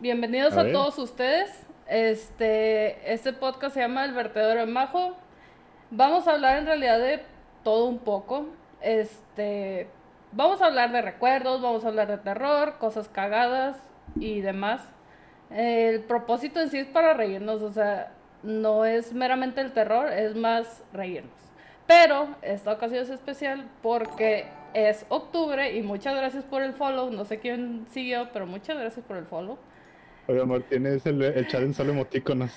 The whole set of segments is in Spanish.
bienvenidos A a, todos ustedes. Este, este podcast se llama El Vertedero de Majo. Vamos a hablar en realidad de todo un poco. Este, vamos a hablar de recuerdos, vamos a hablar de terror, cosas cagadas y demás. El propósito en sí es para reírnos, o sea, no es meramente el terror, es más reírnos. Pero esta ocasión es especial porque es octubre y muchas gracias por el follow. No sé quién siguió, pero muchas gracias por el follow. Oye, amor, tienes el, el chat en solo emoticonos.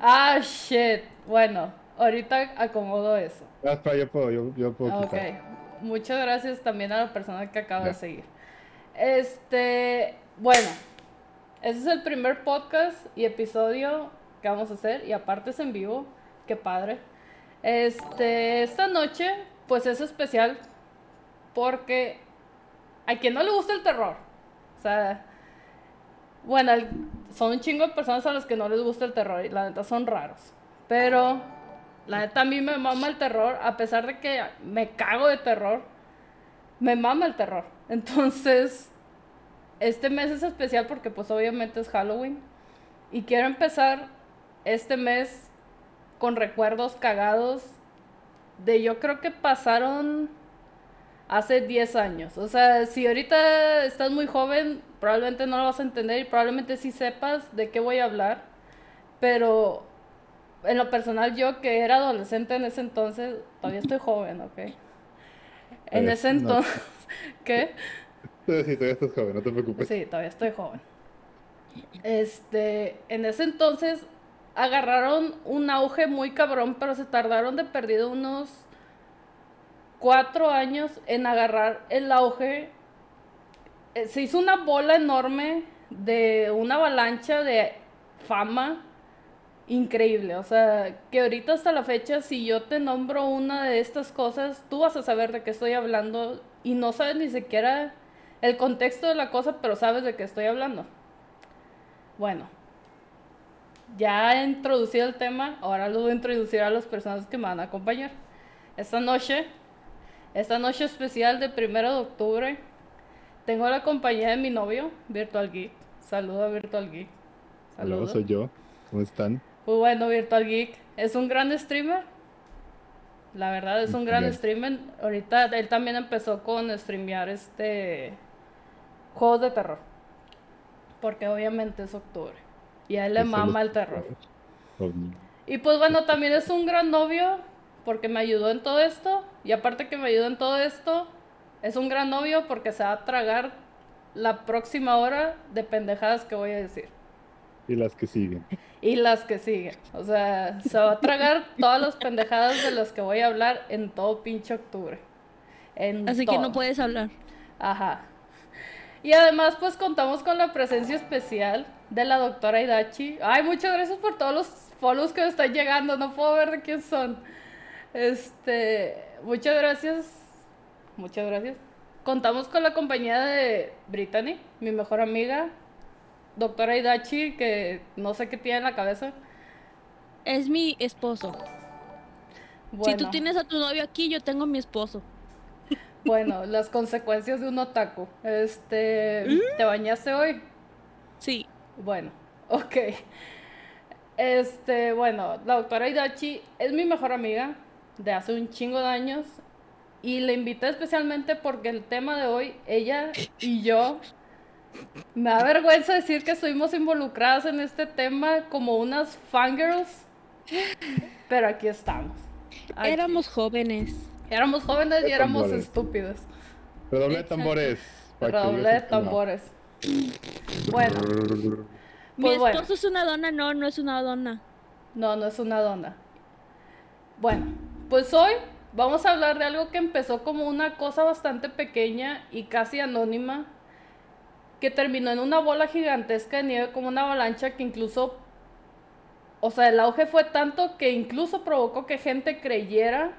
Ah, shit. Bueno, ahorita acomodo eso. Ah, espera, yo puedo, yo, yo puedo Ok. quitar. Muchas gracias también a la persona que acaba de seguir. Este, bueno, ese es el primer podcast y episodio que vamos a hacer y aparte es en vivo. Qué padre. Este, esta noche, pues es especial porque a quien no le gusta el terror, o sea, bueno, son un chingo de personas a las que no les gusta el terror y la neta son raros. Pero la neta a mí me mama el terror, a pesar de que me cago de terror, me mama el terror. Entonces, este mes es especial porque pues obviamente es Halloween. Y quiero empezar este mes con recuerdos cagados de yo creo que pasaron hace 10 años. O sea, si ahorita estás muy joven, probablemente no lo vas a entender y probablemente sí sepas de qué voy a hablar. Pero en lo personal, yo que era adolescente en ese entonces, todavía estoy joven, ¿ok? En Eh, ese no. entonces, ¿qué? Sí, sí, todavía estás joven, no te preocupes. Sí, todavía estoy joven. Este, en ese entonces agarraron un auge muy cabrón, pero se tardaron de perdido unos cuatro años en agarrar el auge. Eh, Se hizo una bola enorme de una avalancha de fama increíble. O sea, que ahorita hasta la fecha, si yo te nombro una de estas cosas, tú vas a saber de qué estoy hablando y no sabes ni siquiera el contexto de la cosa, pero sabes de qué estoy hablando. Bueno, ya he introducido el tema, ahora lo voy a introducir a las personas que me van a acompañar. Esta noche, esta noche especial de primero de octubre, tengo la compañía de mi novio, Virtual Geek. Saludo a Virtual Geek. Hola, Saludos. soy yo. ¿Cómo están? Muy bueno, Virtual Geek. Es un gran streamer. La verdad, es un gran Bien. streamer. Ahorita él también empezó con streamear este juegos de terror. Porque obviamente es octubre. Y a él le mama el terror. Y pues bueno, también es un gran novio porque me ayudó en todo esto. Y aparte que me ayudó en todo esto, es un gran novio porque se va a tragar la próxima hora de pendejadas que voy a decir. Y las que siguen. Y las que siguen. O sea, se va a tragar todas las pendejadas de las que voy a hablar en todo pinche octubre. En Así que no puedes hablar. Ajá. Y además, pues contamos con la presencia especial de la doctora Hidachi. Ay, muchas gracias por todos los follows que me están llegando. No puedo ver de quién son. Este, muchas gracias. Muchas gracias. Contamos con la compañía de Brittany, mi mejor amiga. Doctora Hidachi, que no sé qué tiene en la cabeza. Es mi esposo. Si tú tienes a tu novio aquí, yo tengo a mi esposo. bueno, las consecuencias de un otaku. Este, ¿te bañaste hoy? Sí. Bueno, ok. Este, bueno, la doctora Hidachi es mi mejor amiga de hace un chingo de años y le invité especialmente porque el tema de hoy, ella y yo, me da vergüenza decir que estuvimos involucradas en este tema como unas fangirls, pero aquí estamos. Aquí. Éramos jóvenes. Éramos jóvenes y éramos Tambores. estúpidos. Redoble tambores. Redoble tambores. Bueno, Mi Pues bueno. esposo es una dona, no, no es una dona. No, no es una dona. Bueno, pues hoy vamos a hablar de algo que empezó como una cosa bastante pequeña y casi anónima, que terminó en una bola gigantesca de nieve como una avalancha que incluso, o sea, el auge fue tanto que incluso provocó que gente creyera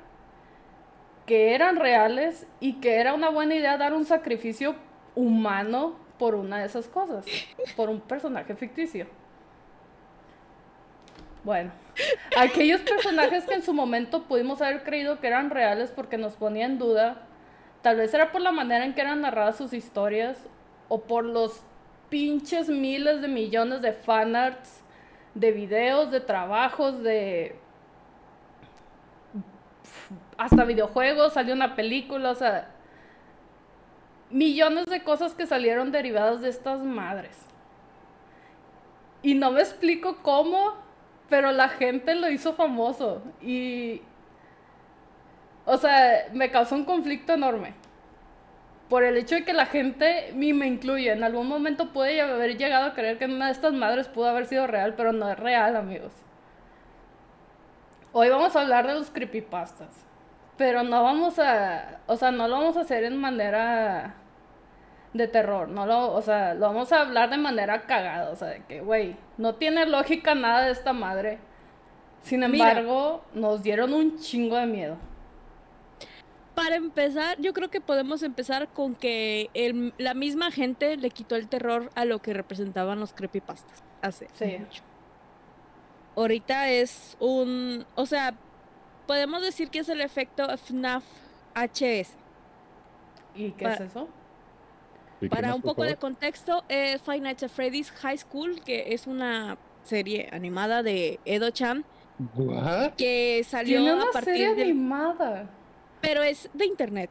que eran reales y que era una buena idea dar un sacrificio humano por una de esas cosas, por un personaje ficticio. Bueno, aquellos personajes que en su momento pudimos haber creído que eran reales porque nos ponía en duda, tal vez era por la manera en que eran narradas sus historias o por los pinches miles de millones de fanarts, de videos, de trabajos, de hasta videojuegos, salió una película, o sea, millones de cosas que salieron derivadas de estas madres. Y no me explico cómo, pero la gente lo hizo famoso. Y. O sea, me causó un conflicto enorme. Por el hecho de que la gente, y me incluye, en algún momento puede haber llegado a creer que una de estas madres pudo haber sido real, pero no es real, amigos. Hoy vamos a hablar de los creepypastas. Pero no vamos a. O sea, no lo vamos a hacer en manera de terror. No lo, o sea, lo vamos a hablar de manera cagada. O sea, de que, güey, no tiene lógica nada de esta madre. Sin Mira. embargo, nos dieron un chingo de miedo. Para empezar, yo creo que podemos empezar con que el- la misma gente le quitó el terror a lo que representaban los creepypastas hace Sí. mucho. Ahorita es un, o sea, podemos decir que es el efecto FNAF HS. ¿Y qué es eso? ¿Y qué Para más, un poco de contexto, es Five Nights at Freddy's High School, que es una serie animada de Edo-chan ¿What? que salió Tiene a una partir serie del animada. pero es de internet.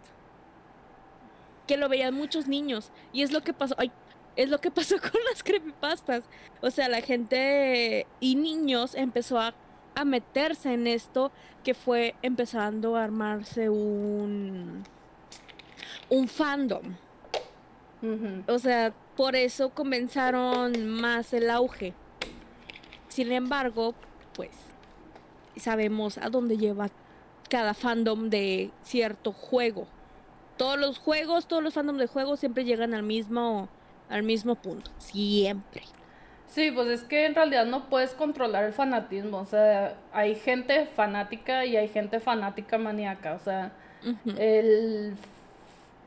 Que lo veían muchos niños. Y es lo que pasó. ay, es lo que pasó con las creepypastas. O sea, la gente y niños empezó a, a meterse en esto que fue empezando a armarse un. un fandom. O sea, por eso comenzaron más el auge. Sin embargo, pues sabemos a dónde lleva cada fandom de cierto juego. Todos los juegos, todos los fandoms de juegos siempre llegan al mismo al mismo punto, siempre. Sí, pues es que en realidad no puedes controlar el fanatismo. O sea, hay gente fanática y hay gente fanática maníaca. O sea, el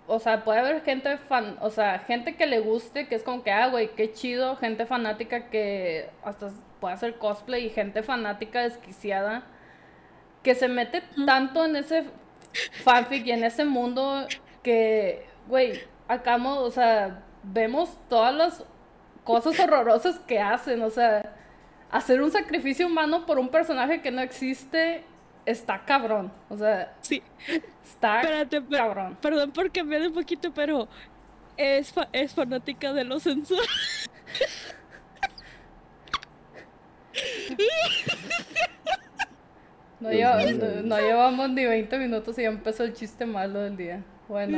o sea, puede haber gente fan, o sea, gente que le guste, que es como que, ah, güey, qué chido, gente fanática que hasta puede hacer cosplay y gente fanática desquiciada que se mete tanto en ese fanfic y en ese mundo que, güey, acá, o sea, vemos todas las cosas horrorosas que hacen, o sea, hacer un sacrificio humano por un personaje que no existe está cabrón, o sea, Sí, está espérate, per- cabrón. perdón por cambiar un poquito, pero es, fa- es fanática de los sensual. No, Dios lleva- mío. no- no llevamos ni 20 minutos y ya empezó el chiste malo del día. Bueno,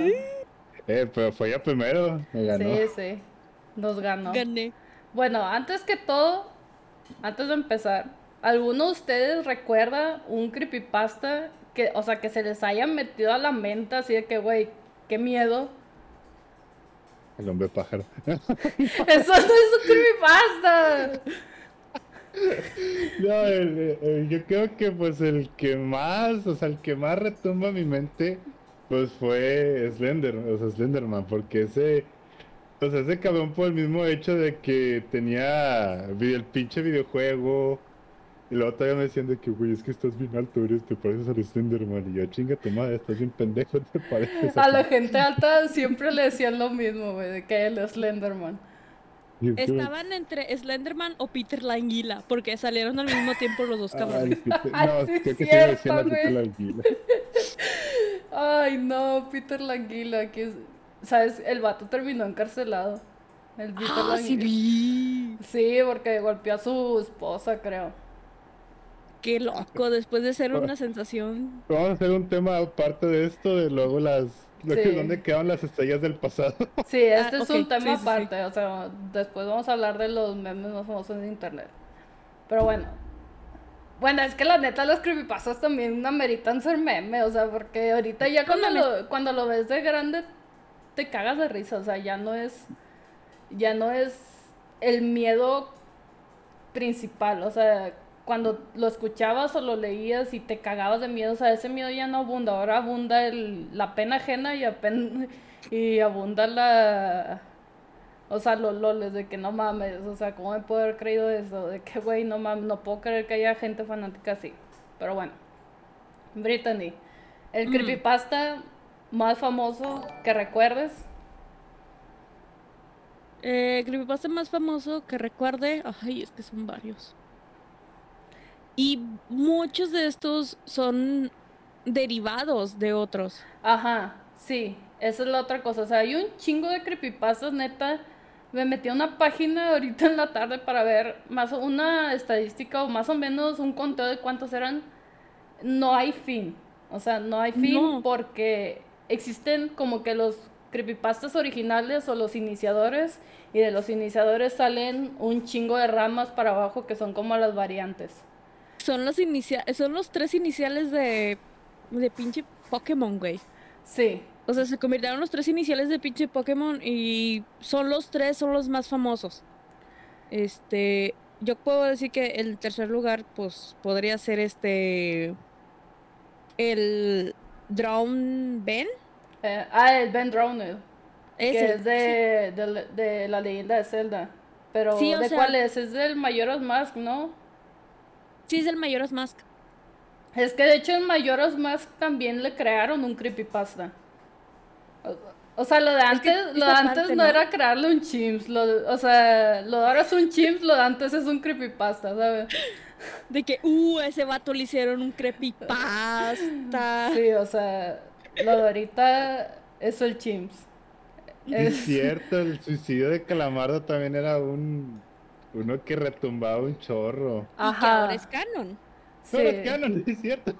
Eh, pero fue ella primero. Me ganó. sí, sí, nos ganó. Gané. Bueno, antes que todo, antes de empezar, ¿alguno de ustedes recuerda un creepypasta que, o sea, que se les haya metido a la mente así de que, güey, qué miedo? El hombre pájaro. Eso no es un creepypasta. No, el- el- el- yo creo que pues el que más, o sea, el que más retumba mi mente, pues fue Slender, o sea, Slenderman, porque ese, o sea, ese cabrón por el mismo hecho de que tenía el pinche videojuego, y luego todavía me decían de que, güey, es que estás bien alto, eres, te pareces al Slenderman, y yo, chinga tu madre, estás bien pendejo, te pareces A la gente alta siempre le decían lo mismo, güey, de que el Slenderman. Estaban entre Slenderman o Peter la anguila, porque salieron al mismo tiempo los dos Ay, cabrones. Peter- Ay, no, sí es creo que sí me cierto, decían a Peter la anguila. Ay, no, Peter Languila, que es... ¿Sabes? El vato terminó encarcelado. El Peter Ah, sí vi. Sí, porque golpeó a su esposa, creo. Qué loco, después de ser una sensación. Vamos a hacer un tema aparte de esto, de luego las... lo que- Sí. ¿Dónde quedan las estrellas del pasado? Sí, este Ah, es un tema sí, sí, sí. aparte, o sea, después vamos a hablar de los memes más famosos de internet. Pero bueno. Bueno, es que la neta los creepypastas también ameritan ser meme, o sea, porque ahorita ya cuando lo, cuando lo ves de grande te cagas de risa, o sea, ya no es ya no es el miedo principal, o sea, cuando lo escuchabas o lo leías y te cagabas de miedo, o sea, ese miedo ya no abunda, ahora abunda el, la pena ajena y, apen- y abunda la... O sea, los loles de que no mames, o sea, ¿cómo me puedo haber creído eso? De que, güey, no mames, no puedo creer que haya gente fanática así. Pero bueno, Brittany, el Mm. creepypasta más famoso que recuerdes. Eh, creepypasta más famoso que recuerde. Ay, es que son varios. Y muchos de estos son derivados de otros. Ajá, sí. Esa es la otra cosa. O sea, hay un chingo de creepypastas, neta. Me metí a una página ahorita en la tarde para ver más una estadística o más o menos un conteo de cuántos eran. No hay fin. O sea, no hay fin No. porque existen como que los creepypastas originales o los iniciadores y de los iniciadores salen un chingo de ramas para abajo que son como las variantes. Son los inicia son los tres iniciales de, de pinche Pokémon, güey. Sí, O sea, se convirtieron los tres iniciales de pinche Pokémon y son los tres, son los más famosos. Este, yo puedo decir que el tercer lugar, pues, podría ser este, el Drown Ben. Eh, ah, el Ben Drowned. que es de, de, de la leyenda de Zelda. Pero, Sí, ¿de sea- cuál es? Es del Majora's Mask, ¿no? Sí, es el Majora's Mask. Es que de hecho en Majora's Mask también le crearon un creepypasta. O, o sea, lo de Es que antes, lo de antes parte, no, ¿no? era crearle un chimps, lo o sea, lo de ahora es un chimps, lo de antes es un creepypasta, ¿sabes? De que, uh, ese vato le hicieron un creepypasta. Sí, o sea, lo de ahorita es el chimps. Es Es- cierto, el suicidio de Calamardo también era un uno que retumbaba un chorro. Y que Ajá. ahora es canon. Sí. No, es canon, es cierto.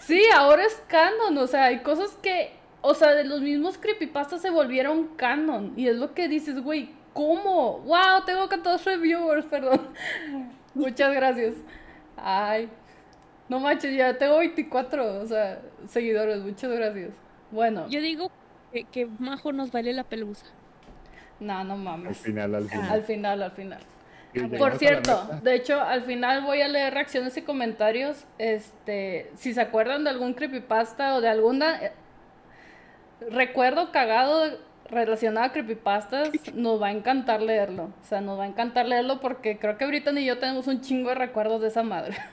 Sí, ahora es canon, o sea, hay cosas que, o sea, de los mismos creepypastas se volvieron canon. Y es lo que dices, güey, ¿cómo? Wow, tengo 14 viewers, perdón. Muchas gracias. Ay, no manches, ya tengo 24, o sea, seguidores, muchas gracias. Bueno, Yo digo que, que Majo nos vale la pelusa. No, no Al mames. final, al final. Al final, al final. Por cierto, de hecho, al final voy a leer reacciones y comentarios. Este, si se acuerdan de algún creepypasta o de alguna eh, recuerdo cagado relacionado a creepypastas, nos va a encantar leerlo. O sea, nos va a encantar leerlo porque creo que Britton y yo tenemos un chingo de recuerdos de esa madre.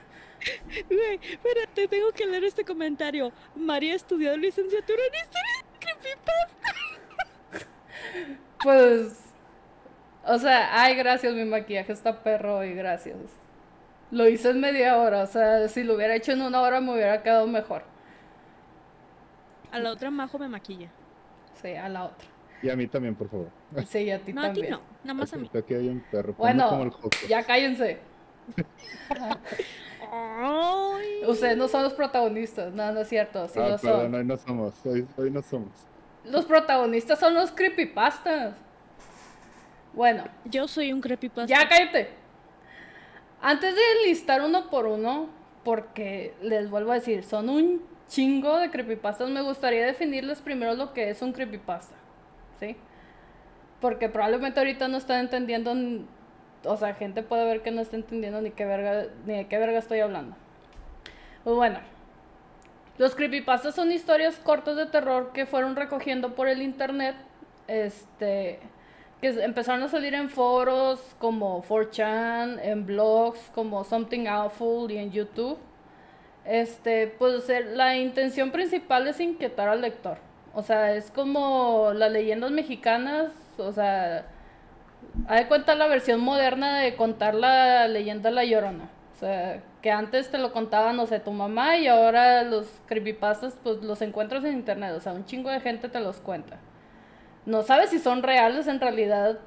Güey, espérate, tengo que leer este comentario. María estudió licenciatura en historia de creepypasta. Pues, o sea, ay, gracias, mi maquillaje está perro y gracias. Lo hice en media hora, o sea, si lo hubiera hecho en una hora me hubiera quedado mejor. A la otra Majo me maquilla. Sí, a la otra. Y a mí también, por favor. Sí, y a ti No, a ti también. no, nada más a mí. Aquí hay un perro. ponme como el Bueno, ya cállense. Ay. Ustedes no son los protagonistas, no, no es cierto, sí ah, lo perdón, son. hoy no somos. Hoy, hoy no somos. Los protagonistas son los creepypastas. Bueno, Yo soy un creepypasta. ya cállate. Antes de listar uno por uno, porque les vuelvo a decir, son un chingo de creepypastas, me gustaría definirles primero lo que es un creepypasta. ¿Sí? Porque probablemente ahorita no están entendiendo, o sea, gente puede ver que no está entendiendo ni qué verga, ni de qué verga estoy hablando. Pues bueno, los creepypastas son historias cortas de terror que fueron recogiendo por el internet, este, que empezaron a salir en foros como 4chan, en blogs como Something Awful y en YouTube. Este, pues la intención principal es inquietar al lector. O sea, es como las leyendas mexicanas, o sea, haz de cuenta la versión moderna de contar la leyenda La Llorona. O sea, que antes te lo contaba, no sé, tu mamá y ahora los creepypastas pues los encuentras en internet. O sea, un chingo de gente te los cuenta. No sabes si son reales en realidad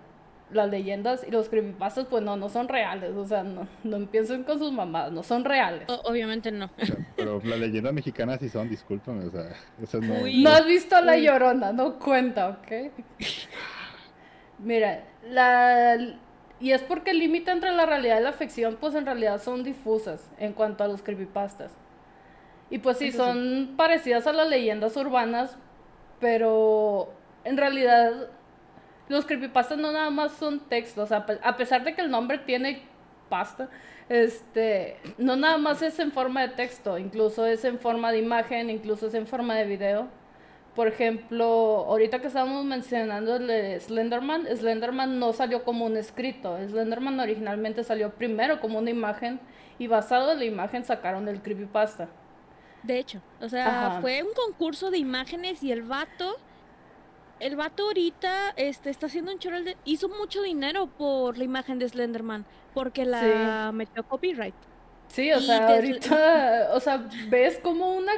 las leyendas y los creepypastas, pues no, no son reales. O sea, no, no empiecen con sus mamás, no son reales. O- obviamente no. O sea, Pero las leyendas mexicanas sí son, discúlpame, o sea, esas no. Uy. No has visto La Uy. Llorona, no cuenta, ¿ok? Mira, la... Y es porque el límite entre la realidad y la ficción, pues en realidad son difusas en cuanto a los creepypastas. Y pues sí, Eso sí. son parecidas a las leyendas urbanas, pero en realidad los creepypastas no nada más son textos, a, pe- a pesar de que el nombre tiene pasta, este, no nada más es en forma de texto, incluso es en forma de imagen, incluso es en forma de video. Por ejemplo, ahorita que estábamos mencionando el de Slenderman, Slenderman no salió como un escrito, Slenderman originalmente salió primero como una imagen y basado en la imagen sacaron el creepypasta. De hecho, o sea, Ajá. fue un concurso de imágenes y el vato el vato ahorita este, está haciendo un chorro de... Hizo mucho dinero por la imagen de Slenderman, porque la metió copyright. Sí, o sea, ahorita, o sea, ves como una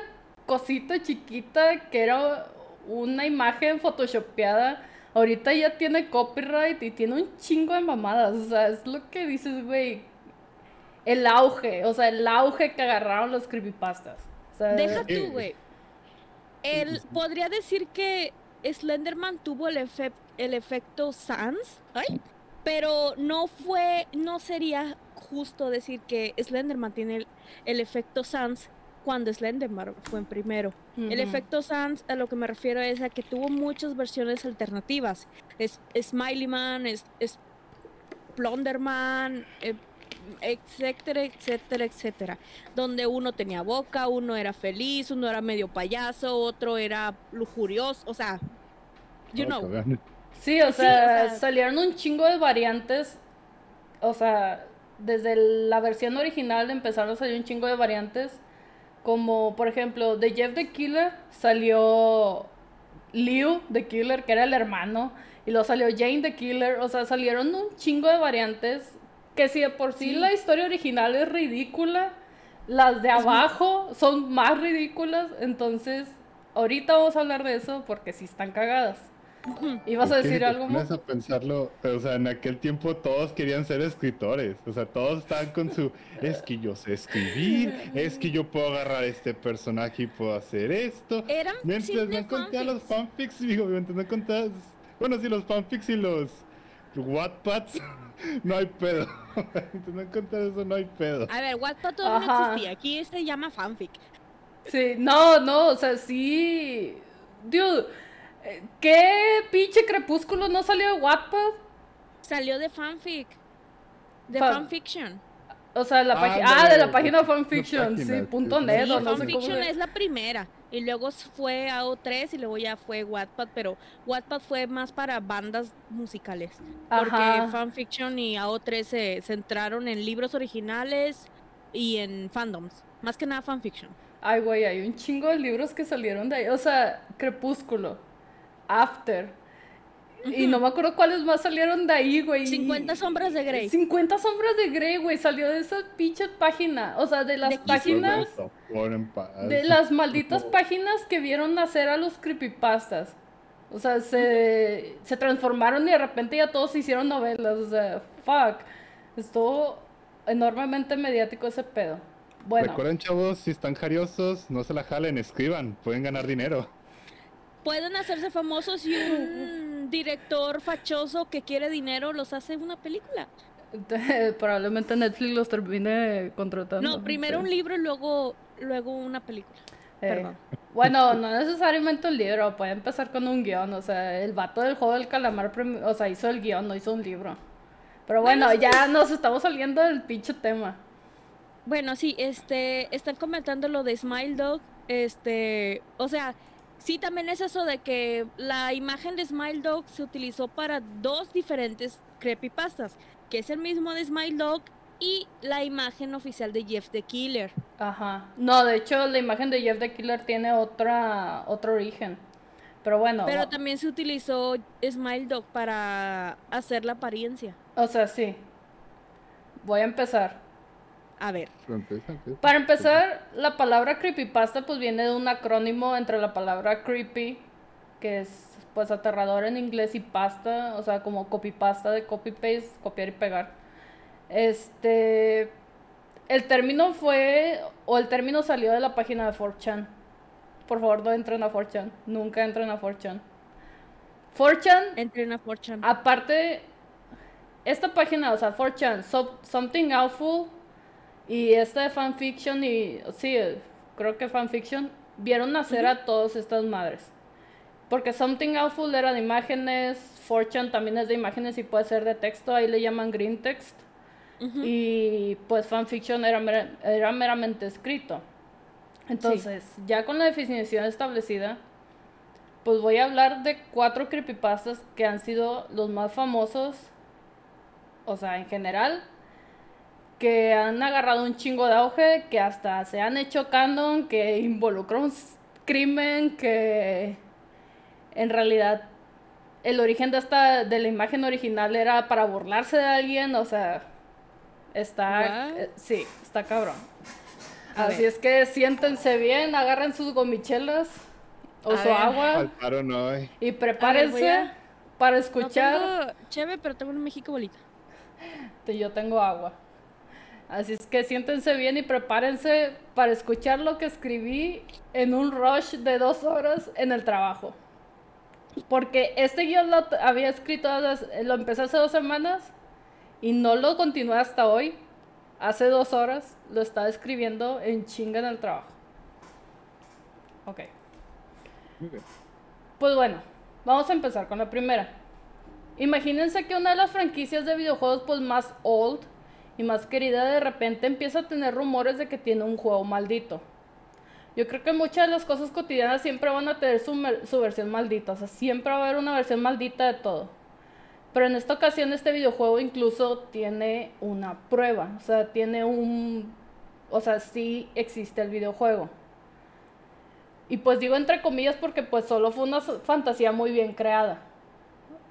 cosita chiquita que era una imagen photoshopeada, ahorita ya tiene copyright y tiene un chingo de mamadas, o sea, es lo que dices, güey, el auge, o sea, el auge que agarraron los creepypastas. Deja tú, güey. El, podría decir que Slenderman tuvo el, el efecto Sans, pero no fue, no sería justo decir que Slenderman tiene el, efecto Sans cuando Slenderman fue en primero. El efecto Sans, a lo que me refiero es a que tuvo muchas versiones alternativas. Es, Smiley Man, es, es Plunderman, eh, etcétera, etcétera, etcétera. Donde uno tenía boca, uno era feliz, uno era medio payaso, otro era lujurioso, o sea, you know. Sí, o sea, salieron un chingo de variantes, o sea, desde la versión original empezaron a salir un chingo de variantes, como por ejemplo, de Jeff the Killer salió Liu the Killer, que era el hermano, y luego salió Jane the Killer, o sea, salieron un chingo de variantes que si de por sí, la historia original es ridícula, las de abajo son más ridículas, entonces ahorita vamos a hablar de eso porque sí están cagadas. ¿Y vas a decir algo más? a pensarlo, o sea, en aquel tiempo todos querían ser escritores, o sea, todos estaban con su, es que yo sé escribir, es que yo puedo agarrar este personaje y puedo hacer esto. Eran mientras no conté los fanfics, digo, mientras no conté, bueno, sí, los fanfics y los Wattpads, no hay pedo. no encontrar eso, no hay pedo. A ver, Wattpad todavía no existía. Aquí se llama fanfic. Sí, no, no, o sea, sí. Dude, ¿qué pinche crepúsculo no salió de Wattpad? Salió de fanfic. De fanfiction. O sea, la página. Ah, de la página fanfiction, sí, punto net. Sí, fanfiction es la primera. Y luego fue AO3 y luego ya fue Wattpad, pero Wattpad fue más para bandas musicales. Porque fanfiction y AO3 se centraron en libros originales y en fandoms. Más que nada fanfiction. Ay, güey, hay un chingo de libros que salieron de ahí. O sea, Crepúsculo, After, y no me acuerdo cuáles más salieron de ahí, güey. 50 sombras de Grey. 50 sombras de Grey, güey. Salió de esa pinche página. O sea, de las páginas. De las malditas páginas que vieron nacer a los creepypastas. O sea, se, se transformaron y de repente ya todos se hicieron novelas. O sea, fuck. Estuvo enormemente mediático ese pedo. Bueno. Recuerden, chavos, si están jariosos, no se la jalen, escriban. Pueden ganar dinero. Pueden hacerse famosos y un director fachoso que quiere dinero los hace una película. Probablemente Netflix los termine contratando. No, primero un libro y luego, luego una película. Eh, bueno, no necesariamente un libro, puede empezar con un guion. O sea, el vato del juego del calamar, o sea, hizo el guion, no hizo un libro. Pero bueno, ya nos estamos saliendo del pinche tema. Bueno, sí, este, están comentando lo de Smile Dog. Este, o sea, Sí, también es eso de que la imagen de Smile Dog se utilizó para dos diferentes creepypastas, que es el mismo de Smile Dog y la imagen oficial de Jeff the Killer. Ajá. No, de hecho la imagen de Jeff the Killer tiene otra otro origen. Pero bueno. Pero también se utilizó Smile Dog para hacer la apariencia. O sea, sí. Voy a empezar. A ver. Para empezar, la palabra creepypasta pues viene de un acrónimo entre la palabra creepy, que es pues aterrador en inglés, y pasta, o sea, como copypasta de copy-paste, copiar y pegar. Este... El término fue, o el término salió de la página de 4chan. Por favor, no entren a 4chan. Nunca entren a 4chan. 4chan. Entren a 4chan. Aparte, esta página, o sea, 4chan, Something Awful y esta de fanfiction y sí, creo que fanfiction vieron nacer a todas estas madres. Porque Something Awful era de imágenes, Fortune también es de imágenes y puede ser de texto, ahí le llaman green text. Y pues fanfiction era, era meramente escrito. Entonces, ya con la definición establecida, pues voy a hablar de cuatro creepypastas que han sido los más famosos, o sea, en general, que han agarrado un chingo de auge, que hasta se han hecho canon, que involucró un crimen que en realidad el origen de esta, de la imagen original era para burlarse de alguien, o sea, está, eh, sí, está cabrón. A Así ver. es que siéntense bien, agarren sus gomichelas o A su ver. agua Al paro no y prepárense a- para No escuchar. tengo cheve, pero tengo un México bolita. Yo tengo agua. Así es que siéntense bien y prepárense para escuchar lo que escribí en un rush de dos horas en el trabajo. Porque este guion lo había escrito, lo empecé hace dos semanas y no lo continué hasta hoy. Hace dos horas lo estaba escribiendo en chinga en el trabajo. Ok. Pues bueno, vamos a empezar con la primera. Imagínense que una de las franquicias de videojuegos pues más old y más querida de repente empieza a tener rumores de que tiene un juego maldito. Yo creo que muchas de las cosas cotidianas siempre van a tener su, su versión maldita, o sea, siempre va a haber una versión maldita de todo. Pero en esta ocasión este videojuego incluso tiene una prueba, o sea, tiene un... O sea, sí existe el videojuego. Y pues digo entre comillas porque pues solo fue una fantasía muy bien creada.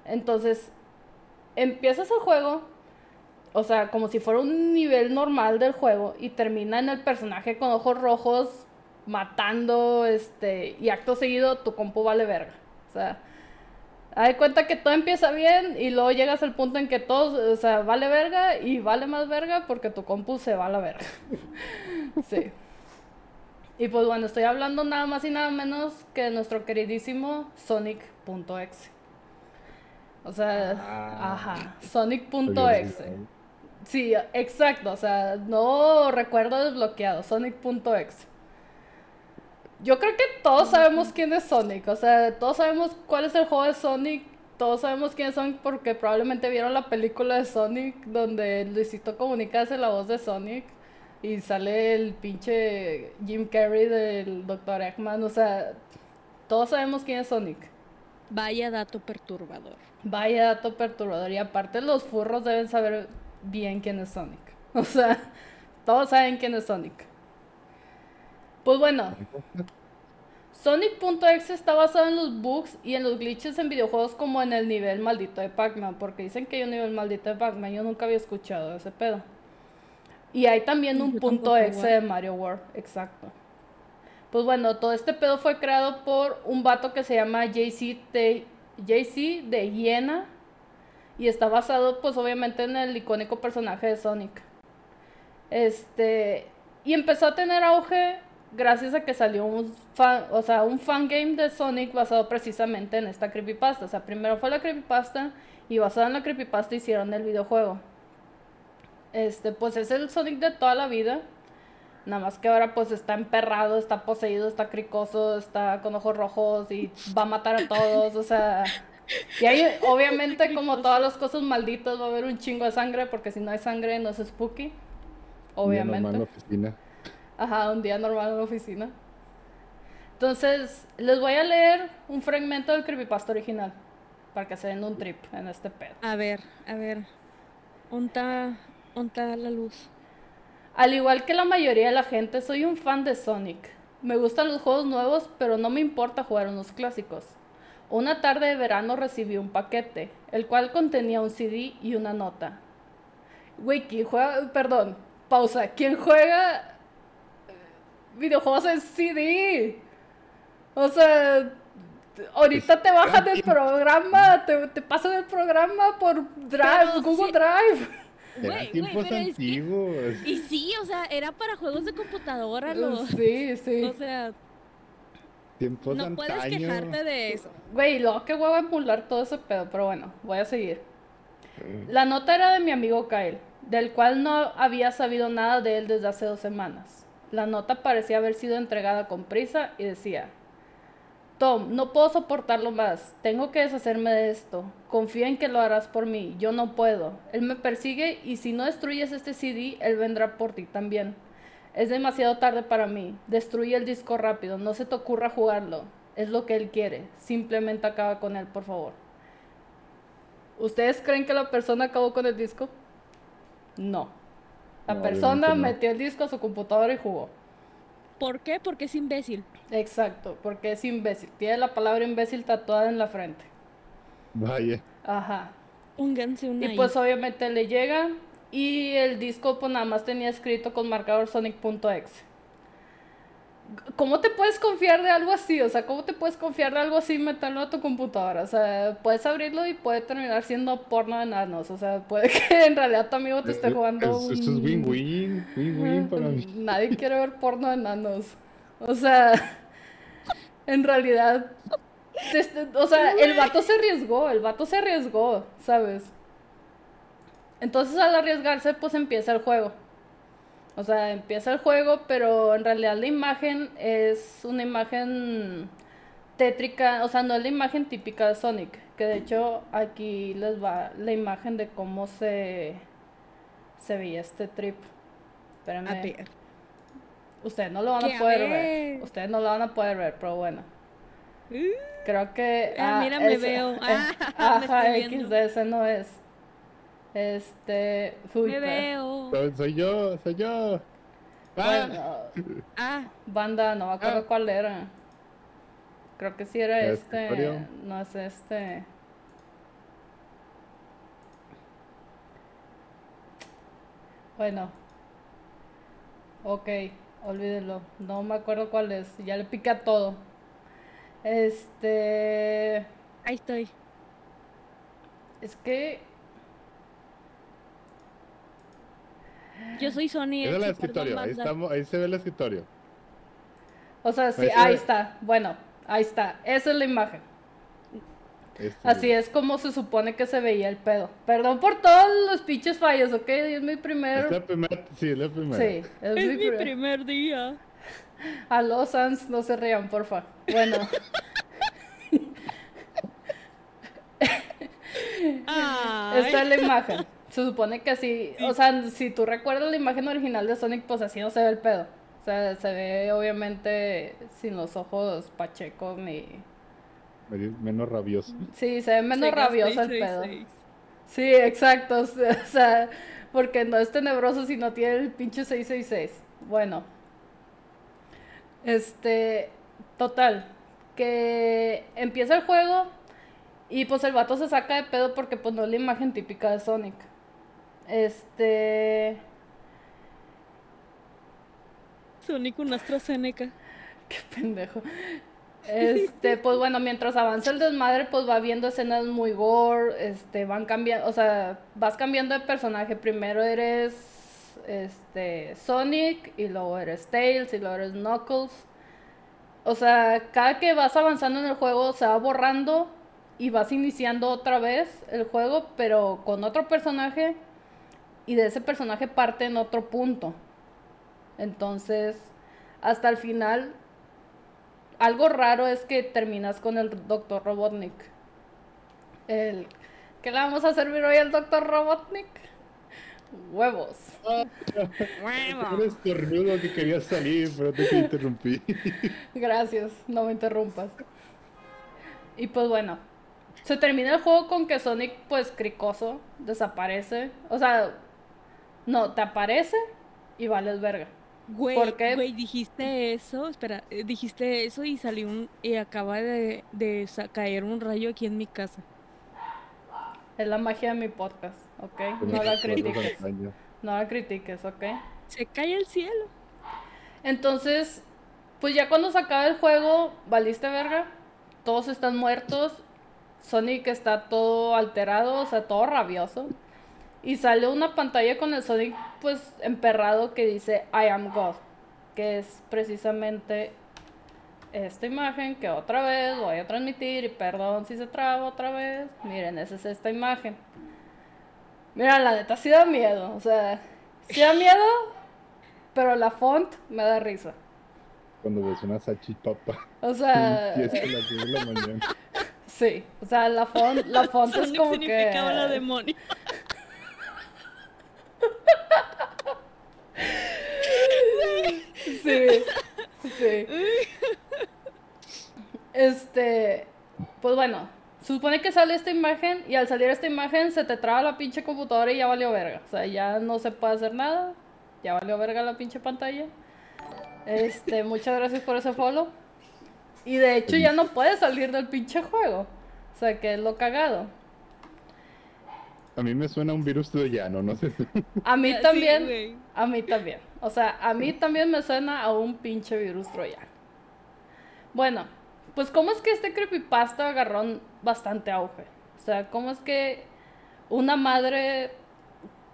Entonces, empiezas el juego, o sea, como si fuera un nivel normal del juego y termina en el personaje con ojos rojos matando, este, y acto seguido tu compu vale verga. O sea, de cuenta que todo empieza bien y luego llegas al punto en que todo, o sea, vale verga y vale más verga porque tu compu se va a la verga. sí. Y pues bueno, estoy hablando nada más y nada menos que de nuestro queridísimo Sonic.exe. O sea, Ah. ajá, Sonic.exe. Sí, exacto, o sea, no recuerdo desbloqueado, Sonic.exe. Yo creo que todos sabemos quién es Sonic, o sea, todos sabemos cuál es el juego de Sonic, todos sabemos quién es Sonic porque probablemente vieron la película de Sonic donde Luisito Comunica hace la voz de Sonic y sale el pinche Jim Carrey del Dr. Eggman, o sea, todos sabemos quién es Sonic. Vaya dato perturbador. Vaya dato perturbador. Y aparte los furros deben saber bien quién es Sonic. O sea, todos saben quién es Sonic. Pues bueno, Sonic.exe está basado en los bugs y en los glitches en videojuegos como en el nivel maldito de Pac-Man. Porque dicen que hay un nivel maldito de Pac-Man. Yo nunca había escuchado ese pedo. Y hay también un Yo punto exe de Mario World. Exacto. Pues bueno, todo este pedo fue creado por un vato que se llama JC de, JC de Hiena. Y está basado, pues obviamente, en el icónico personaje de Sonic. Este. Y empezó a tener auge gracias a que salió un o sea, un fangame de Sonic basado precisamente en esta creepypasta. O sea, primero fue la creepypasta y basado en la creepypasta hicieron el videojuego. Este, pues es el Sonic de toda la vida. Nada más que ahora pues está emperrado, está poseído, está cricoso, está con ojos rojos y va a matar a todos, o sea... Y ahí obviamente como todas las cosas malditas va a haber un chingo de sangre porque si no hay sangre no es spooky. Obviamente. En la oficina. Ajá, un día normal en la oficina. Entonces, les voy a leer un fragmento del creepypasta original para que se den un trip en este pedo. A ver, a ver. Onta, onta la luz. Al igual que la mayoría de la gente, soy un fan de Sonic. Me gustan los juegos nuevos, pero no me importa jugar unos clásicos. Una tarde de verano recibí un paquete, el cual contenía un CD y una nota. Güey, ¿quién juega? Perdón, pausa. ¿Quién juega eh, videojuegos en CD? O sea, ahorita te bajan del programa, te, te pasan el programa por Drive, Pero Google sí. Drive. Güey, tiempos pero es que- antiguos. Y sí, o sea, era para juegos de computadora, los. Sí, sí. O sea, Tiempos no puedes antaño. quejarte de eso. Güey, luego qué huevo emular todo ese pedo, pero bueno, voy a seguir. La nota era de mi amigo Kyle, del cual no había sabido nada de él desde hace dos semanas. La nota parecía haber sido entregada con prisa y decía, Tom, no puedo soportarlo más, tengo que deshacerme de esto. Confía en que lo harás por mí, yo no puedo. Él me persigue y si no destruyes este CD, él vendrá por ti también. Es demasiado tarde para mí. Destruye el disco rápido, no se te ocurra jugarlo. Es lo que él quiere. Simplemente acaba con él, por favor. ¿Ustedes creen que la persona acabó con el disco? No. La No, persona no. metió el disco a su computadora y jugó. ¿Por qué? Porque es imbécil. Exacto, porque es imbécil. Tiene la palabra imbécil tatuada en la frente. Vaya. Ajá. Pónganse una Y ahí. pues obviamente le llega y el disco pues nada más tenía escrito con marcador sonic.exe. ¿Cómo te puedes confiar de algo así? O sea, ¿cómo te puedes confiar de algo así y meterlo a tu computadora? O sea, puedes abrirlo y puede terminar siendo porno de enanos. O sea, puede que en realidad tu amigo te esté jugando Es- Esto es un- win-win, win-win para mí. Nadie quiere ver porno de enanos. O sea, en realidad, o sea, el vato se arriesgó, el vato se arriesgó, ¿sabes? Entonces al arriesgarse, pues empieza el juego. O sea, empieza el juego, pero en realidad la imagen es una imagen tétrica, o sea, no es la imagen típica de Sonic, que de hecho aquí les va la imagen de cómo se se veía este trip. A ver. Ustedes no lo van a a poder ver. ver. Ustedes no lo van a poder ver, pero bueno. Uh, Creo que. Ah, mira, me veo. Ah, me ajá. XD, ese no es. Este. Me veo. Soy, soy yo, soy yo. Ah, Bueno, Ah, banda, no me acuerdo Ah. cuál era. Creo que sí era ¿El este. No es este. Bueno. Ok, olvídenlo. No me acuerdo cuál es. Ya le piqué a todo. Este. ahí estoy. Es que. Yo soy Sony. es el escritorio, ahí, estamos, ahí se ve el escritorio. O sea, sí, Ahí ahí está. Bueno, ahí está. Esa es la imagen. Este, Así es como se supone que se veía el pedo. Perdón por todos los pinches fallos, ¿ok? Es mi primer... Es la primera, sí, es la primera. Sí, es, Es mi, mi primer... primer día. A los Sans, no se rían, porfa. Bueno, esta es la imagen. Se supone que así, o sea, si tú recuerdas la imagen original de Sonic, pues así no se ve el pedo. O sea, se ve obviamente sin los ojos pachecos ni... Menos rabioso. Sí, se ve menos Sega rabioso el 666. pedo. Sí, exacto. O sea, o sea, porque no es tenebroso si no tiene el pinche 666. Bueno. Este. Total. Que empieza el juego y pues el vato se saca de pedo porque pues no es la imagen típica de Sonic. Este. Sonic un AstraZeneca. Qué pendejo. Este, pues bueno, mientras avanza el desmadre, pues va viendo escenas muy gore, este, van cambiando, o sea, vas cambiando de personaje. Primero eres, este, Sonic, y luego eres Tails, y luego eres Knuckles. O sea, cada que vas avanzando en el juego se va borrando y vas iniciando otra vez el juego, pero con otro personaje, y de ese personaje parte en otro punto. Entonces, hasta el final, algo raro es que terminas con el Dr. Robotnik. El, ¿Qué le vamos a servir hoy al Dr. Robotnik? Huevos. Un estornudo que quería salir, pero te interrumpí. Gracias, no me interrumpas. Y pues bueno, se termina el juego con que Sonic, pues cricoso, desaparece. O sea, no, te aparece y vales verga. Güey, ¿Por qué? güey, dijiste eso, espera, eh, dijiste eso y salió un, y acaba de, de sa- caer un rayo aquí en mi casa. Es la magia de mi podcast, ¿ok? No la critiques. No la critiques, ¿ok? Se cae el cielo. Entonces, pues ya cuando se acaba el juego, valiste verga. Todos están muertos. Sonic está todo alterado, o sea, todo rabioso. Y sale una pantalla con el Sonic, pues, emperrado que dice I am God. Que es precisamente esta imagen que otra vez voy a transmitir. Y perdón si se traba otra vez. Miren, esa es esta imagen. Mira, la neta sí da miedo. O sea, sí da miedo, pero la font me da risa. Cuando ves una salchipapa. O sea, Y es a las 10 de la mañana. sí. O sea, la font, la font es como significaba la que... demonio. Sí, sí. Este, pues bueno, supone que sale esta imagen y al salir esta imagen se te traba la pinche computadora y ya valió verga. O sea, ya no se puede hacer nada. Ya valió verga la pinche pantalla. Este, muchas gracias por ese follow. Y de hecho ya no puedes salir del pinche juego. O sea, que es lo cagado. A mí me suena un virus troyano, no sé. A mí también. a mí también. O sea, a mí también me suena a un pinche virus troyano. Bueno, pues cómo es que este creepypasta agarró bastante auge. O sea, cómo es que una madre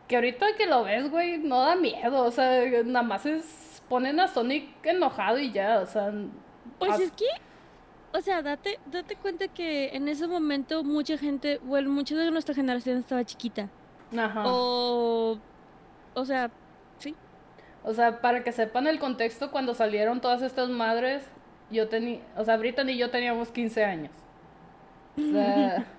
que ahorita que lo ves, güey, no da miedo. O sea, nada más es ponen a Sonic enojado y ya. O sea, Pues es que, o sea, date, date cuenta que en ese momento mucha gente, bueno, mucha de nuestra generación estaba chiquita. ajá. O, o sea, sí. O sea, para que sepan el contexto, cuando salieron todas estas madres, yo tenía, o sea, Britney y yo teníamos 15 años. O sea,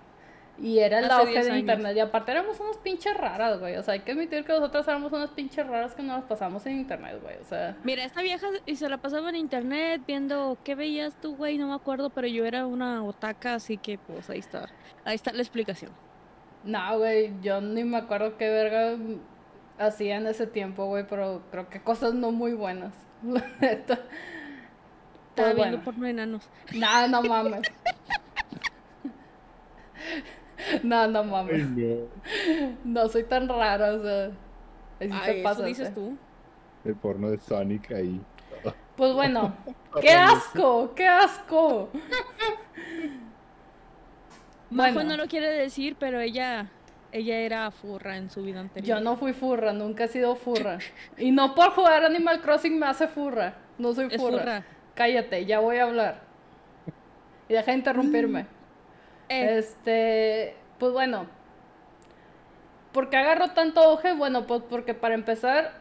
y era auge 10 de internet. Y aparte éramos unas pinches raras, güey. O sea, hay que admitir que nosotros éramos unas pinches raras que no nos pasamos en internet, güey. O sea, Mira, esta vieja y se la pasaba en internet viendo qué veías tú, güey, no me acuerdo, pero yo era una otaka, así que pues ahí está. Ahí está la explicación. no, güey, yo ni me acuerdo qué verga hacía en ese tiempo, güey, pero creo que cosas no muy buenas. La. Estaba Pues viendo bueno. porno enanos. No, no mames. No, no Ay, mames. no. No soy tan rara, o sea. Ahí sí Ay, te eso pasas. dices tú. El porno de Sonic ahí. Pues bueno, ¡qué asco! ¡Qué asco! Majo Bueno. no lo quiere decir, pero ella, ella era furra en su vida anterior. Yo no fui furra, nunca he sido furra. Y no por jugar Animal Crossing me hace furra. No soy Es furra. furra. Cállate, ya voy a hablar. Y deja de interrumpirme. Eh, Este, pues bueno. ¿Por qué agarró tanto auge? Bueno, pues porque para empezar,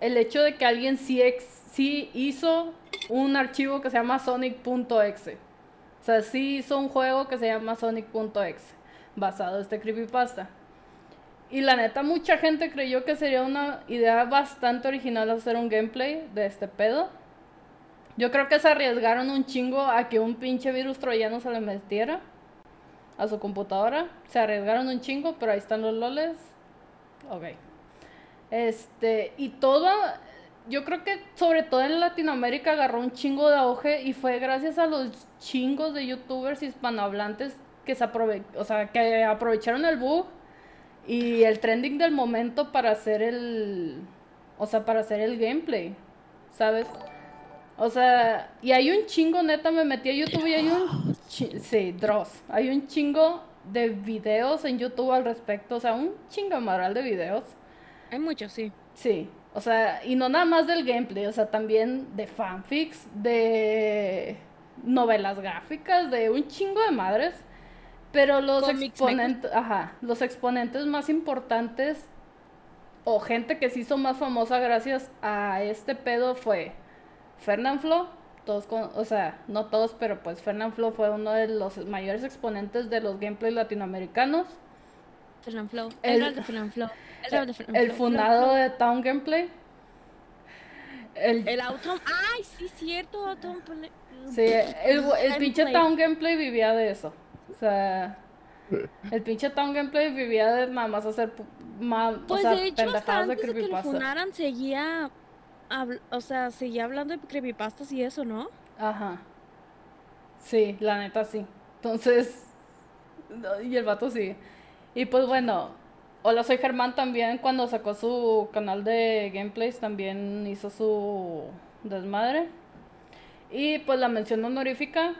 el hecho de que alguien sí, ex- sí hizo un archivo que se llama sonic.exe. O sea, sí hizo un juego que se llama sonic.exe, basado en este creepypasta. Y la neta, mucha gente creyó que sería una idea bastante original hacer un gameplay de este pedo. Yo creo que se arriesgaron un chingo a que un pinche virus troyano se le metiera a su computadora. Se arriesgaron un chingo, pero ahí están los loles. Ok. Este, y todo, yo creo que sobre todo en Latinoamérica agarró un chingo de auge y fue gracias a los chingos de youtubers hispanohablantes que se aprove o sea, que aprovecharon el bug y el trending del momento para hacer el, o sea, para hacer el gameplay, ¿sabes? O sea, y hay un chingo, neta, me metí a YouTube y hay un... sí, Dross. Hay un chingo de videos en YouTube al respecto. O sea, un chingamadral de videos. hay muchos, sí. Sí. O sea, y no nada más del gameplay. O sea, también de fanfics, de novelas gráficas, de un chingo de madres. Pero los exponentes... Ajá. Los exponentes más importantes o gente que se hizo más famosa gracias a este pedo fue Fernanfloo, todos con, o sea, no todos, pero pues Fernanfloo fue uno de los mayores exponentes de los gameplays latinoamericanos. Fernanfloo. El- El, el. El. El fundado de Town Gameplay. El, El auto. Ay, sí, cierto. Auto. sí, el, el pinche. Town Gameplay vivía de eso. O sea, el pinche Town Gameplay vivía de nada más hacer ma- Pues o sea, de hecho, hasta antes de que lo funaran, seguía. Habl- o sea, seguía hablando de creepypastas y eso, ¿no? Ajá. Sí, la neta sí. Entonces, y el vato sigue. Y pues bueno, Hola Soy Germán también cuando sacó su canal de gameplays también hizo su desmadre. Y pues la mención honorífica,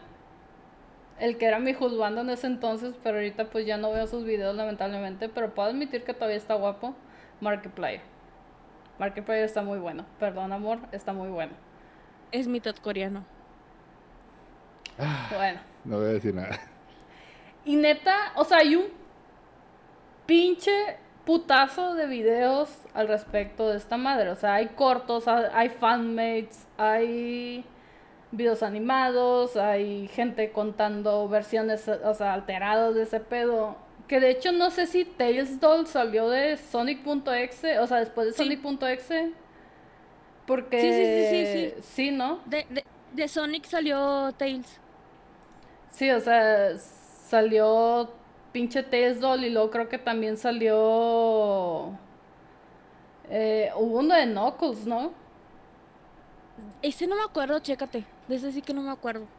el que era mi juzgando en ese entonces, pero ahorita pues ya no veo sus videos lamentablemente, pero puedo admitir que todavía está guapo, Markiplier. Markiplier está muy bueno, perdón amor, está muy bueno. Es mitad coreano. Ah, Bueno. no voy a decir nada. Y neta, o sea, hay un pinche putazo de videos al respecto de esta madre. O sea, hay cortos, ha- hay fanmates, hay videos animados, hay gente contando versiones, o sea, alteradas de ese pedo. Que de hecho no sé si Tails Doll salió de Sonic.exe, o sea, después de Sí. Sonic.exe. Porque... Sí, sí, sí, sí, sí. Sí, ¿no? De, de, de Sonic salió Tails. Sí, o sea, salió pinche Tails Doll y luego creo que también salió... eh, hubo uno de Knuckles, ¿no? Ese no me acuerdo, chécate. De ese sí que no me acuerdo.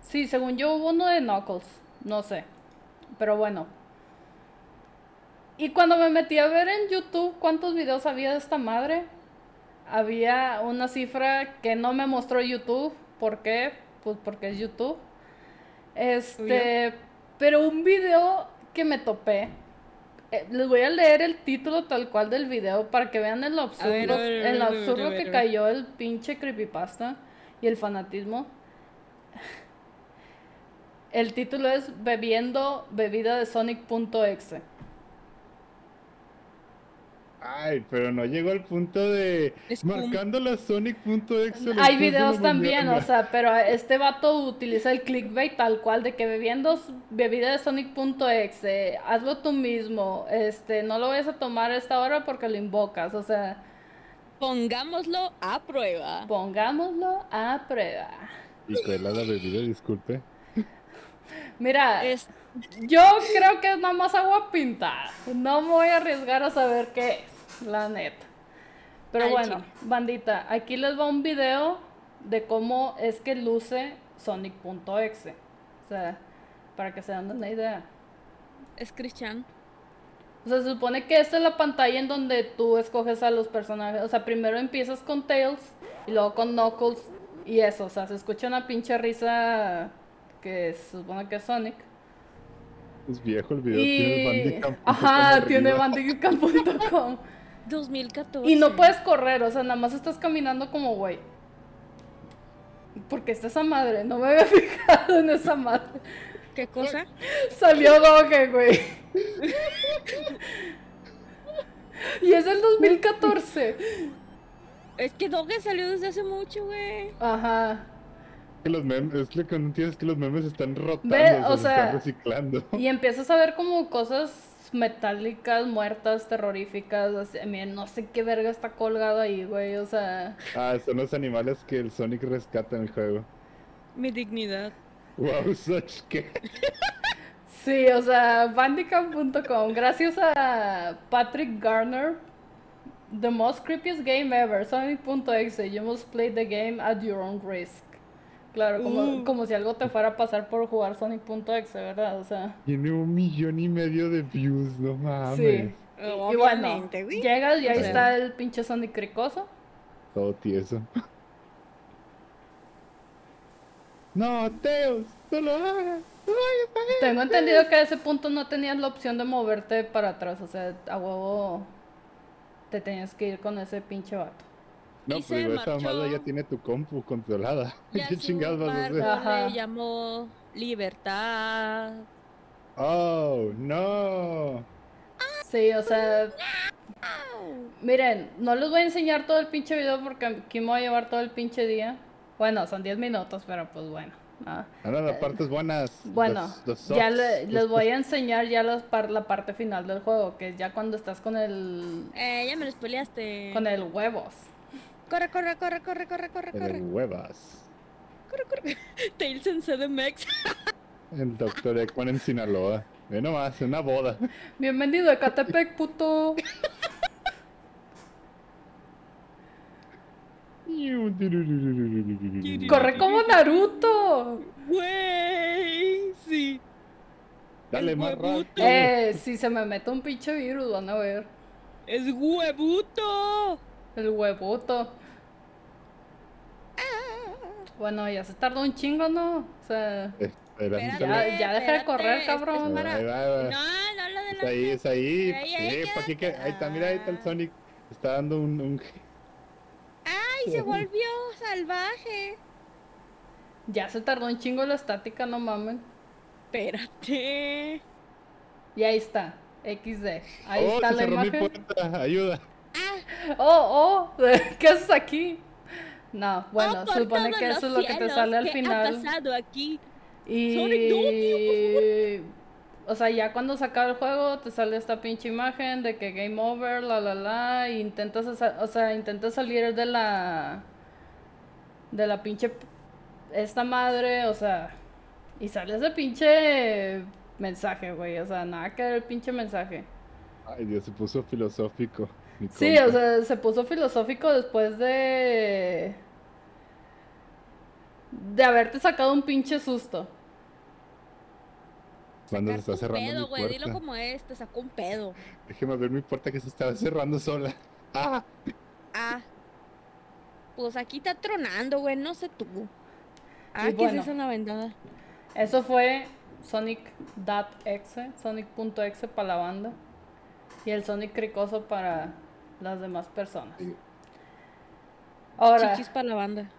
Sí, según yo hubo uno de Knuckles, no sé. Pero bueno. Y cuando me metí a ver en YouTube cuántos videos había de esta madre, había una cifra que no me mostró YouTube. ¿Por qué? Pues porque es YouTube. Este, pero un video que me topé. eh, les voy a leer el título tal cual del video para que vean el absurdo, ver, ver, el absurdo ver, que cayó el pinche creepypasta y el fanatismo. El título es Bebiendo bebida de Sonic.exe. Ay, pero no llegó al punto de Es como- marcando la Sonic.exe. Hay videos también, o sea, pero este vato utiliza el clickbait tal cual de que bebiendo bebida de Sonic.exe, hazlo tú mismo, este, no lo vayas a tomar a esta hora porque lo invocas, o sea, Pongámoslo a prueba. pongámoslo a prueba. Y fue la, la bebida, disculpe. Mira, Es, yo creo que es nada más agua pintada, no me voy a arriesgar a saber qué es, la neta. Pero Al bueno, chile. bandita, aquí les va un video de cómo es que luce Sonic.exe. O sea, para que se den una idea. es Christian. O sea, se supone que esta es la pantalla en donde tú escoges a los personajes. O sea, primero empiezas con Tails y luego con Knuckles y eso. O sea, se escucha una pinche risa que se supone que es Sonic. Es viejo el video, tiene Y... Bandicam. Ajá, tiene bandicam.com. 2014. Y no puedes correr, o sea, nada más estás caminando como güey. Porque está esa madre, no me había fijado en esa madre. ¿Qué cosa? Salió Doge, güey. Y es del 2014. Es que Doge salió desde hace mucho, güey. Ajá. Que los memes, es lo que no entiendes es que los memes están rotando, Ve, o sea, se sea, están reciclando. Y empiezas a ver como cosas metálicas, muertas, terroríficas. así, miren, no sé qué verga está colgado ahí, güey. O sea, Ah, son los animales que el Sonic rescata en el juego. Mi dignidad. Wow, such que. sí, o sea, bandicam.com. Gracias a Patrick Garner. The most creepiest game ever. Sonic.exe. You must play the game at your own risk. Claro, como, Uh. como si algo te fuera a pasar por jugar Sonic.exe, ¿verdad? O sea, Tiene un millón y medio de views, no mames. sí. Y, y bueno, llegas y ahí está el pinche Sonic cricoso. Todo tieso. No, Teos, no lo hagas. No ver. Tengo entendido que a ese punto no tenías la opción de moverte para atrás, o sea, a huevo te tenías que ir con ese pinche vato. No, Y pues digo, esa madre ya tiene tu compu controlada. Ya ¿Qué chingados vas a hacer? Ajá. le llamó Libertad. Oh, no. Sí, o sea, miren, no les voy a enseñar todo el pinche video porque aquí me voy a llevar todo el pinche día. Bueno, son 10 minutos, pero pues bueno. ah. Ahora las partes buenas. Bueno, los- los ya le- los- les voy a enseñar ya par- la parte final del juego, que es ya cuando estás con el Eh, ya me lo spoileaste. con el huevos. Corre, corre, corre, corre, corre, corre, corre. huevas. Corre, corre. Tails en CDMX. El doctor Ekman en Sinaloa. Ve nomás, una boda. Bienvenido a Catepec, puto. Corre como Naruto. Güey, sí. Dale más huevuto. rápido. Eh, si se me mete un pinche virus, van a ver. Es huevuto. El huevoto. Bueno, ya se tardó un chingo, ¿no? O sea, Espérate, Ya- ya deja de correr, es- cabrón. es para- Ahí va, ahí va. No, no lo Es ahí, es ahí. Ahí, ahí Sí, pa' aquí que- ahí está, mira, ahí está el Sonic. Está dando un, un- ¡Ay, se volvió salvaje! ya se tardó un chingo la estática, no mamen. Espérate. Y ahí está, XD. Ahí oh, está se la cerró mi imagen. puerta. Ayuda. Oh, oh, ¿qué haces aquí? No, bueno, Oh, supone que eso es lo que te sale al ¿qué final. ha pasado aquí? Y. Sonic, no, tío, O sea, ya cuando se acaba el juego, te sale esta pinche imagen de que game over, la la la, y intentas, o sea, intentas salir de la. de la pinche. esta madre, o sea, y sale ese pinche mensaje, güey, o sea, nada que ver el pinche mensaje. Ay, Dios, se puso filosófico. Sí, o sea, se puso filosófico después de. De haberte sacado un pinche susto. Cuando se está Sacarte un cerrando pedo, mi güey. Dilo como es, te sacó un pedo. Déjeme ver mi puerta que se estaba cerrando sola. ¡Ah! Ah. Pues aquí está tronando, güey, no sé tú. Ah, ¿qué bueno. es la ventana? Eso fue Sonic.exe, Sonic.exe para la banda. Y el Sonic cricoso para las demás personas. Ahora, Chichis para la banda.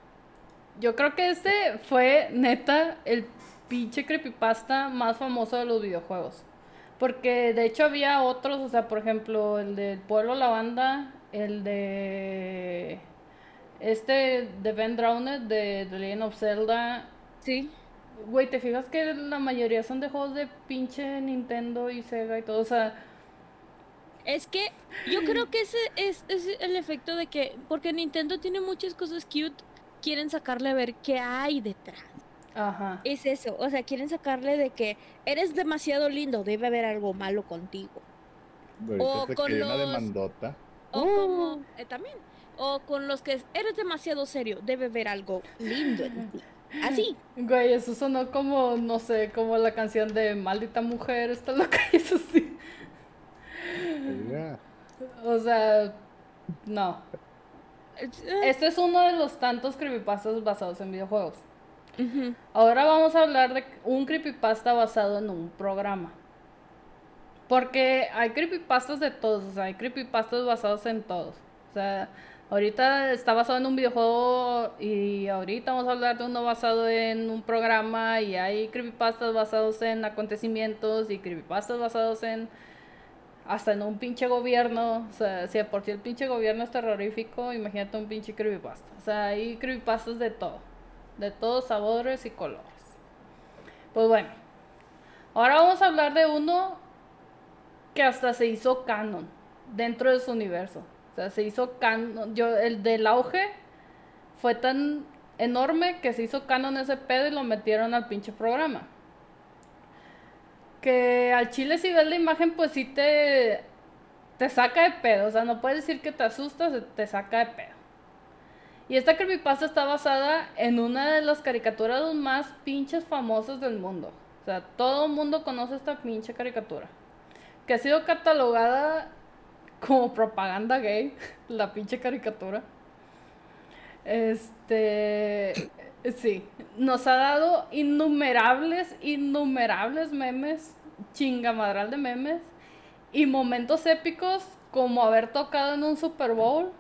Yo creo que este fue neta el pinche creepypasta más famoso de los videojuegos. Porque de hecho había otros, o sea, por ejemplo, el del pueblo la banda, el de este de Ben Drowned de The Legend of Zelda. Sí. Güey, ¿te fijas que la mayoría son de juegos de pinche Nintendo y Sega y todo? O sea, Es que yo creo que ese es, es el efecto de que, porque Nintendo tiene muchas cosas cute, quieren sacarle a ver qué hay detrás. ajá. Es eso, o sea, quieren sacarle de que eres demasiado lindo, debe haber algo malo contigo. O con una los- demandota. O como, eh, también, o con los que eres demasiado serio, debe haber algo lindo en ti. Así. Güey, eso sonó como, no sé, como la canción de Maldita Mujer, está loca y eso sí. O sea, no. Eh, Este es uno de los tantos creepypastas basados en videojuegos. Ahora vamos a hablar de un creepypasta basado en un programa. Porque hay creepypastas de todos, o sea, hay creepypastas basados en todos. O sea, ahorita está basado en un videojuego y ahorita vamos a hablar de uno basado en un programa y hay creepypastas basados en acontecimientos y creepypastas basados en hasta en un pinche gobierno. O sea, si de por sí el pinche gobierno es terrorífico, imagínate un pinche creepypasta. O sea, hay creepypastas de todo. De todos sabores y colores. Pues bueno. Ahora vamos a hablar de uno que hasta se hizo canon dentro de su universo. O sea, se hizo canon. Yo, el del auge fue tan enorme que se hizo canon ese pedo y lo metieron al pinche programa. Que al chile si ves la imagen pues sí te, te saca de pedo. O sea, no puedes decir que te asustas, te saca de pedo. Y esta creepypasta está basada en una de las caricaturas más pinches famosas del mundo. O sea, todo el mundo conoce esta pinche caricatura. Que ha sido catalogada como propaganda gay, la pinche caricatura. Este, sí, nos ha dado innumerables, innumerables memes, chingamadral de memes y momentos épicos como haber tocado en un Super Bowl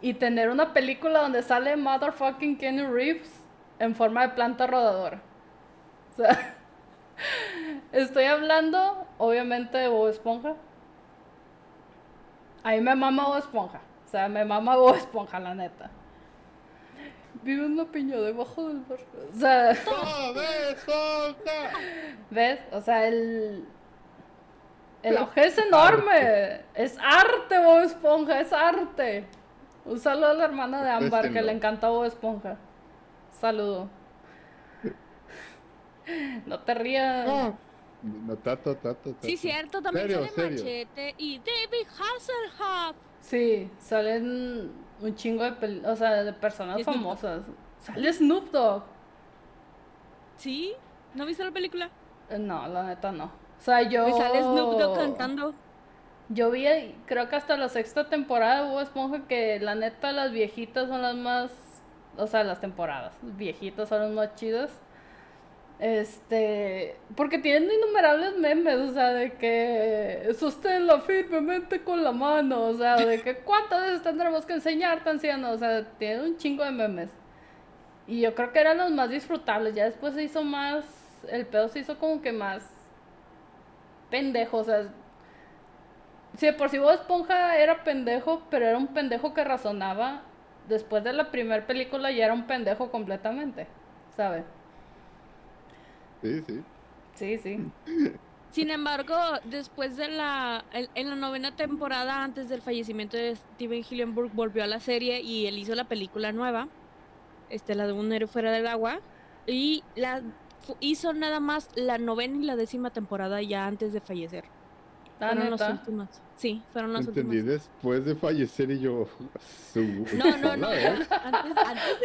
y tener una película donde sale motherfucking Kenny Reeves en forma de planta rodadora. O sea, estoy hablando obviamente de Bob Esponja. A mí me mama Bob Esponja. O sea, me mama Bob Esponja, la neta. Vive una piña debajo del barco. O sea. ¿ves? O sea, el. El auge es enorme. Es arte, Bob Esponja, es arte. Un saludo a la hermana de Ámbar que le encanta Bob Esponja. Saludo. No te rías. No, no, tato, tato, tato. Sí, cierto, también Serio, sale serio. Machete y David Hasselhoff. Sí, salen un chingo de, pel- o sea, de personas famosas. Sale Snoop Dogg. ¿Sí? ¿No viste la película? Eh, No, la neta no. O sea, yo. Y sale Snoop Dogg cantando. Yo vi, ahí, creo que hasta la sexta temporada Bob Esponja, que la neta las viejitas son las más. O sea, las temporadas viejitas son las más chidas. Este. Porque tienen innumerables memes, o sea, de que. Sosténla firmemente con la mano, o sea, de que cuántas veces tendremos que enseñarte, anciano. O sea, tienen un chingo de memes. Y yo creo que eran los más disfrutables. Ya después se hizo más. El pedo se hizo como que más. Pendejo, o sea. Si de por sí Bob Esponja era pendejo, pero era un pendejo que razonaba. Después de la primera película ya era un pendejo completamente, ¿sabes? Sí, sí. Sí, sí. Sin embargo, después de la. En, la novena temporada, antes del fallecimiento de Steven Hillenburg, volvió a la serie y él hizo la película nueva. Este, la de un héroe fuera del agua. Y la hizo nada más la novena y la décima temporada ya antes de fallecer. La fueron los últimos. Sí, fueron los Entendí últimos. después de fallecer y yo. Su... No, no, no. Antes, antes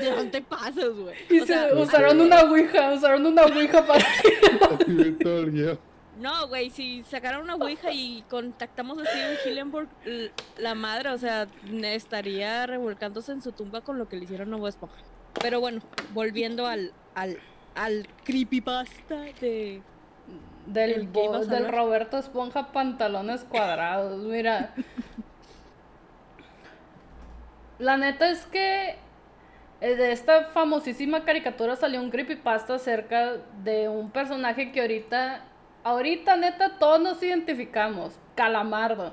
de, de antepasos, güey. Y O se sea, usaron una ouija, usaron una ouija para... No, güey, si sacaran una ouija y contactamos a Steven Hillenburg, la madre, o sea, estaría revolcándose en su tumba con lo que le hicieron a Bob Esponja. Pero bueno, volviendo al, al, al creepypasta de... Del, ¿El qué bo- ibas a del? Roberto Esponja pantalones cuadrados, mira. La neta es que eh, de esta famosísima caricatura salió un creepypasta acerca de un personaje que ahorita, ahorita neta todos nos identificamos, Calamardo.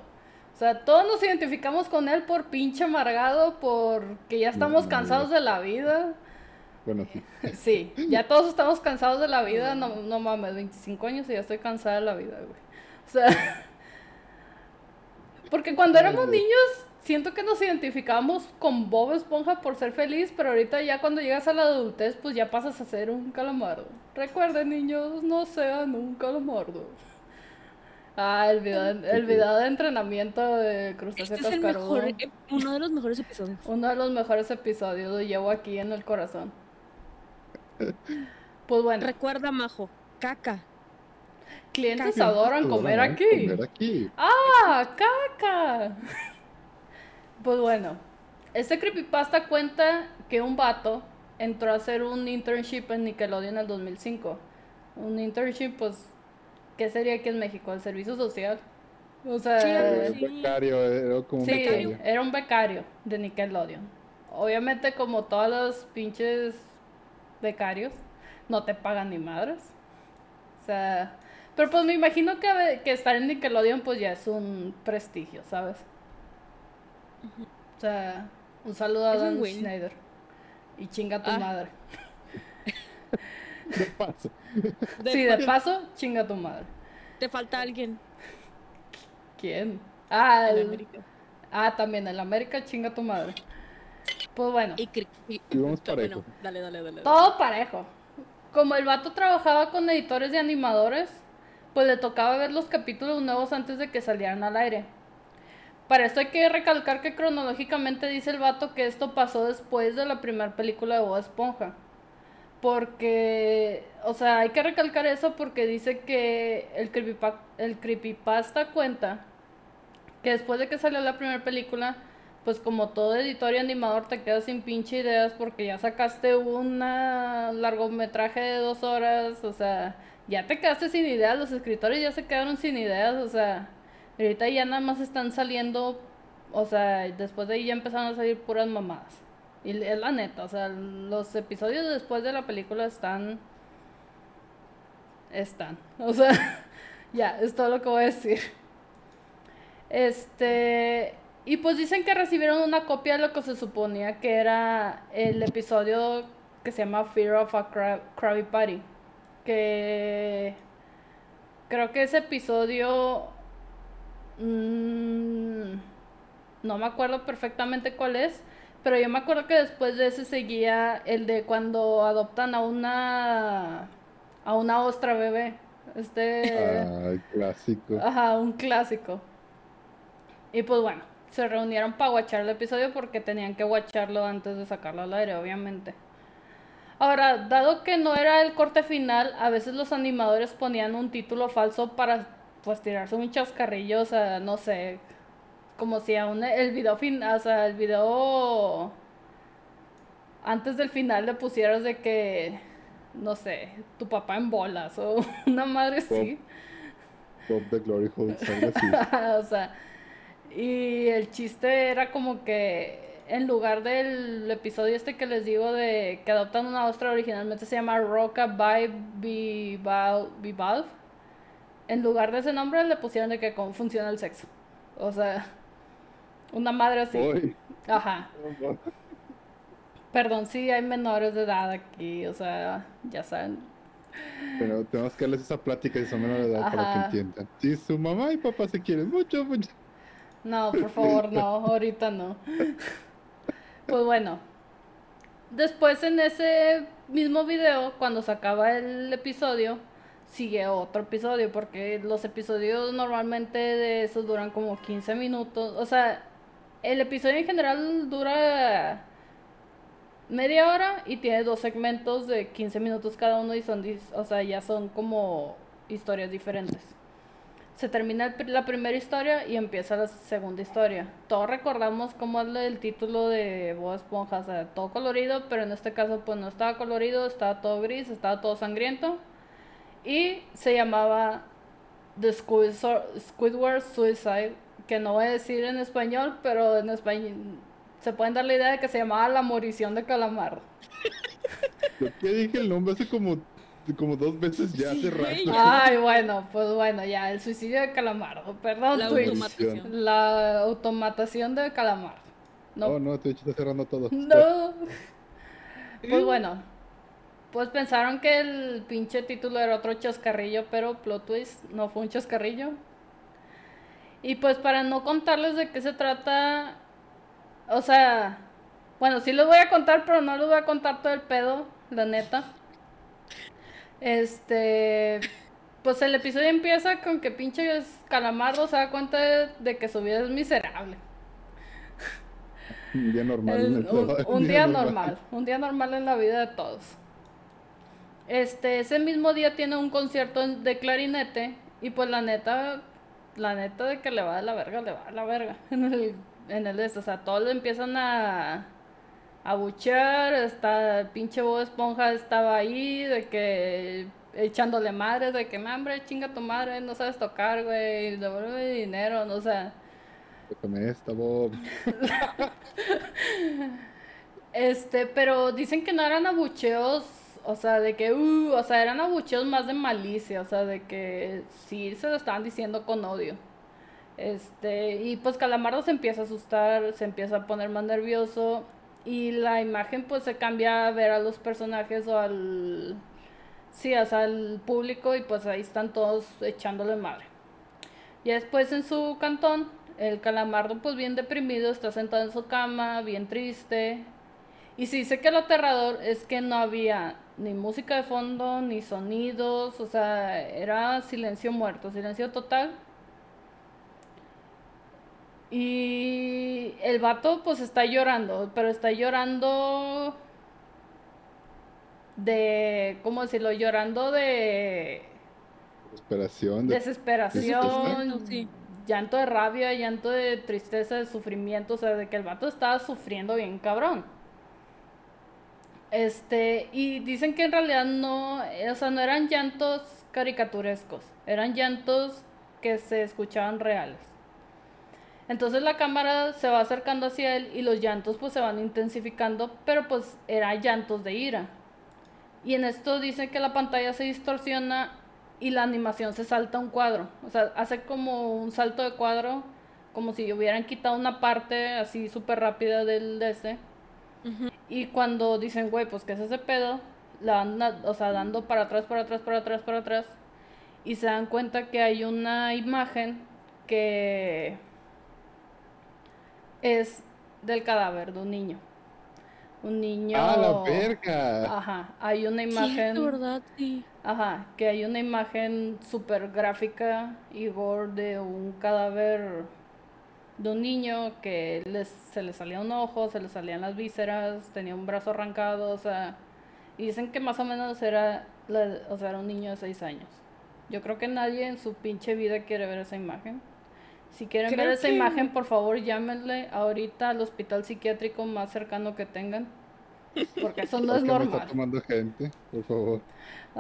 O sea, todos nos identificamos con él por pinche amargado, porque ya estamos cansados de la vida. Bueno, sí. Sí, ya todos estamos cansados de la vida. No, no mames, 25 años y ya estoy cansada de la vida, güey. O sea, porque cuando éramos niños, siento que nos identificábamos con Bob Esponja por ser feliz, pero ahorita ya cuando llegas a la adultez, pues ya pasas a ser un calamardo. Recuerden, niños, no sean un calamardo. Ah, el video, el video de entrenamiento de Crustáceo Este es el mejor, uno de los mejores episodios. Uno de los mejores episodios, lo llevo aquí en el corazón. Pues bueno, Recuerda, Majo, caca. clientes caca. adoran comer aquí. Comer aquí. ¡Ah, caca! Pues bueno, este creepypasta cuenta que un vato entró a hacer un internship en Nickelodeon en el 2005. Un internship, pues, ¿qué sería aquí en México? El servicio social. O sea, Sí, Era así. un becario, era como un Sí, becario. era un becario de Nickelodeon. Obviamente, como todos los pinches becarios, no te pagan ni madres. O sea, pero pues me imagino que, que estar en Nickelodeon pues ya es un prestigio, ¿sabes? O sea, un saludo a Dan. Schneider. Y chinga tu Ah. madre. De paso. De- Sí, de paso, chinga tu madre. Te falta alguien ¿Quién? Ah, el- América. ah, también el América, chinga tu madre. Pues bueno. Y, cri- y- Y vamos parejo. dale, dale, dale. dale. Todo parejo. Como el vato trabajaba con editores y animadores, pues le tocaba ver los capítulos nuevos antes de que salieran al aire. Para esto hay que recalcar que cronológicamente dice el vato que esto pasó después de la primera película de Bob Esponja. Porque, o sea, hay que recalcar eso porque dice que el, creepypa- el creepypasta cuenta que después de que salió la primera película, pues como todo editor y animador te quedas sin pinche ideas porque ya sacaste un largometraje de dos horas, o sea, ya te quedaste sin ideas, los escritores ya se quedaron sin ideas, o sea, ahorita ya nada más están saliendo, o sea, después de ahí ya empezaron a salir puras mamadas. Y es la neta, o sea, los episodios después de la película están... Están. O sea, ya, es todo lo que voy a decir. Este. Y pues dicen que recibieron una copia de lo que se suponía que era el episodio que se llama Fear of a Krabby Patty. Que. Creo que ese episodio. mm, no me acuerdo perfectamente cuál es. Pero yo me acuerdo que después de ese seguía el de cuando adoptan a una. a una ostra bebé. Este. Ay, clásico. Ajá, un clásico. Y pues bueno, se reunieron para guachar el episodio porque tenían que guacharlo antes de sacarlo al aire, obviamente. Ahora, dado que no era el corte final, a veces los animadores ponían un título falso para pues tirarse un chascarrillo, o sea, no sé, como si aún el video fin, o sea, el video antes del final le pusieras de que no sé, tu papá en bolas o una madre así. Bob the Glory Hole, o sea, y el chiste era como que en lugar del episodio este que les digo de que adoptan una ostra originalmente se llama Roca by Bivalve, en lugar de ese nombre le pusieron de que cómo funciona el sexo. O sea, una madre así. Ajá. Perdón, sí hay menores de edad aquí, o sea, ya saben. Pero tenemos que darles esa plática si son menores de edad para que entiendan. Si su mamá y papá se quieren mucho, mucho. No, por favor, no, ahorita no. Pues bueno, después en ese mismo video, cuando se acaba el episodio, sigue otro episodio, porque los episodios normalmente de esos duran como 15 minutos. O sea, el episodio en general dura media hora y tiene dos segmentos de 15 minutos cada uno y son, o sea, ya son como historias diferentes. Se termina la primera historia y empieza la segunda historia. Todos recordamos cómo es el título de Bob Esponja, o sea, todo colorido, pero en este caso pues no estaba colorido, estaba todo gris, estaba todo sangriento. Y se llamaba The Squidward Suicide, que no voy a decir en español, pero en español se pueden dar la idea de que se llamaba La Morición de Calamardo. qué dije el nombre hace como, como dos veces ya hace rato. Ay, bueno, pues bueno, ya, el suicidio de Calamardo. Perdón, la automatación. La automatación de Calamardo. No, oh, no, Twitch está cerrando todo. No. Pues bueno, pues pensaron que el pinche título era otro chascarrillo, pero plot twist no fue un chascarrillo. Y pues para no contarles de qué se trata, o sea, bueno, sí les voy a contar, pero no les voy a contar todo el pedo, la neta. Este, pues el episodio empieza con que pinche Calamardo se da cuenta de, que su vida es miserable. Un día normal. un, día, normal. Un día normal en la vida de todos. Este, ese mismo día tiene un concierto de clarinete y pues la neta, la neta de que le va a la verga, le va a la verga en el, en el este, o sea, todos le empiezan a a buchear, está pinche Bob Esponja estaba ahí de que echándole madre, de que hambre, chinga tu madre, no sabes tocar, güey, devuelve dinero, no sé. Déjame esta, Bob. este, pero dicen que no eran abucheos o sea, de que, uh, o sea, eran abucheos más de malicia, o sea, de que sí se lo estaban diciendo con odio. Este, y pues Calamardo se empieza a asustar, se empieza a poner más nervioso y la imagen pues se cambia a ver a los personajes o al sí, o sea, público y pues ahí están todos echándole madre. Y después en su cantón, el calamardo pues bien deprimido, está sentado en su cama, bien triste. Y se dice que lo aterrador es que no había ni música de fondo, ni sonidos, o sea, era silencio muerto, silencio total. Y el vato pues está llorando, pero está llorando de, ¿cómo decirlo? Llorando de... Desesperación. desesperación, llanto de rabia, llanto de tristeza, de sufrimiento, o sea, de que el vato estaba sufriendo bien cabrón. Este, y dicen que en realidad no, o sea, no eran llantos caricaturescos, eran llantos que se escuchaban reales. Entonces la cámara se va acercando hacia él y los llantos pues se van intensificando, pero pues eran llantos de ira. Y en esto dice que la pantalla se distorsiona y la animación se salta un cuadro. O sea, hace como un salto de cuadro, como si hubieran quitado una parte así súper rápida del DC. Y cuando dicen, güey, pues ¿qué es ese pedo? La van, o sea, dando para atrás, para atrás, para atrás, para atrás. Y se dan cuenta que hay una imagen que es del cadáver de un niño. Un niño. ¡Ah, la verga! Ajá, hay una imagen. Sí, verdad, sí. Ajá, que hay una imagen súper gráfica y gore de un cadáver de un niño que les, se le salía un ojo, se le salían las vísceras, tenía un brazo arrancado, o sea, y dicen que más o menos era, o sea, era un niño de 6 años. Yo creo que nadie en su pinche vida quiere ver esa imagen. Si quieren ver esa imagen, por favor, llámenle ahorita al hospital psiquiátrico más cercano que tengan. Porque eso no es normal. está tomando gente, por favor.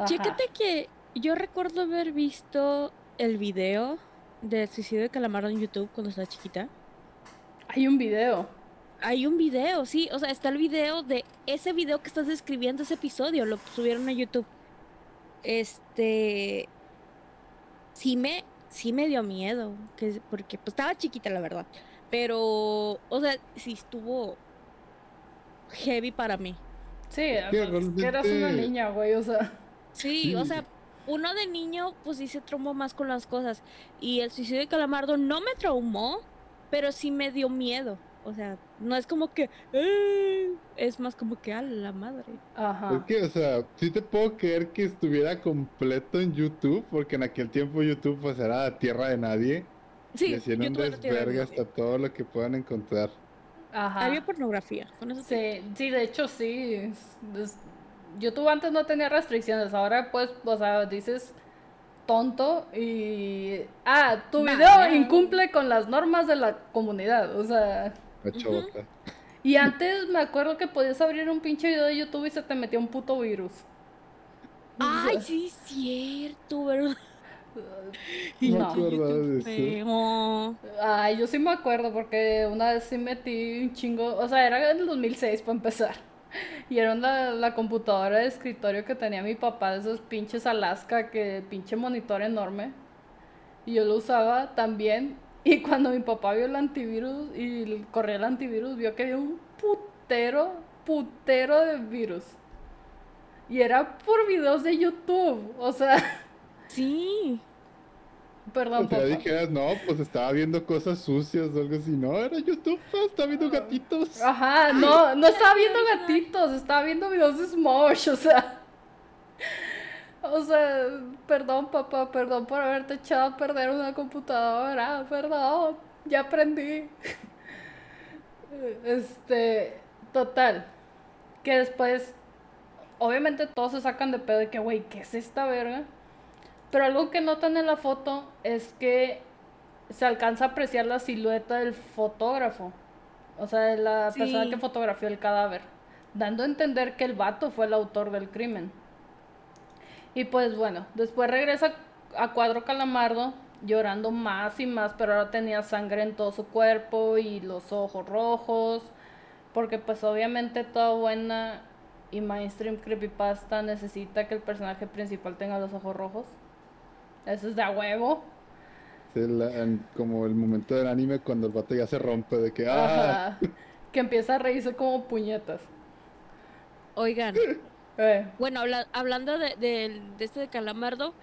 Chécate que yo recuerdo haber visto el video del suicidio de Calamardo en YouTube cuando estaba chiquita. Hay un video. Hay un video, sí. O sea, está el video de ese video que estás describiendo, ese episodio. Lo subieron a YouTube. Este. Sí me, sí me dio miedo. Que, porque pues, estaba chiquita, la verdad. Pero, o sea, sí estuvo heavy para mí. Sí, que eras una niña, güey, o sea. sí, o sea, uno de niño, pues sí se traumó más con las cosas. Y el suicidio de Calamardo no me traumó, pero sí me dio miedo. O sea, no es como que. "Eh", es más como que a la madre. Ajá. Es que, o sea, sí te puedo creer que estuviera completo en YouTube, porque en aquel tiempo YouTube pues era tierra de nadie. Sí, y hacían un desvergue hasta todo lo que puedan encontrar. Ajá. Había pornografía. Con eso te- Sí, sí, de hecho sí. es- es- YouTube antes no tenía restricciones, ahora pues, o sea, dices tonto y... Ah, tu video incumple con las normas de la comunidad, o sea... Y antes me acuerdo que podías abrir un pinche video de YouTube y se te metía un puto virus. Ay, sí, es cierto, ¿verdad? No me No. Ay, yo sí me acuerdo porque una vez sí metí un chingo, o sea, era en el 2006 para empezar. Y era una, la computadora de escritorio que tenía mi papá de esos pinches Alaska, que pinche monitor enorme. Y yo lo usaba también. Y cuando mi papá vio el antivirus y corría el antivirus, vio que había un putero, putero de virus. Y era por videos de YouTube. O sea, Sí. perdón, papá. dijeras, no, pues estaba viendo cosas sucias o algo así. No, era YouTube, ah, estaba viendo gatitos. Ajá, no, no estaba viendo gatitos, estaba viendo videos de Smosh, o sea. O sea, perdón papá, perdón por haberte echado a perder una computadora, perdón, ya aprendí. Este, total, que después, obviamente todos se sacan de pedo de que, güey, ¿qué es esta verga? Pero algo que notan en la foto es que se alcanza a apreciar la silueta del fotógrafo. O sea, de la Sí. persona que fotografió el cadáver. Dando a entender que el vato fue el autor del crimen. Y pues bueno, después regresa a Cuadro Calamardo llorando más y más, pero ahora tenía sangre en todo su cuerpo y los ojos rojos. Porque pues obviamente toda buena y mainstream creepypasta necesita que el personaje principal tenga los ojos rojos. Eso es de a huevo. La- en- como el momento del anime cuando el vato ya se rompe de que, ah, Ajá. Que empieza a reírse como puñetas. Oigan, Eh, bueno, habla- hablando de, este de Calamardo,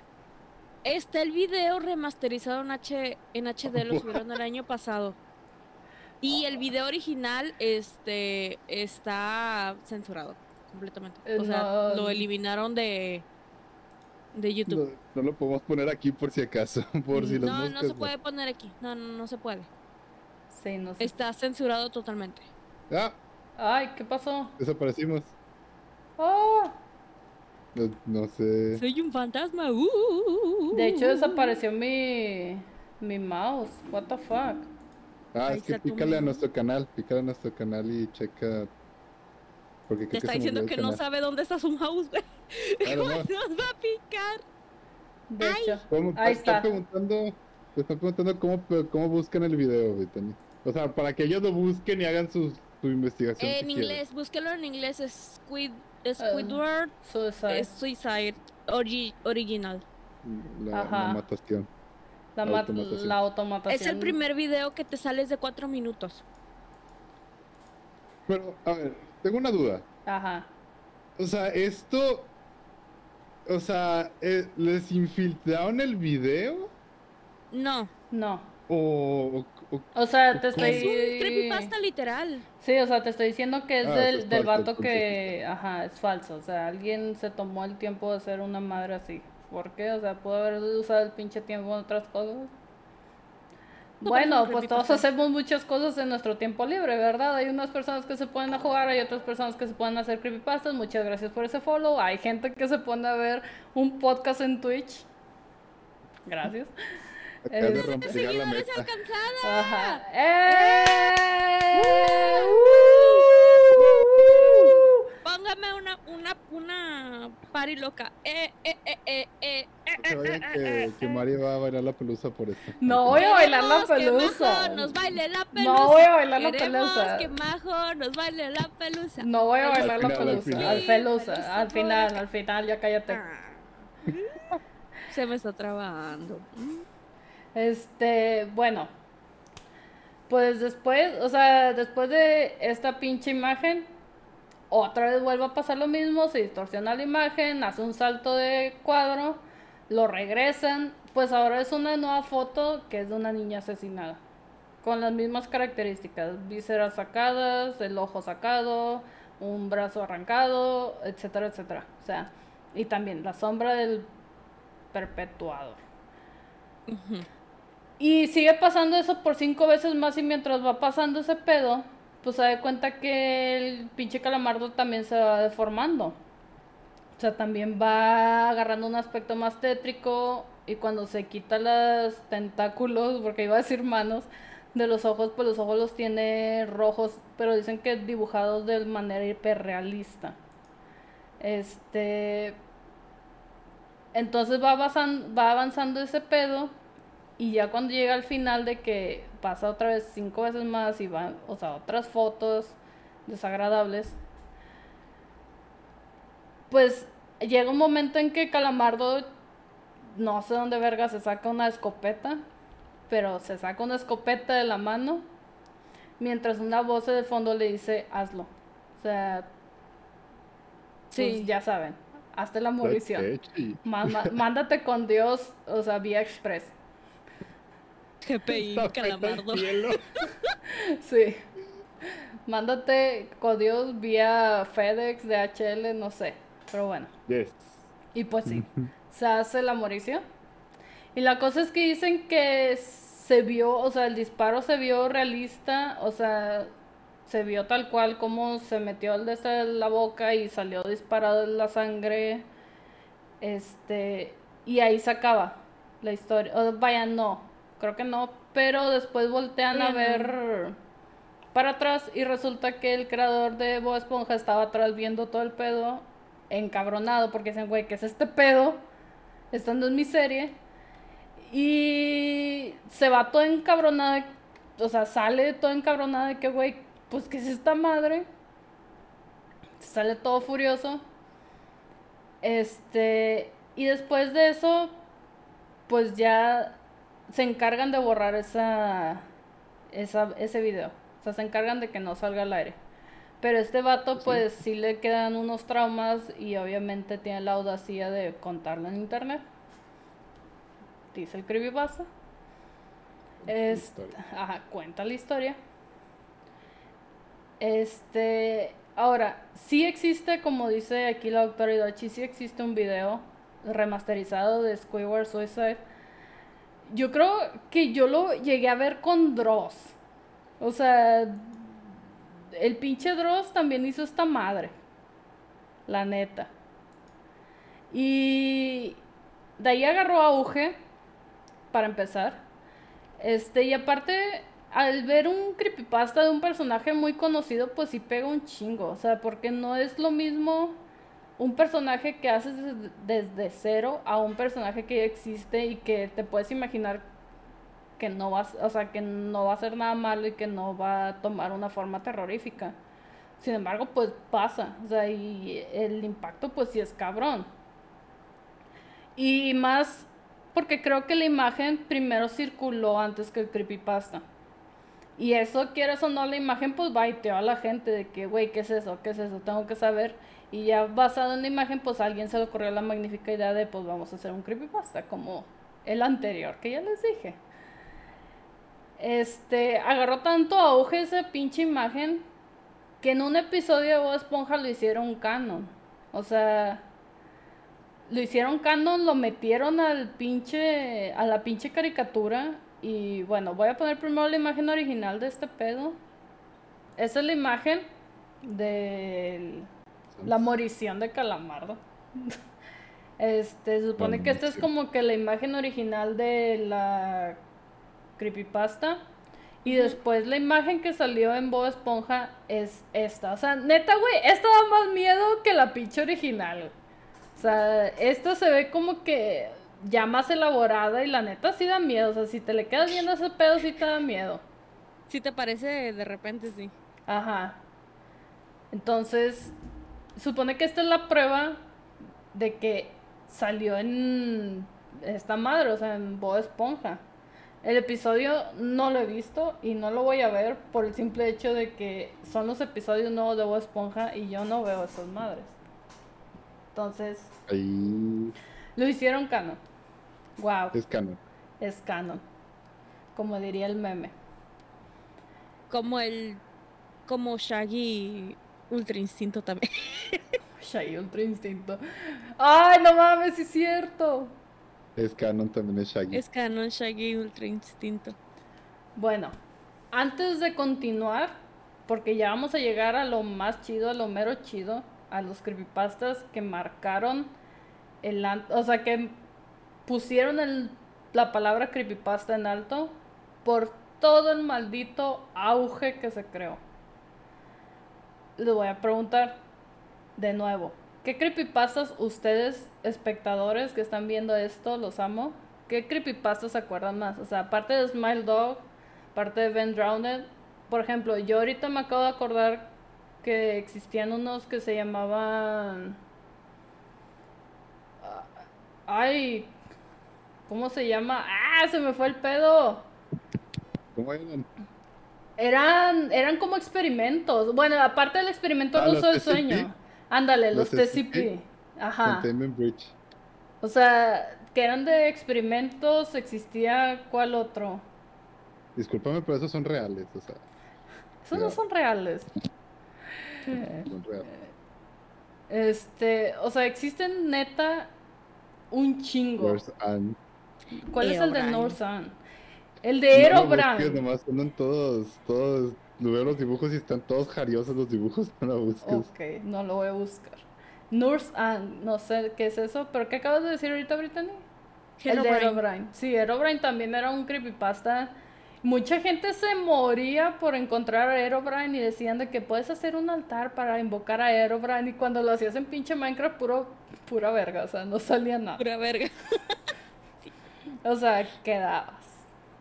está el video remasterizado en, H, en HD, lo subieron el año pasado. Y el video original este está censurado completamente. Eh, O sea, no. lo eliminaron de, de YouTube. no, no lo podemos poner aquí por si acaso, por si los No, no se puede poner aquí. No, no, no se puede. sí, no sé. Está censurado totalmente. Ah, Ay, ¿qué pasó? desaparecimos. Oh, No, no sé. Soy un fantasma. uh, uh, uh, uh, de hecho desapareció mi mi mouse. What the fuck? Ah, Ahí es que pícale a nuestro canal, pícale a nuestro canal y checa. Porque creo Te está diciendo que no sabe dónde está su mouse, güey. Ah, no, ¿Cómo no. nos va a picar? De Ay. hecho. ¿Cómo- Ahí te están está. preguntando, te preguntando cómo, cómo buscan el video, Brittany. O sea, para que ellos lo busquen y hagan su, su investigación. En si quieren. inglés, búsquelo en inglés. Es Squid, Squidward Suicide. es Suicide ori- Original. La, Ajá. la matación. La, la ma- automatación. la automatación. Es el primer video que te sales de cuatro minutos. Pero, a ver, tengo una duda. Ajá. O sea, esto. O sea, eh, ¿les infiltraron el video? No, No. ¿O.? O- sea, te estoy. es un creepypasta literal. Sí, o sea, te estoy diciendo que es Ah, del, es del vato que. Ajá, es falso. O sea, alguien se tomó el tiempo de hacer una madre así. ¿Por qué? O sea, pudo haber usado el pinche tiempo en otras cosas. No, Bueno, pues todos hacemos muchas cosas en nuestro tiempo libre, ¿verdad? Hay unas personas que se ponen a jugar, hay otras personas que se ponen a hacer creepypastas. Muchas gracias por ese follow. Hay gente que se pone a ver un podcast en Twitch. Gracias. Acabas de Este- romper ya la Seguidores meta. alcanzada. Ajá. ¡Eh! Póngame una, una, una party loca. Eh, eh, eh, eh, eh, eh, Que, vayan que, que Mario va a bailar la pelusa por eso. No voy a bailar la pelusa. Majo nos baile la pelusa. No voy a bailar la pelusa. que Majo nos baile la pelusa. No voy a Al bailar la pelusa. Al pelusa. Pelusa Al final, al final, ya cállate. Ah. Se me está trabando. Este, bueno. Pues después, o sea, después de esta pinche imagen, otra vez vuelve a pasar lo mismo, se distorsiona la imagen, hace un salto de cuadro, lo regresan, pues ahora es una nueva foto que es de una niña asesinada. con las mismas características, vísceras sacadas, el ojo sacado, un brazo arrancado, etcétera, etcétera. O sea, y también la sombra del perpetuador. Y sigue pasando eso por cinco veces más y mientras va pasando ese pedo, pues se da cuenta que el pinche calamardo también se va deformando. O sea, también va agarrando un aspecto más tétrico y cuando se quita los tentáculos, porque iba a decir manos, de los ojos, pues los ojos los tiene rojos, pero dicen que dibujados de manera hiperrealista. Este. Entonces va avanzando, va avanzando ese pedo. Y ya cuando llega al final de que pasa otra vez cinco veces más y van, o sea, otras fotos desagradables. Pues llega un momento en que Calamardo, no sé dónde verga, se saca una escopeta pero se saca una escopeta de la mano mientras una voz de fondo le dice hazlo. O sea, sí, pues ya saben, hazte la munición. mándate con Dios, o sea, vía express. GPI, calamardo. sí. Mándate con Dios vía FedEx, DHL, no sé. Pero bueno. Yes. Y pues sí, se hace la munición y la cosa es que dicen que se vio, o sea, el disparo se vio realista, o sea, se vio tal cual como se metió desde la boca y salió disparado la sangre. Este, y ahí se acaba la historia. O, vaya, no, creo que no, pero después voltean a ver para atrás y resulta que el creador de Bob Esponja estaba atrás viendo todo el pedo encabronado porque dicen, güey, ¿qué es este pedo? Estando en mi serie. Y se va todo encabronado, o sea, sale todo encabronado de que, güey, pues que es esta madre. Sale todo furioso. Este, y después de eso, pues ya se encargan de borrar esa, esa, ese video. O sea, se encargan de que no salga al aire. Pero este vato, pues sí le quedan unos traumas y obviamente tiene la audacia de contarlo en internet dice el creepypasta. Es, ajá, cuenta la historia. Este, ahora, sí existe, como dice aquí la doctora Idochi, sí existe un video remasterizado de Squidward Suicide. Yo creo que yo lo llegué a ver con Dross. O sea, el pinche Dross también hizo esta madre. La neta. Y de ahí agarró auge para empezar. Este, y aparte, al ver un creepypasta de un personaje muy conocido, pues sí pega un chingo. O sea, porque no es lo mismo un personaje que haces desde, cero a un personaje que existe y que te puedes imaginar que no va, o sea, que no va a hacer nada malo y que no va a tomar una forma terrorífica. Sin embargo, pues pasa, o sea, y el impacto pues sí es cabrón. Y más porque creo que la imagen primero circuló antes que el creepypasta. Y eso, quieres o no, la imagen pues baiteó a la gente de que, güey, ¿qué es eso? ¿Qué es eso? Tengo que saber. Y ya basado en la imagen, pues a alguien se le ocurrió la magnífica idea de, pues vamos a hacer un creepypasta, como el anterior, que ya les dije. Este, agarró tanto auge esa pinche imagen que en un episodio de Bob Esponja lo hicieron canon. O sea, lo hicieron canon, lo metieron al pinche, a la pinche caricatura. Y bueno, voy a poner primero la imagen original de este pedo. Esa es la imagen de la morición de Calamardo. Este, se supone que esta es como que la imagen original de la creepypasta. Y después la imagen que salió en Bob Esponja es esta. O sea, neta, güey, esta da más miedo que la pinche original. O sea, esto se ve como que ya más elaborada y la neta sí da miedo. O sea, si te le quedas viendo ese pedo, sí te da miedo. Si te parece de repente, sí. Ajá. Entonces, supone que esta es la prueba de que salió en esta madre, o sea, en Bob Esponja. El episodio no lo he visto y no lo voy a ver por el simple hecho de que son los episodios nuevos de Bob Esponja y yo no veo esas madres. Entonces, lo hicieron canon. Wow. Es canon. Es canon. Como diría el meme. Como el. Como Shaggy Ultra Instinto también. Shaggy Ultra Instinto. ¡Ay, no mames, es cierto! Es canon también es Shaggy. Es canon Shaggy Ultra Instinto. Bueno, antes de continuar, porque ya vamos a llegar a lo más chido, a lo mero chido, a los creepypastas que marcaron el... an- O sea, que pusieron el- la palabra creepypasta en alto por todo el maldito auge que se creó. Les voy a preguntar de nuevo, ¿qué creepypastas ustedes, espectadores que están viendo esto, los amo? ¿Qué creepypastas se acuerdan más? O sea, aparte de Smile Dog, aparte de Ben Drowned, por ejemplo, yo ahorita me acabo de acordar que existían unos que se llamaban... Ah, Ay, ¿cómo se llama? ¡Ah! Se me fue el pedo. ¿Cómo? Eran, eran como experimentos. Bueno, aparte del experimento Ah, ruso del sueño. Ándale, los, Los TCP. TCP. Ajá. Containment Bridge. O sea, que eran de experimentos, existía cuál otro. Discúlpame, pero esos son reales, o sea, Esos no son reales. son reales. Este, o sea, existen neta un chingo. ¿Cuál es el de Herobrine. Norsan? El de No lo busques, Herobrine. nomás andan todos, todos, veo los dibujos y están todos jariosos los dibujos, no lo busques. Ok, no lo voy a buscar. Nurse Anne, no sé qué es eso, pero ¿qué acabas de decir ahorita, Brittany? El de Herobrine. Sí, Herobrine también era un creepypasta. Mucha gente se moría por encontrar a Herobrine y decían de que puedes hacer un altar para invocar a Herobrine y cuando lo hacías en pinche Minecraft puro pura verga, o sea, no salía nada. Pura verga. O sea, quedabas.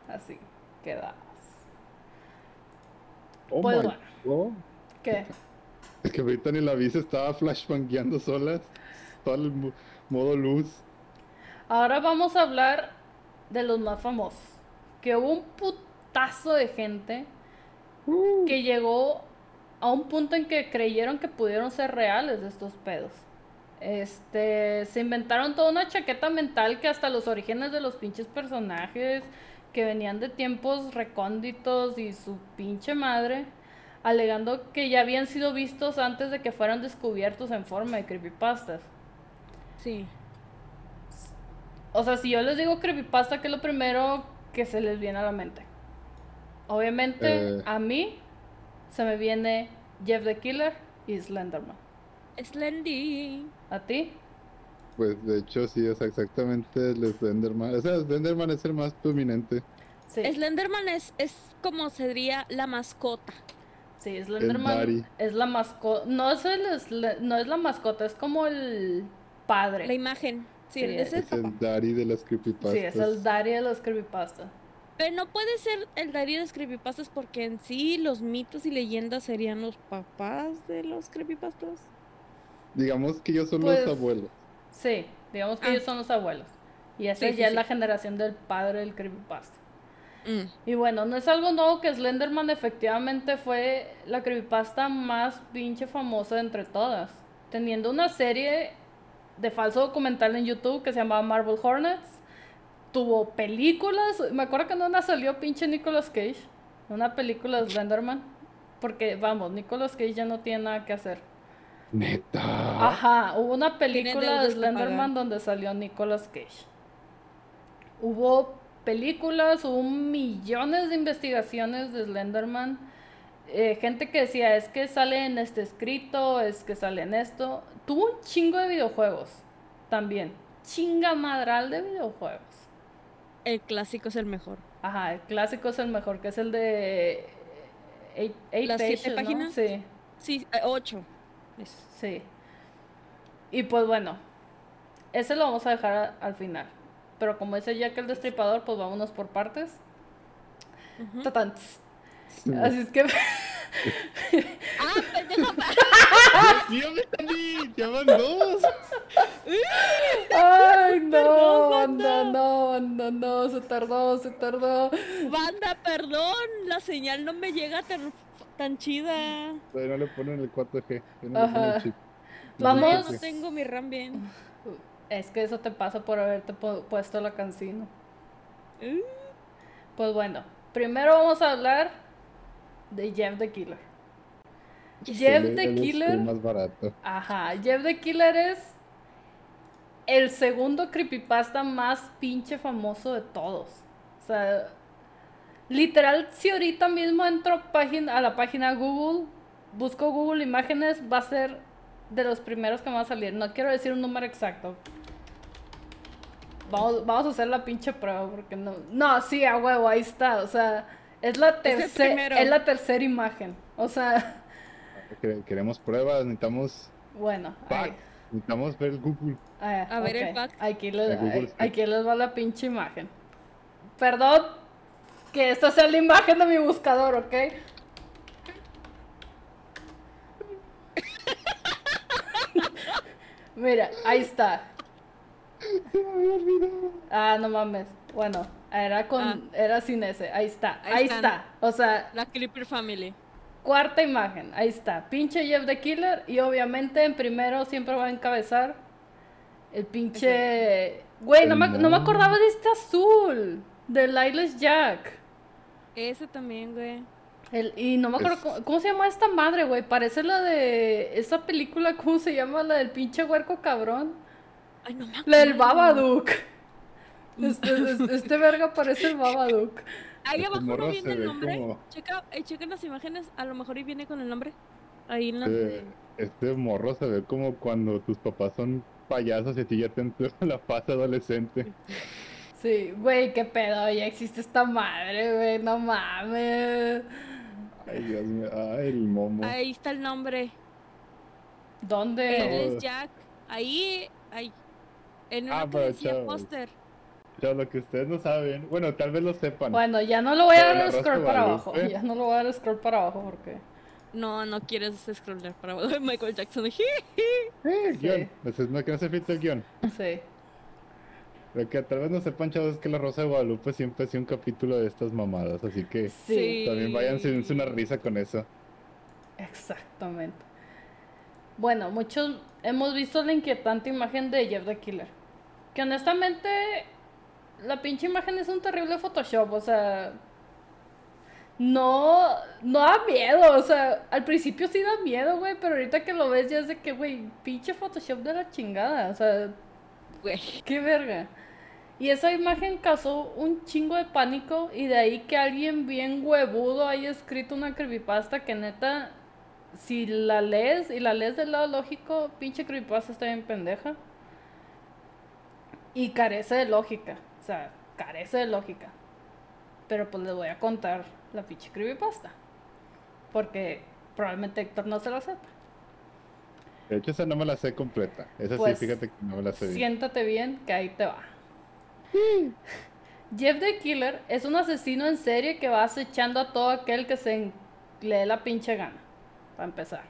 Así, quedabas. Oh Pues my bueno. God. ¿Qué? Es que ahorita ni la vi se estaba flashbangueando sola, todo el mo- modo luz. Ahora vamos a hablar de los más famosos. Que hubo un putazo de gente Uh, que llegó a un punto en que creyeron que pudieron ser reales estos pedos. Este, se inventaron toda una chaqueta mental que hasta los orígenes de los pinches personajes que venían de tiempos recónditos y su pinche madre, alegando que ya habían sido vistos antes de que fueran descubiertos en forma de creepypastas. Sí. O sea, si yo les digo creepypasta, ¿qué es lo primero que se les viene a la mente? Obviamente, Eh. a mí se me viene Jeff the Killer y Slenderman. Slendy. ¿A ti? Pues de hecho sí, es exactamente el Slenderman. O sea, Slenderman es el más prominente. Sí. Slenderman es, es como sería la mascota. Sí, Slenderman es la mascota. No es, el Sle- no es la mascota, es como el padre. La imagen. Sí, Sí, es el Es el papá. daddy de las creepypastas. sí, es el daddy de los creepypasta. Pero no puede ser el Daddy de los creepypastas porque en sí los mitos y leyendas serían los papás de los creepypastas. Digamos que ellos son Pues- los abuelos. Sí, digamos que Ah. ellos son los abuelos. Y esa Sí, sí, ya es sí. la generación del padre del creepypasta. Mm. Y bueno, no es algo nuevo que Slenderman efectivamente fue la creepypasta más pinche famosa de entre todas. Teniendo una serie de falso documental en YouTube que se llamaba Marvel Hornets. Tuvo películas. Me acuerdo que en una salió pinche Nicolas Cage. Una película de Slenderman. Porque, vamos, Nicolas Cage ya no tiene nada que hacer. Neta. Ajá, hubo una película de Slenderman donde salió Nicolas Cage. Hubo películas, hubo millones de investigaciones de Slenderman. Eh, gente que decía, es que sale en este escrito, es que sale en esto. Tuvo un chingo de videojuegos también. Chinga madral de videojuegos. El clásico es el mejor. Ajá, el clásico es el mejor, que es el de... Eight, eight ¿Las siete páginas? Sí. Sí, eh, ocho. Sí. Y pues bueno, ese lo vamos a dejar a- al final. Pero como dice Jack el Destripador, pues vámonos por partes. Sí. Así es que ¡Ah, pendejo! ¡Ya van dos! Ay, no, Perdón, banda, banda. no, banda, no, se tardó, se tardó. Banda, perdón. La señal no me llega tan, tan chida. Todavía no le ponen el 4G. ya no le ponen el chip. Vamos. Sí. no tengo mi RAM bien. Es que eso te pasa por haberte pu- puesto la canción. Uh, Pues bueno, primero vamos a hablar de Jeff the Killer. Jeff the él es Killer. el más barato. Ajá, Jeff the Killer es el segundo creepypasta más pinche famoso de todos. O sea, literal, si ahorita mismo entro página, a la página Google, busco Google Imágenes, va a ser de los primeros que me va a salir. No quiero decir un número exacto. Vamos, vamos a hacer la pinche prueba porque no. No, sí, a huevo, ahí está. O sea, es la tercera. Es la tercera imagen. O sea, Que- Queremos pruebas, necesitamos bueno. ahí. necesitamos ver el Google. Ah, A ver el pack. Aquí, les, El Google aquí les va la pinche imagen. Perdón que esta sea la imagen de mi buscador, ¿ok? Mira, ahí está. Se me había olvidado. Ah, no mames. Bueno, era con Ah. era sin ese. Ahí está. Ahí está. O sea, La Clipper Family. cuarta imagen. Ahí está. Pinche Jeff the Killer. Y obviamente en primero siempre va a encabezar el pinche. Güey, no me, no me acordaba de este azul. Del Lilac Jack. Ese también, güey. El, y no me acuerdo Es- cómo, cómo se llama esta madre, güey. Parece la de. Esa película, ¿cómo se llama? La del pinche huerco cabrón. Ay, no me La del acuerdo. Babadook. Este, este, este verga parece el Babadook. Ahí Este abajo no viene el nombre. como- Checa, eh, chequen las imágenes. A lo mejor y viene con el nombre. Ahí en la. Este, este morro se ve como cuando tus papás son payasos y a ti ya te entró la fase adolescente. Sí, güey, qué pedo. Ya existe esta madre, güey. No mames. Ay, Dios mío. Ay, el momo. Ahí está el nombre. ¿Dónde? Él es Jack. Ahí, ahí. En una Ah, póster. Ya lo que ustedes no saben. Bueno, tal vez lo sepan. Bueno, ya no lo voy a dar scroll para abajo. Ya no lo voy a dar scroll para abajo porque. No, no quieres scrollar para abajo. Michael Jackson. Eh, Sí. guion. Entonces, no que no se filtre el guion. Sí. Lo que tal vez no sepan, chavos, es que la Rosa de Guadalupe siempre hacía un capítulo de estas mamadas. Así que Sí. también vayan dense una risa con eso. Exactamente. Bueno, muchos hemos visto la inquietante imagen de Jeff the Killer. Que honestamente, la pinche imagen es un terrible Photoshop, o sea. No, no da miedo, o sea, al principio sí da miedo, güey, pero ahorita que lo ves ya es de que, güey, pinche Photoshop de la chingada, o sea, Güey. qué verga. Y esa imagen causó un chingo de pánico y de ahí que alguien bien huevudo haya escrito una creepypasta que neta, si la lees y la lees del lado lógico, pinche creepypasta está bien pendeja. Y carece de lógica, o sea, carece de lógica. Pero pues les voy a contar la pinche creepypasta. Porque probablemente Héctor no se la sepa. De hecho, esa no me la sé completa. Esa Pues, sí, fíjate que no me la sé bien. Siéntate bien, que ahí te va. Jeff the Killer es un asesino en serie que va acechando a todo aquel que se le dé la pinche gana. Para empezar.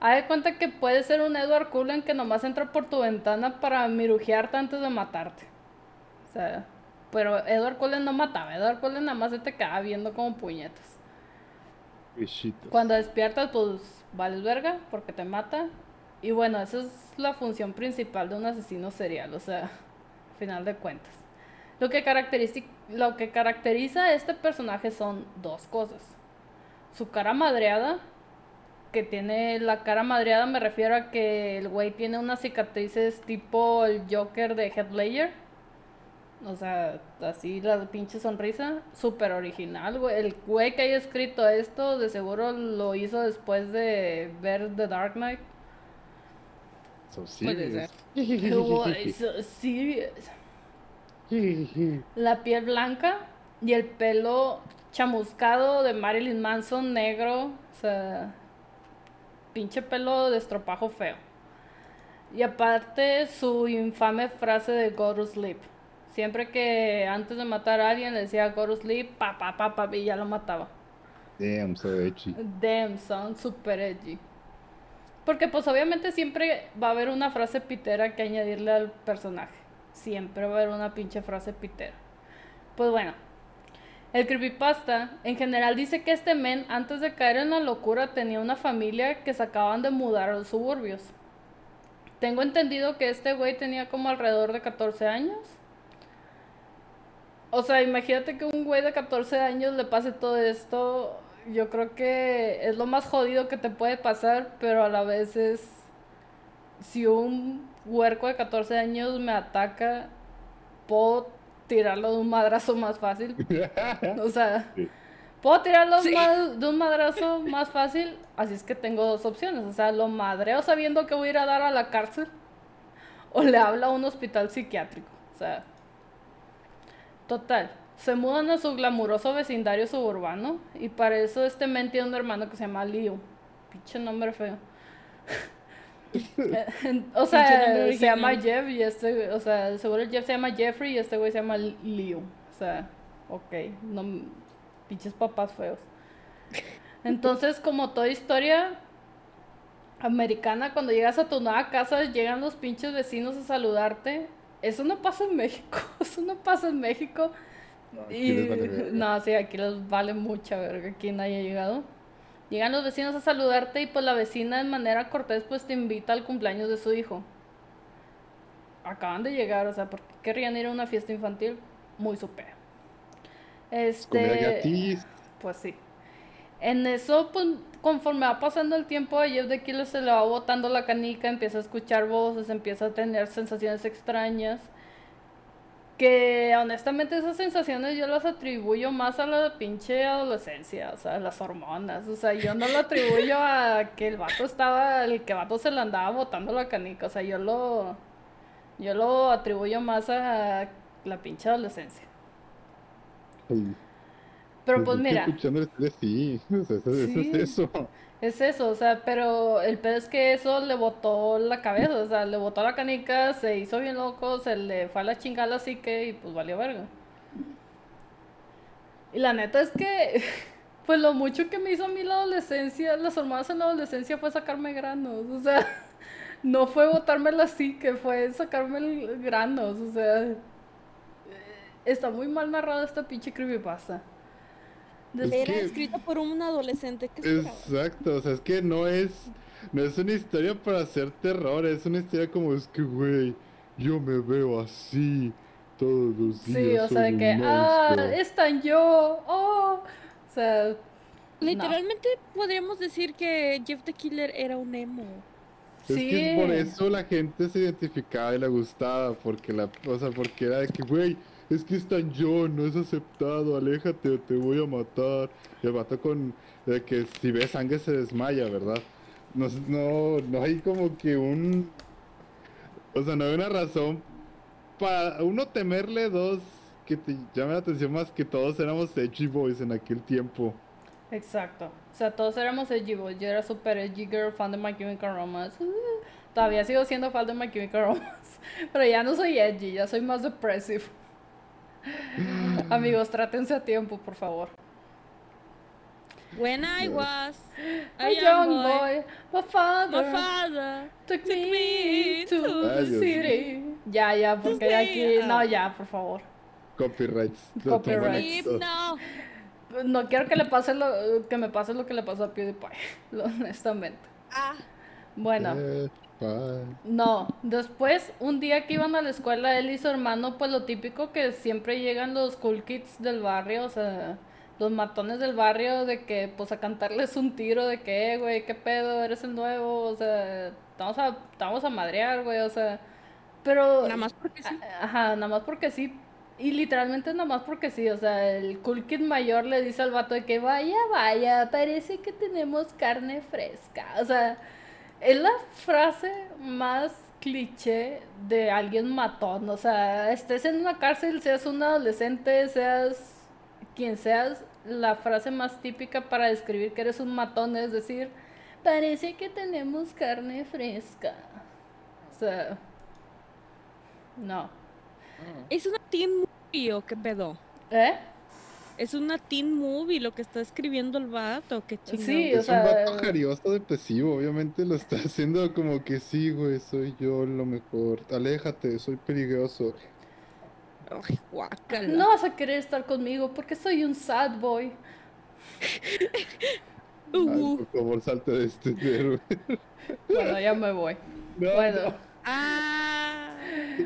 Haz de cuenta que puede ser un Edward Cullen que nomás entra por tu ventana para mirujearte antes de matarte. O sea, pero Edward Cullen no mataba. Edward Cullen nada más se te quedaba viendo como puñetas. Bichitos. Cuando despiertas, pues vales verga porque te mata. Y bueno, esa es la función principal de un asesino serial, o sea, final de cuentas. Lo que, caracteriza, lo que caracteriza a este personaje son dos cosas. Su cara madreada, que tiene la cara madreada, me refiero a que el güey tiene unas cicatrices tipo el Joker de Heath Ledger. O sea, así la pinche sonrisa, súper original. El güey que haya escrito esto, de seguro lo hizo después de ver The Dark Knight. So Puede ser. Güey, so serious. La piel blanca y el pelo chamuscado de Marilyn Manson negro. O sea, pinche pelo de estropajo feo. Y aparte su infame frase de go to sleep. Siempre que antes de matar a alguien le decía go to sleep, pa, pa, pa, pa, y ya lo mataba. Damn, so edgy. Damn, son super edgy. Porque pues obviamente siempre va a haber una frase pitera que añadirle al personaje. Siempre va a haber una pinche frase pitera. Pues bueno, el creepypasta en general dice que este men antes de caer en la locura tenía una familia que se acaban de mudar a los suburbios. Tengo entendido que este güey tenía como alrededor de 14 años. O sea, imagínate que un güey de 14 años le pase todo esto yo creo que es lo más jodido que te puede pasar, pero a la vez es si un huerco de 14 años me ataca, puedo tirarlo de un madrazo más fácil. O sea, Sí. puedo tirarlo Sí. de un madrazo más fácil, así es que tengo dos opciones. O sea, lo madreo sabiendo que voy a ir a dar a la cárcel o le hablo a un hospital psiquiátrico. O sea, total. Se mudan a su glamuroso vecindario suburbano y para eso este men tiene un hermano que se llama Leo. Pinche nombre feo. o sea, se llama. Jeff y este, o sea, seguro el Jeff se llama Jeffrey y este güey se llama Leo. O sea, ok, no, pinches papás feos. Entonces, como toda historia americana, cuando llegas a tu nueva casa, llegan los pinches vecinos a saludarte. Eso no pasa en México, eso no pasa en México. No, aquí Y- les vale verga. no, sí, aquí les vale mucha verga quien haya llegado. Llegan los vecinos a saludarte y pues la vecina de manera cortés pues te invita al cumpleaños de su hijo. Acaban de llegar, o sea, ¿por qué querrían ir a una fiesta infantil? Muy super. Comida Este, pues sí. En eso, pues, conforme va pasando el tiempo, a Jeff de Killer se le va botando la canica, empieza a escuchar voces, empieza a tener sensaciones extrañas. Que honestamente esas sensaciones yo las atribuyo más a la pinche adolescencia, o sea, las hormonas. O sea, yo no lo atribuyo a que el vato estaba, el que vato se le andaba botando la canica. O sea, yo lo, yo lo atribuyo más a la pinche adolescencia. Pero pues es que mira. Escuchando historia, sí. O sea, eso, eso Sí. es eso. Es eso, o sea, pero el pedo es que eso le botó la cabeza, o sea, le botó la canica, se hizo bien loco, se le fue a la chingada la psique y pues valió verga. Y la neta es que, pues lo mucho que me hizo a mí la adolescencia, las hormonas en la adolescencia fue sacarme granos, o sea, no fue botarme la psique, fue sacarme el- granos, o sea, eh, está muy mal narrada esta pinche creepypasta. Es Era que- escrito por un adolescente que. Exacto, o sea, es que no es, no es una historia para hacer terror, es una historia como es que, güey, yo me veo así todos los días. Sí, o sea, de que, ah, monstruo". están yo, oh, o sea, Literalmente podríamos decir que Jeff the Killer era un emo. Es que es por sí. eso la gente se identificaba y le gustaba, porque la, o sea, porque era de que, güey, es que están yo, no es aceptado, aléjate o te voy a matar. Y el vato con, de que si ve sangre se desmaya, ¿verdad? No, no, hay como que un, o sea, no hay una razón para, uno, temerle, dos, que te llame la atención más que todos éramos edgy boys en aquel tiempo. Exacto. O sea, todos éramos edgy boys. Yo era super edgy girl, fan de My Chemical Romance. Todavía sigo siendo fan de My Chemical Romance. Pero ya no soy edgy, ya soy más depressive. Amigos, trátense a tiempo, por favor. When I was a, A young boy, my father, my father took took me me to the city. Ya, ya, porque Sí, aquí... No, ya, por favor. Copyrights. de Copyrights. No quiero que le pase lo que me pase lo que le pasó a PewDiePie, honestamente. Ah, Bueno, Eh, bye. no. Después, un día que iban a la escuela, él y su hermano, pues lo típico que siempre llegan los cool kids del barrio, o sea, los matones del barrio, de que, pues a cantarles un tiro de que, eh, güey, qué pedo, eres el nuevo, o sea, estamos a, estamos a madrear, güey, o sea, pero... nada más porque sí. Ajá, nada más porque sí. Y literalmente nada más porque sí. O sea, el cool kid mayor le dice al vato de que vaya, vaya, parece que tenemos carne fresca. O sea, es la frase más cliché de alguien matón. O sea, estés en una cárcel, seas un adolescente, seas quien seas, la frase más típica para describir que eres un matón es decir, parece que tenemos carne fresca. O sea, no. ¿Es una teen movie o qué pedo? ¿Eh? ¿Es una teen movie lo que está escribiendo el vato? ¿Qué chingado? Sí, o Es sea, un vato jarioso depresivo, obviamente lo está haciendo como que sí, güey, soy yo lo mejor. Aléjate, soy peligroso. Ay, guácala. no vas a querer estar conmigo porque soy un sad boy. Ay, Uh, por favor, salte de este héroe. Bueno, ya me voy. No, Bueno, ah,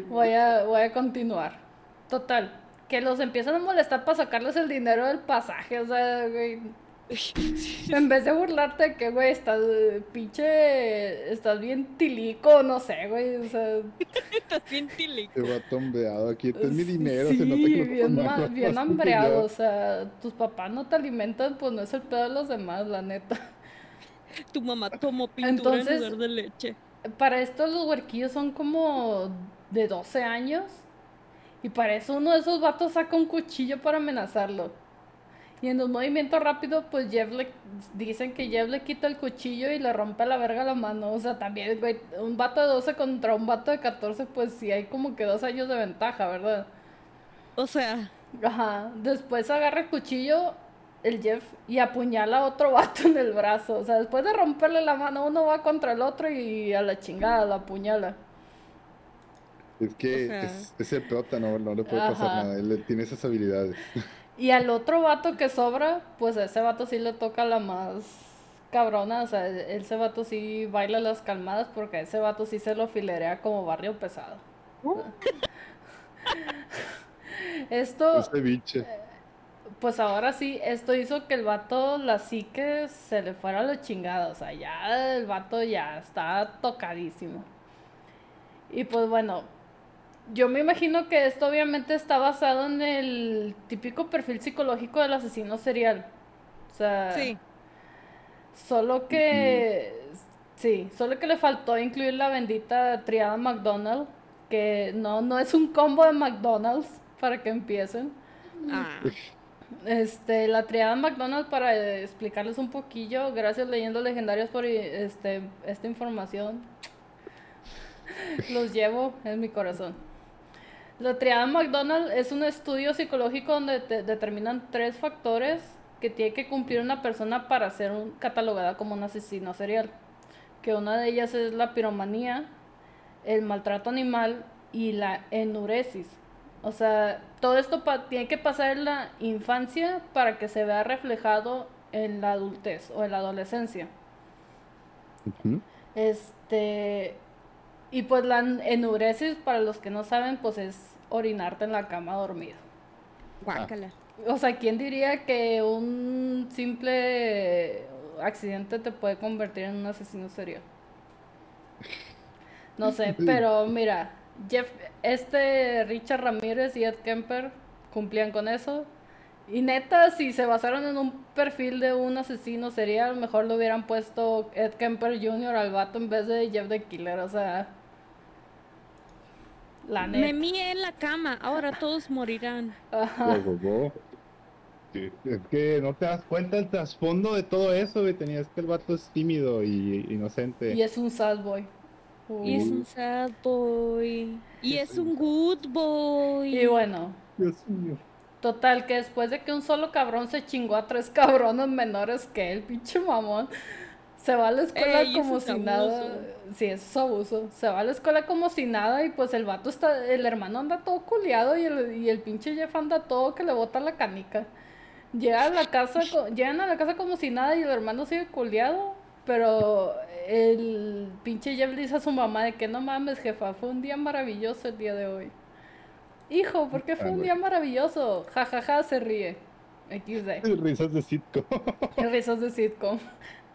voy a, voy a continuar. Total, que los empiezan a molestar para sacarles el dinero del pasaje. O sea, güey, En vez de burlarte de que, güey, estás pinche. Estás bien tilico, no sé, güey. O sea. Estás bien tilico. Te va tombeado. Aquí este es mi dinero. Sí, se nota que lo bien, bien hambreado. O sea, tus papás no te alimentan, pues no es el pedo de los demás, la neta. Tu mamá tomó pintura Entonces- en lugar de leche. Para esto, los huerquillos son como de 12 años. Y para eso, uno de esos vatos saca un cuchillo para amenazarlo. Y en un movimiento rápido, pues Jeff le. Dicen que Jeff le quita el cuchillo y le rompe la verga la mano. O sea, también, güey, un vato de 12 contra un vato de 14, pues sí hay como que dos años de ventaja, ¿verdad? O sea, Ajá. Después agarra el cuchillo, el Jeff, y apuñala a otro vato en el brazo. O sea, después de romperle la mano, uno va contra el otro y a la chingada lo apuñala. Es que O sea- es, ese prota no, no le puede pasar nada. Él tiene esas habilidades. Y al otro vato que sobra, pues a ese vato sí le toca la más cabrona. O sea, ese vato sí baila las calmadas porque a ese vato sí se lo filerea como barrio pesado. Esto, Ese biche. pues ahora sí, esto hizo que el vato, la psique se le fuera a la chingada. O sea, ya el vato ya está tocadísimo. Y pues bueno, yo me imagino que esto obviamente está basado en el típico perfil psicológico del asesino serial. O sea, sí. solo que, sí, solo que le faltó incluir la bendita triada McDonald's, que no, no es un combo de McDonald's para que empiecen. Ah, Este, la triada McDonald's, para explicarles un poquillo, gracias Leyendas Legendarias por este, esta información. Los llevo en mi corazón. La triada McDonald es un estudio psicológico donde te determinan tres factores que tiene que cumplir una persona para ser un- catalogada como un asesino serial. Que una de ellas es la piromanía, el maltrato animal y la enuresis. O sea, todo esto tiene que pasar en la infancia para que se vea reflejado en la adultez o en la adolescencia. Este. Y pues la enuresis, para los que no saben, pues es orinarte en la cama dormido. guácala. O sea, ¿quién diría que un simple accidente te puede convertir en un asesino serial? No sé, pero mira, Jeff, este Richard Ramírez y Ed Kemper cumplían con eso. Y neta, si se basaron en un perfil de un asesino serial, mejor lo hubieran puesto Ed Kemper Jr. al vato en vez de Jeff the Killer, o sea. La Me mié en la cama, ahora todos morirán. Ajá. Sí, Es que no te das cuenta el trasfondo de todo eso, güey. Tenías que el vato es tímido y inocente. Y es un sad boy. Y es un sad boy. Y es un good boy. Y bueno, Dios mío. total, que después de que un solo cabrón se chingó a tres cabrones menores que él, pinche mamón, se va a la escuela Ey, como si nada. Sí, eso es abuso. Se va a la escuela como si nada y pues el vato está, el hermano anda todo culiado y el, y el pinche Jeff anda todo que le bota la canica. Llega a la casa, llegan a la casa como si nada y el hermano sigue culiado. Pero el pinche Jeff le dice a su mamá de que no mames, jefa, fue un día maravilloso el día de hoy. Hijo, ¿por qué fue Ah, un día maravilloso? Ja, ja, ja, se ríe. XD. Risas de sitcom. Risas de sitcom.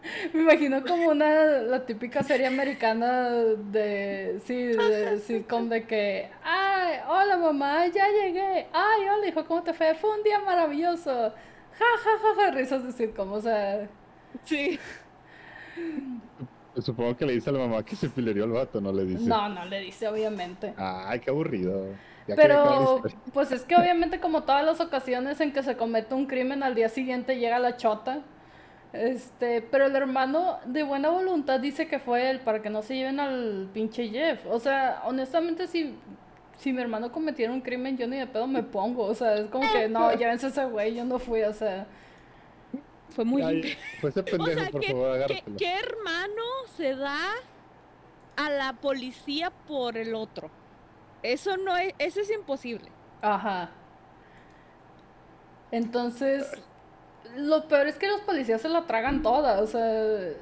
Me imagino como una, la típica serie americana de, sí, de sitcom de que, ay, hola mamá, ya llegué. Ay, hola hijo, ¿cómo te fue? Fue un día maravilloso. Ja, ja, ja, ja, risas de sitcom, o sea, Sí. Supongo que le dice a la mamá que se filereó el vato, no le dice. no, no le dice obviamente. Ay, qué aburrido. Ya Pero, pues es que obviamente como todas las ocasiones en que se comete un crimen, al día siguiente llega la chota. Este, pero el hermano de buena voluntad dice que fue él para que no se lleven al pinche Jeff. O sea, honestamente si, si mi hermano cometiera un crimen, yo ni de pedo me pongo. O sea, es como que no, llévense ese güey, yo no fui, o sea. Fue muy Ay, pues ese O pendejo, sea, por ¿qué, favor, qué hermano se da a la policía por el otro? Eso no es, eso es imposible. Ajá. Entonces, lo peor es que los policías se la tragan toda, o sea,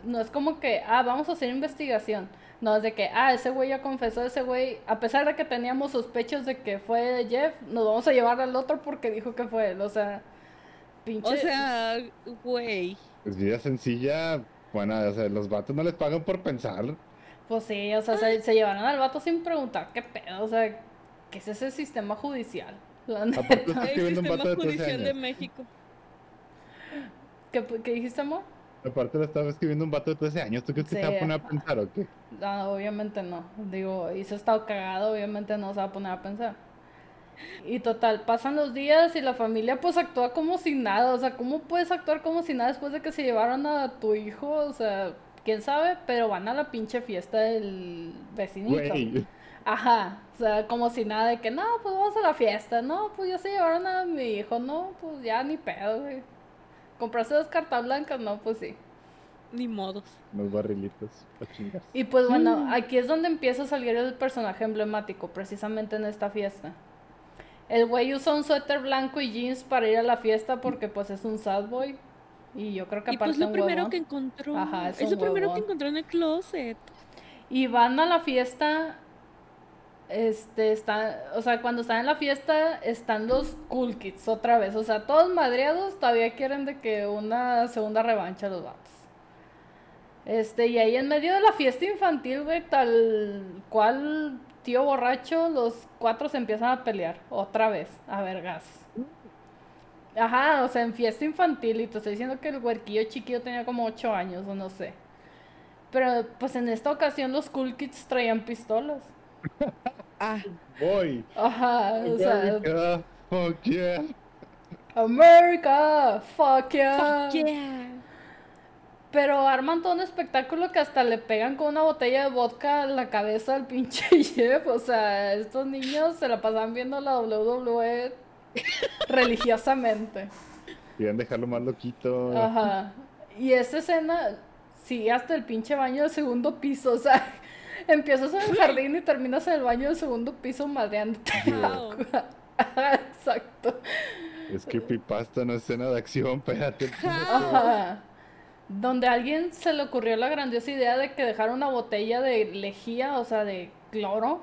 no es como que, ah, vamos a hacer investigación. No, es de que, ah, ese güey ya confesó, ese güey, a pesar de que teníamos sospechas de que fue Jeff, nos vamos a llevar al otro porque dijo que fue él, o sea, Pinche. O sea, güey. Es vida sencilla. Bueno, o sea, los vatos no les pagan por pensar. Pues sí, o sea, se, se llevaron al vato sin preguntar qué pedo, o sea, ¿qué es ese sistema judicial? La neta. El sistema vato de 13 judicial de. México. ¿Qué, qué dijiste, amor? Aparte lo estaba escribiendo un vato de 13 años. ¿Tú crees que Sí, se va a poner a pensar o qué? No, obviamente no. Digo, hizo estado cagado, obviamente no se va a poner a pensar. Y total, pasan los días y la familia pues actúa como si nada. O sea, ¿cómo puedes actuar como si nada después de que se llevaron a tu hijo? O sea, quién sabe, pero van a la pinche fiesta del vecinito. Ajá, o sea, como si nada de que no, pues vamos a la fiesta, no, pues ya se llevaron a mi hijo, no, pues ya ni pedo, güey. ¿Compraste dos cartas blancas? No, pues sí. Ni modos. Unos barrilitos. Y pues bueno, aquí es donde empieza a salir el personaje emblemático, precisamente en esta fiesta. El güey usa un suéter blanco y jeans para ir a la fiesta porque pues es un sad boy. Y yo creo que Y aparte pues lo un primero huevón. que encontró. Ajá, es es un lo primero que encontró en el closet. Y van a la fiesta. Este, está, o sea, cuando están en la fiesta están los cool kids otra vez. O sea, todos madreados todavía quieren de que una segunda revancha los vatos. Este, y ahí en medio de la fiesta infantil, güey, tal cual tío borracho, los cuatro se empiezan a pelear otra vez, a vergas. Ajá, o sea, en fiesta infantil, y te estoy diciendo que el huerquillo chiquillo tenía como 8 años, o no sé. Pero pues en esta ocasión los cool kids traían pistolas. Ah, Voy. Ajá, o sea, America, Fuck yeah. America, fuck yeah. fuck yeah. Pero arman todo un espectáculo que hasta le pegan con una botella de vodka en la cabeza al pinche Jeff. O sea, estos niños se la pasan viendo la WWE religiosamente. Querían dejarlo más loquito. Ajá. Y esa escena sigue hasta el pinche baño del segundo piso. O sea, empiezas en el jardín y terminas en el baño del segundo piso madreándote. Wow. Ajá, Exacto. Es creepypasta, no escena de acción, espérate. Ajá. Donde a alguien se le ocurrió la grandiosa idea de que dejara una botella de lejía, o sea, de cloro,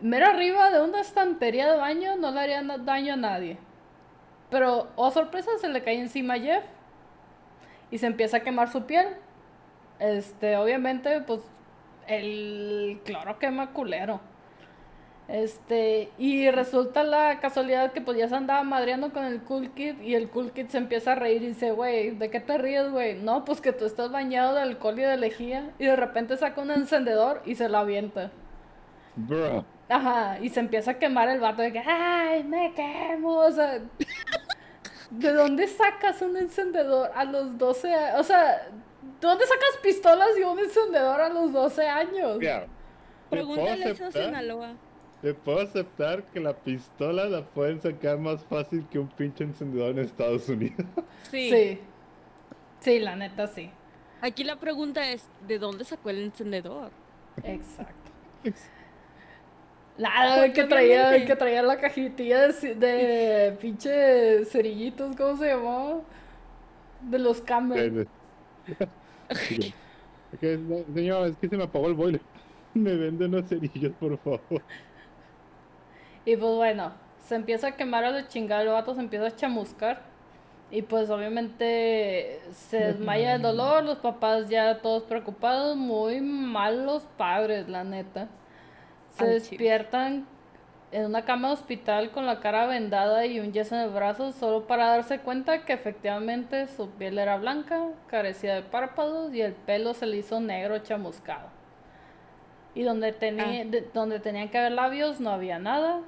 mero arriba de una estantería de baño, no le haría daño a nadie. Pero, oh sorpresa, se le cae encima a Jeff y se empieza a quemar su piel. Este, obviamente, pues el cloro quema culero. Este, y resulta la casualidad que pues ya se andaba madreando con el Cool Kid y el Cool Kid se empieza a reír y dice, güey, ¿de qué te ríes, güey? No, pues que tú estás bañado de alcohol y de lejía y de repente saca un encendedor y se lo avienta. Bro. Ajá, y se empieza a quemar el vato de que, ay, me quemo, o sea, ¿de dónde sacas un encendedor a los 12 años? O sea, ¿de dónde sacas pistolas y un encendedor a los 12 años? Mira, Pregúntale eso a aceptar- Sinaloa. Te puedo aceptar que la pistola la pueden sacar más fácil que un pinche encendedor en Estados Unidos. Sí. Sí. Sí, la neta sí. Aquí la pregunta es, ¿de dónde sacó el encendedor? Exacto. Nada, que traía, que traía la cajitilla de, de pinche cerillitos, ¿cómo se llamaba? De los Camel. Ok, no, Señor, es que se me apagó el boiler. Me vende unos cerillos, por favor. Y pues bueno, se empieza a quemar a la chingada, el vato se empieza a chamuscar. Y pues obviamente se desmaya el dolor, los papás ya todos preocupados, muy mal los padres, la neta. Se despiertan en una cama de hospital con la cara vendada y un yeso en el brazo solo para darse cuenta que efectivamente su piel era blanca, carecía de párpados y el pelo se le hizo negro chamuscado. Y donde, tenía, Ah. de- donde tenían que haber labios no había nada.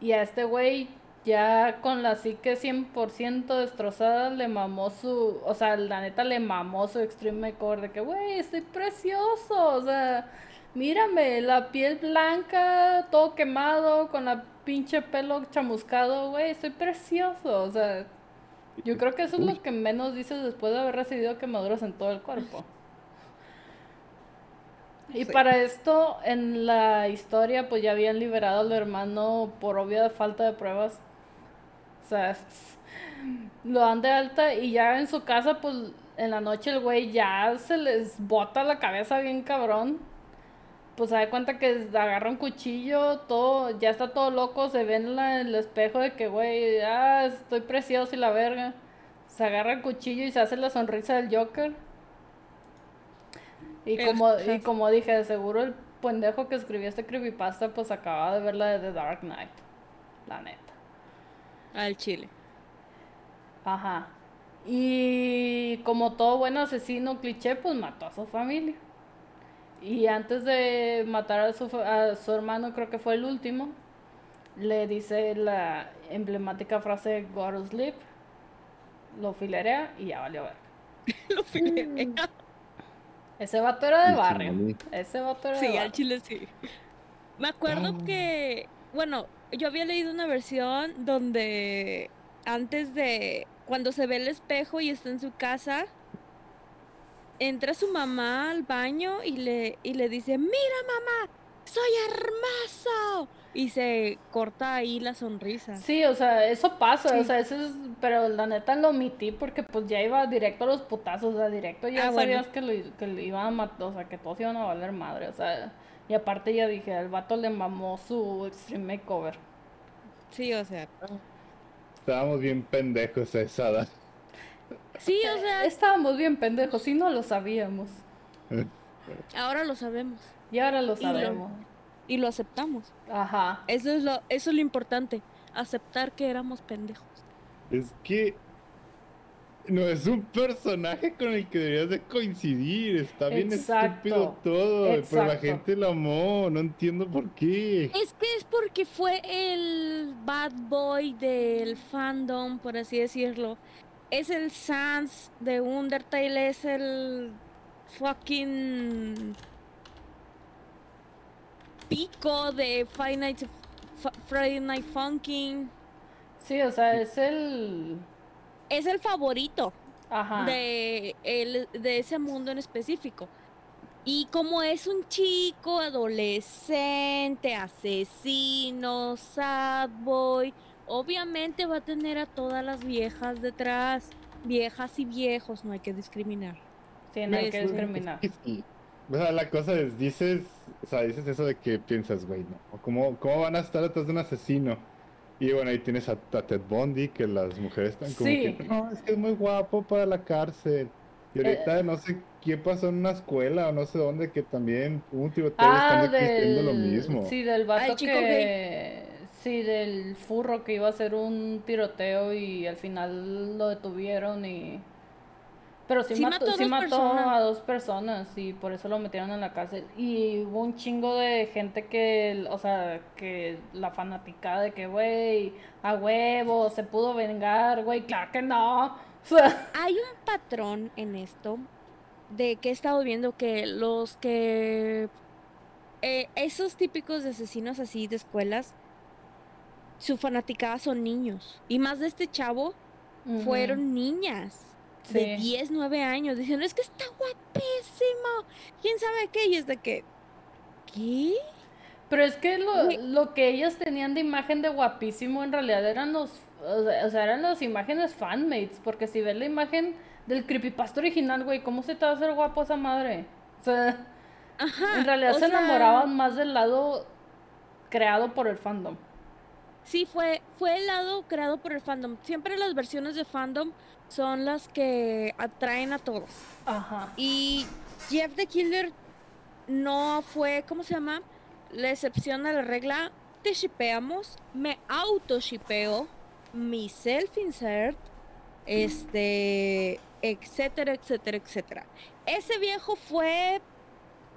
Y a este güey ya con la psique 100% destrozada le mamó su, o sea, la neta le mamó su extreme core de que, güey, estoy precioso, o sea, mírame, la piel blanca, todo quemado, con la pinche pelo chamuscado, güey, estoy precioso, o sea, yo creo que eso es lo que menos dices después de haber recibido quemaduras en todo el cuerpo. Y Sí. para esto, en la historia, pues ya habían liberado al hermano por obvia falta de pruebas. O sea, lo dan de alta y ya en su casa, pues en la noche el güey ya se les bota la cabeza bien cabrón. Pues se da cuenta que agarra un cuchillo, todo, ya está todo loco, se ve en la- el espejo de que, güey, ah, estoy precioso y la verga. Se agarra el cuchillo y se hace la sonrisa del Joker. Y El como, y como dije, de seguro el pendejo que escribió este creepypasta, pues acababa de ver la de The Dark Knight. La neta. Al chile. Ajá. Y como todo buen asesino cliché, pues mató a su familia. Y antes de matar a su, a su hermano, creo que fue el último, le dice la emblemática frase Go to sleep, lo filerea y ya valió ver. Lo filerea. Ese vato era de Sí, barrio. sí. Ese vato era de Sí, al barrio. chile sí. Me acuerdo Ah. que, bueno, yo había leído una versión donde antes de, cuando se ve el espejo y está en su casa, entra su mamá al baño y le, y le dice, mira mamá, soy hermoso. Y se corta ahí la sonrisa. Sí, o sea, eso pasa, Sí. o sea, eso es, pero la neta lo omití porque pues ya iba directo a los putazos, o sea, directo ya Ah, bueno. sabías que, lo, que le iban a matar, o sea, que todos iban a valer madre, o sea, y aparte ya dije, el vato le mamó su extreme makeover. Sí, o sea. Estábamos bien pendejos a esa edad. Sí, o sea, Estábamos bien pendejos y no lo sabíamos, ahora lo sabemos y ahora lo Y lo- sabemos. y lo aceptamos. Ajá. Eso es lo, eso es lo importante, aceptar que éramos pendejos. Es que no es un personaje con el que deberías de coincidir. Está bien Exacto, estúpido todo. Pero la gente lo amó. No entiendo por qué. Es que es porque fue el bad boy del fandom, por así decirlo. Es el Sans de Undertale, es el fucking pico de Friday Night, F- Friday Night Funkin'. Sí, o sea, es el... Es el favorito Ajá. de, el- de ese mundo en específico. Y como es un chico adolescente, asesino, sad boy, obviamente va a tener a todas las viejas detrás. Viejas y viejos, no hay que discriminar. Sí, no hay que discriminar. Sí. O sea, la cosa es, dices, o sea, dices eso de que piensas, güey, no. ¿Cómo, ¿Cómo van a estar detrás de un asesino? Y bueno, ahí tienes a, a Ted Bundy, que las mujeres están como Sí. que, no, es que es muy guapo para la cárcel. Y ahorita Eh. no sé quién pasó en una escuela o no sé dónde, que también un tiroteo Ah, están aquí haciendo lo del... mismo. Sí, del vato chico que... Sí, del furro que iba a hacer un tiroteo y al final lo detuvieron y... Pero sí, Sí mató, mató sí dos mató a dos personas y por eso lo metieron en la cárcel. Y hubo un chingo de gente que, o sea, que la fanaticada de que, güey, a huevo, se pudo vengar, güey, claro que no. Hay un patrón en esto de que he estado viendo que los que eh, esos típicos de asesinos así de escuelas su fanaticada son niños y más de este chavo fueron niñas de Sí. 10, 9 años diciendo es que está guapísimo quién sabe qué y es de que ¿qué? Pero es que lo, lo que ellos tenían de imagen de guapísimo en realidad eran los, o sea, eran las imágenes fanmates, porque si ves la imagen del creepypasta original, güey, ¿cómo se te va a hacer guapo esa madre? O sea, Ajá, en realidad se sea, enamoraban más del lado creado por el fandom. Sí, fue, fue el lado creado por el fandom. Siempre las versiones de fandom son las que atraen a todos. Ajá. Y Jeff the Killer no fue, ¿cómo se llama? La excepción a la regla. Te shipeamos, me auto shipeo, mi self insert, este, etcétera, etcétera, etcétera. Ese viejo fue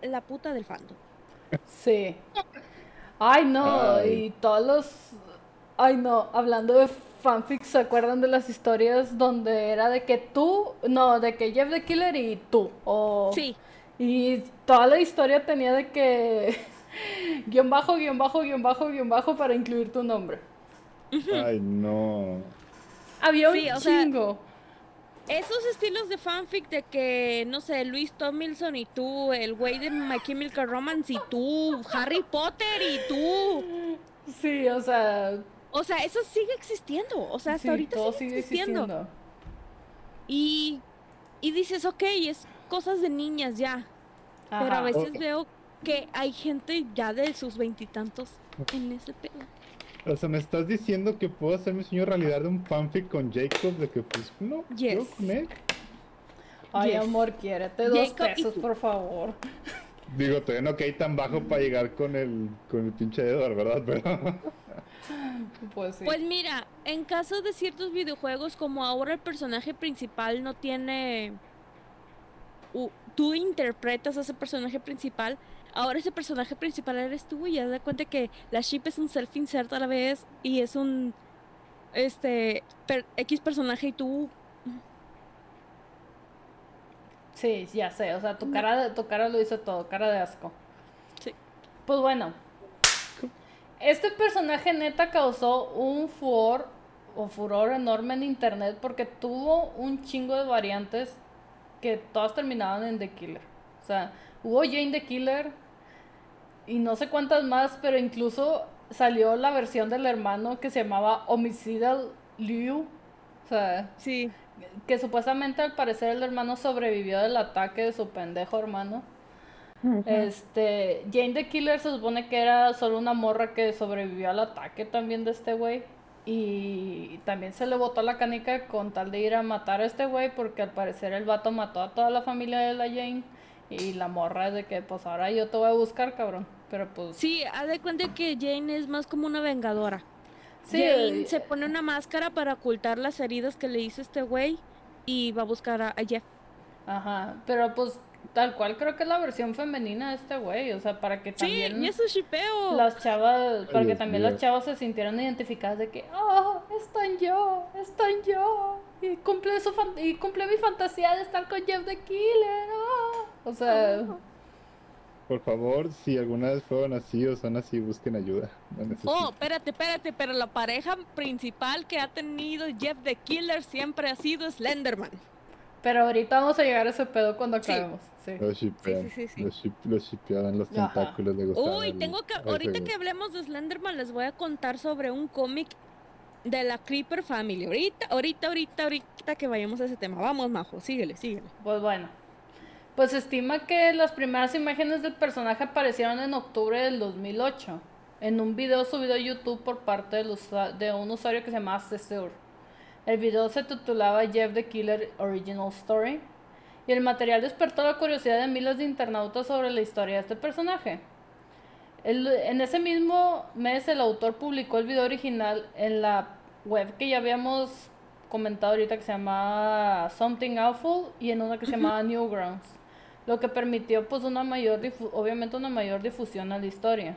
la puta del fandom. Sí. Ay, no, Ay. y todos los... Ay, no, hablando de fanfics, ¿se acuerdan de las historias donde era de que tú, no, de que Jeff the Killer y tú? O... Sí, Y toda la historia tenía de que guion bajo, guion bajo, guion bajo, guion bajo para incluir tu nombre. Ay, no. Había Sí, un o sea, chingo. Esos estilos de fanfic de que, no sé, Luis Tomlinson y tú, el güey de My Chemical Romance y tú, Harry Potter y tú. Sí, o sea, O sea, eso sigue existiendo. O sea, hasta sí, ahorita todo sigue, sigue existiendo. existiendo. Y, y dices, ok, es cosas de niñas ya. Pero a veces veo que hay gente ya de sus veintitantos en ese pedo. O sea, me estás diciendo que puedo hacer mi sueño realidad de un fanfic con Jacob de que pues no, Yes. yo con él. Ay, Yes. amor, quiérete dos Jacob pesos, por favor. Digo, todavía no caí tan bajo para llegar con el con el pinche Edward, ¿verdad? Pero Pues sí. Pues mira, en caso de ciertos videojuegos, como ahora el personaje principal no tiene. u- tú interpretas a ese personaje principal, ahora ese personaje principal eres tú y ya da cuenta que la ship es un self-insert a la vez y es un. Este. per- X personaje y tú. Sí, ya sé, o sea, tu cara, de- tu cara lo dice todo, cara de asco. Sí. Pues bueno, este personaje neta causó un furor o furor enorme en internet porque tuvo un chingo de variantes que todas terminaban en The Killer. O sea, hubo Jane the Killer y no sé cuántas más, pero incluso salió la versión del hermano que se llamaba Homicidal Liu. O sea, Sí. que supuestamente al parecer el hermano sobrevivió del ataque de su pendejo hermano. Este, Jane the Killer se supone que era solo una morra que sobrevivió al ataque también de este güey. Y también se le botó la canica con tal de ir a matar a este güey porque al parecer el vato mató a toda la familia de la Jane. Y la morra es de que pues ahora yo te voy a buscar, cabrón. Pero pues... Sí, haz de cuenta que Jane es más como una vengadora. Sí, Jane eh, se pone una máscara para ocultar las heridas que le hizo este güey y va a buscar a, a Jeff. Ajá, pero pues tal cual creo que es la versión femenina de este güey. O sea, para que Sí, también... y eso es shipeo. las chavas, para que también las chavas se sintieran identificadas de que, oh, están yo, están yo, y cumple, su fan- y cumple mi fantasía de estar con Jeff the Killer, oh". O sea, por favor, si alguna vez fueron así o son así, busquen ayuda. No. Oh, espérate, espérate, pero la pareja principal que ha tenido Jeff the Killer siempre ha sido Slenderman. Pero ahorita vamos a llegar a ese pedo cuando acabemos. Sí. Los shipean, sí, sí, sí. los shipeaban, tentáculos gustaban. Uy, tengo que, ahorita que hablemos de Slenderman les voy a contar sobre un cómic de la Creeper Family. Ahorita, ahorita, ahorita, ahorita que vayamos a ese tema. Vamos, Majo, síguele, síguele. Pues bueno, pues se estima que las primeras imágenes del personaje aparecieron en octubre del 2008, en un video subido a YouTube por parte usa- de un usuario que se llama Cesur. El video se titulaba Jeff the Killer Original Story y el material despertó la curiosidad de miles de internautas sobre la historia de este personaje. El- en ese mismo mes el autor publicó el video original en la web que ya habíamos comentado ahorita que se llama Something Awful y en una que se llamaba Newgrounds, lo que permitió pues una mayor obviamente una mayor difusión a la historia.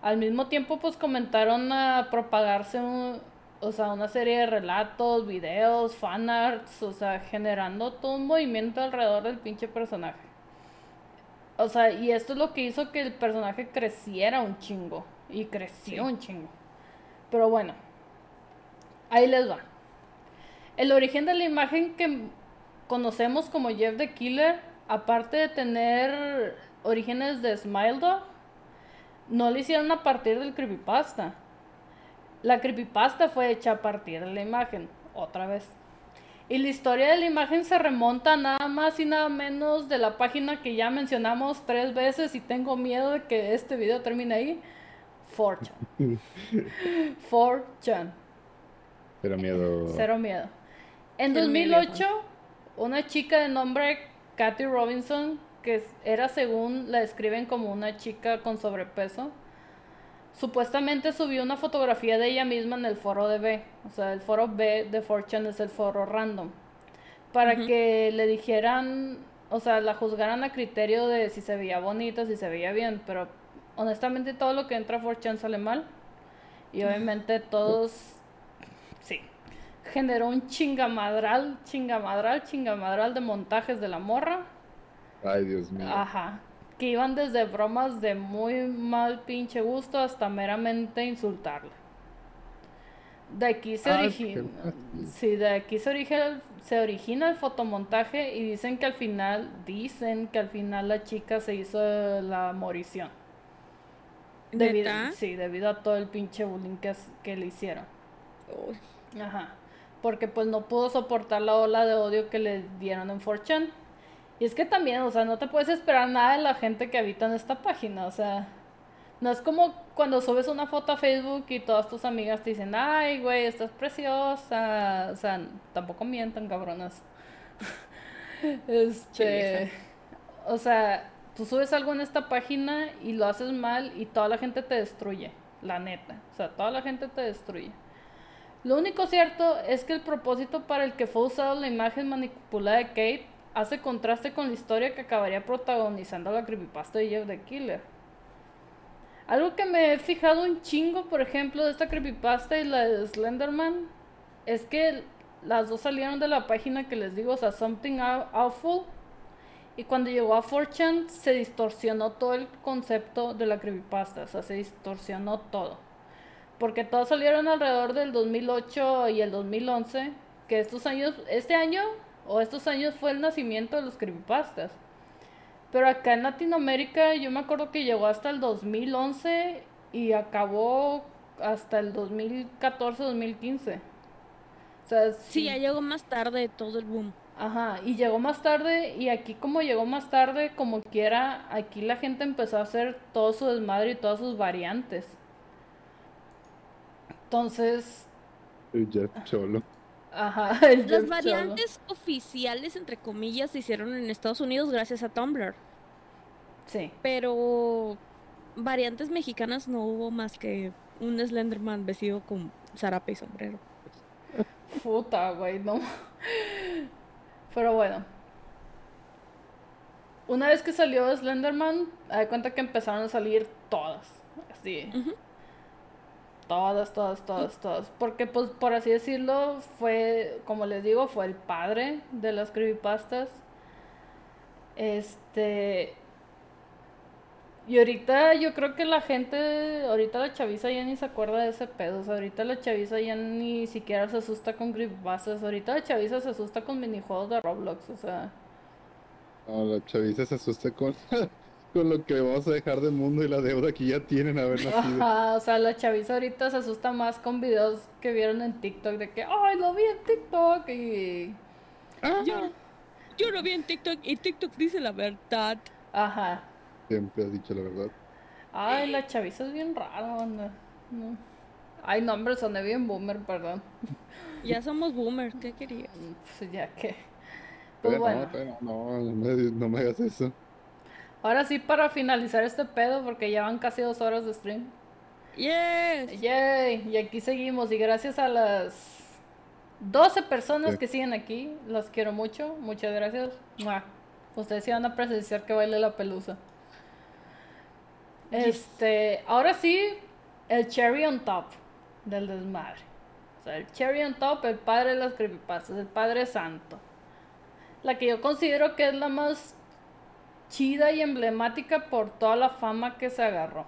Al mismo tiempo pues comenzaron a propagarse un- o sea, una serie de relatos, videos, fanarts, o sea, generando todo un movimiento alrededor del pinche personaje. O sea, y esto es lo que hizo que el personaje creciera un chingo. Y creció un chingo. Pero bueno, ahí les va. El origen de la imagen que conocemos como Jeff the Killer, aparte de tener orígenes de Smile Dog, no lo hicieron a partir del creepypasta. La creepypasta fue hecha a partir de la imagen, otra vez. Y la historia de la imagen se remonta nada más y nada menos de la página que ya mencionamos tres veces y tengo miedo de que este video termine ahí. 4chan. 4chan. Pero miedo. Cero miedo. En Cero miedo, 2008, una chica de nombre Kathy Robinson, que era según la describen como una chica con sobrepeso, supuestamente subió una fotografía de ella misma en el foro de B. O sea, el foro B de 4chan es el foro random. Para que le dijeran, o sea, la juzgaran a criterio de si se veía bonita, si se veía bien. Pero honestamente todo lo que entra a 4chan sale mal. Y obviamente todos, sí, generó un chingamadral, chingamadral, chingamadral de montajes de la morra. Ay, Dios mío. Ajá. Que iban desde bromas de muy mal pinche gusto hasta meramente insultarla. De aquí se Ah, origina. Sí, de aquí se origina, se origina el fotomontaje y dicen que al final, dicen que al final la chica se hizo la morición. Debido, sí, debido a todo el pinche bullying que le hicieron. Ajá. Porque pues no pudo soportar la ola de odio que le dieron en 4chan. Y es que también, o sea, no te puedes esperar nada de la gente que habita en esta página, o sea, no es como cuando subes una foto a Facebook y todas tus amigas te dicen, ay, güey, estás preciosa, o sea, tampoco mientan, cabronas. este, o sea, tú subes algo en esta página y lo haces mal y toda la gente te destruye, la neta, o sea, toda la gente te destruye. Lo único cierto es que el propósito para el que fue usado la imagen manipulada de Kate hace contraste con la historia que acabaría protagonizando la creepypasta de Jeff the Killer. Algo que me he fijado un chingo, por ejemplo, de esta creepypasta y la de Slenderman, es que las dos salieron de la página que les digo, o sea, Something Awful. Y cuando llegó a 4chan se distorsionó todo el concepto de la creepypasta, o sea, se distorsionó todo. Porque todos salieron alrededor del 2008 y el 2011, que estos años, este año o estos años fue el nacimiento de los creepypastas. Pero acá en Latinoamérica yo me acuerdo que llegó hasta el 2011 y acabó hasta el 2014-2015. O sea, sí, ya llegó más tarde todo el boom. Ajá, y llegó más tarde y aquí como llegó más tarde, como quiera, aquí la gente empezó a hacer todo su desmadre y todas sus variantes. Entonces... Jeff Cholo. Ajá, Las variantes oficiales, entre comillas, se hicieron en Estados Unidos gracias a Tumblr. Sí. Pero variantes mexicanas no hubo más que un Slenderman vestido con zarape y sombrero. Puta, güey, no. Pero bueno. Una vez que salió Slenderman, hay cuenta que empezaron a salir todas. Así. Todas, todas, todas, todas. Porque, pues, por así decirlo, fue, como les digo, fue el padre de las creepypastas. Este. Y ahorita yo creo que la gente, ahorita la chaviza ya ni se acuerda de ese pedo. O sea, ahorita la chaviza ya ni siquiera se asusta con creepypastas. Ahorita la chaviza se asusta con minijuegos de Roblox, o sea. No, la chaviza se asusta con con lo que vamos a dejar del mundo y la deuda que ya tienen a ver nacido. Ajá, o sea, la chaviza ahorita se asusta más con videos que vieron en TikTok de que, ay, lo vi en TikTok y... Yo, yo lo vi en TikTok y TikTok dice la verdad. Ajá. Siempre has dicho la verdad. Ay, la chaviza es bien rara, No. Ay, no, hombre, soné bien boomer, perdón. Ya somos boomers, ¿qué querías? Pues ya que... Pues bueno. no, no, no, no me hagas eso. Ahora sí, para finalizar este pedo, porque ya van casi dos horas de stream. Yes. Yay. Y aquí seguimos. Y gracias a las 12 personas que siguen aquí, las quiero mucho. Muchas gracias. Ustedes sí van a presenciar que baile la pelusa. Este, ahora sí, el cherry on top del desmadre. O sea, el cherry on top, el padre de las creepypastas, el padre santo. La que yo considero que es la más chida y emblemática por toda la fama que se agarró.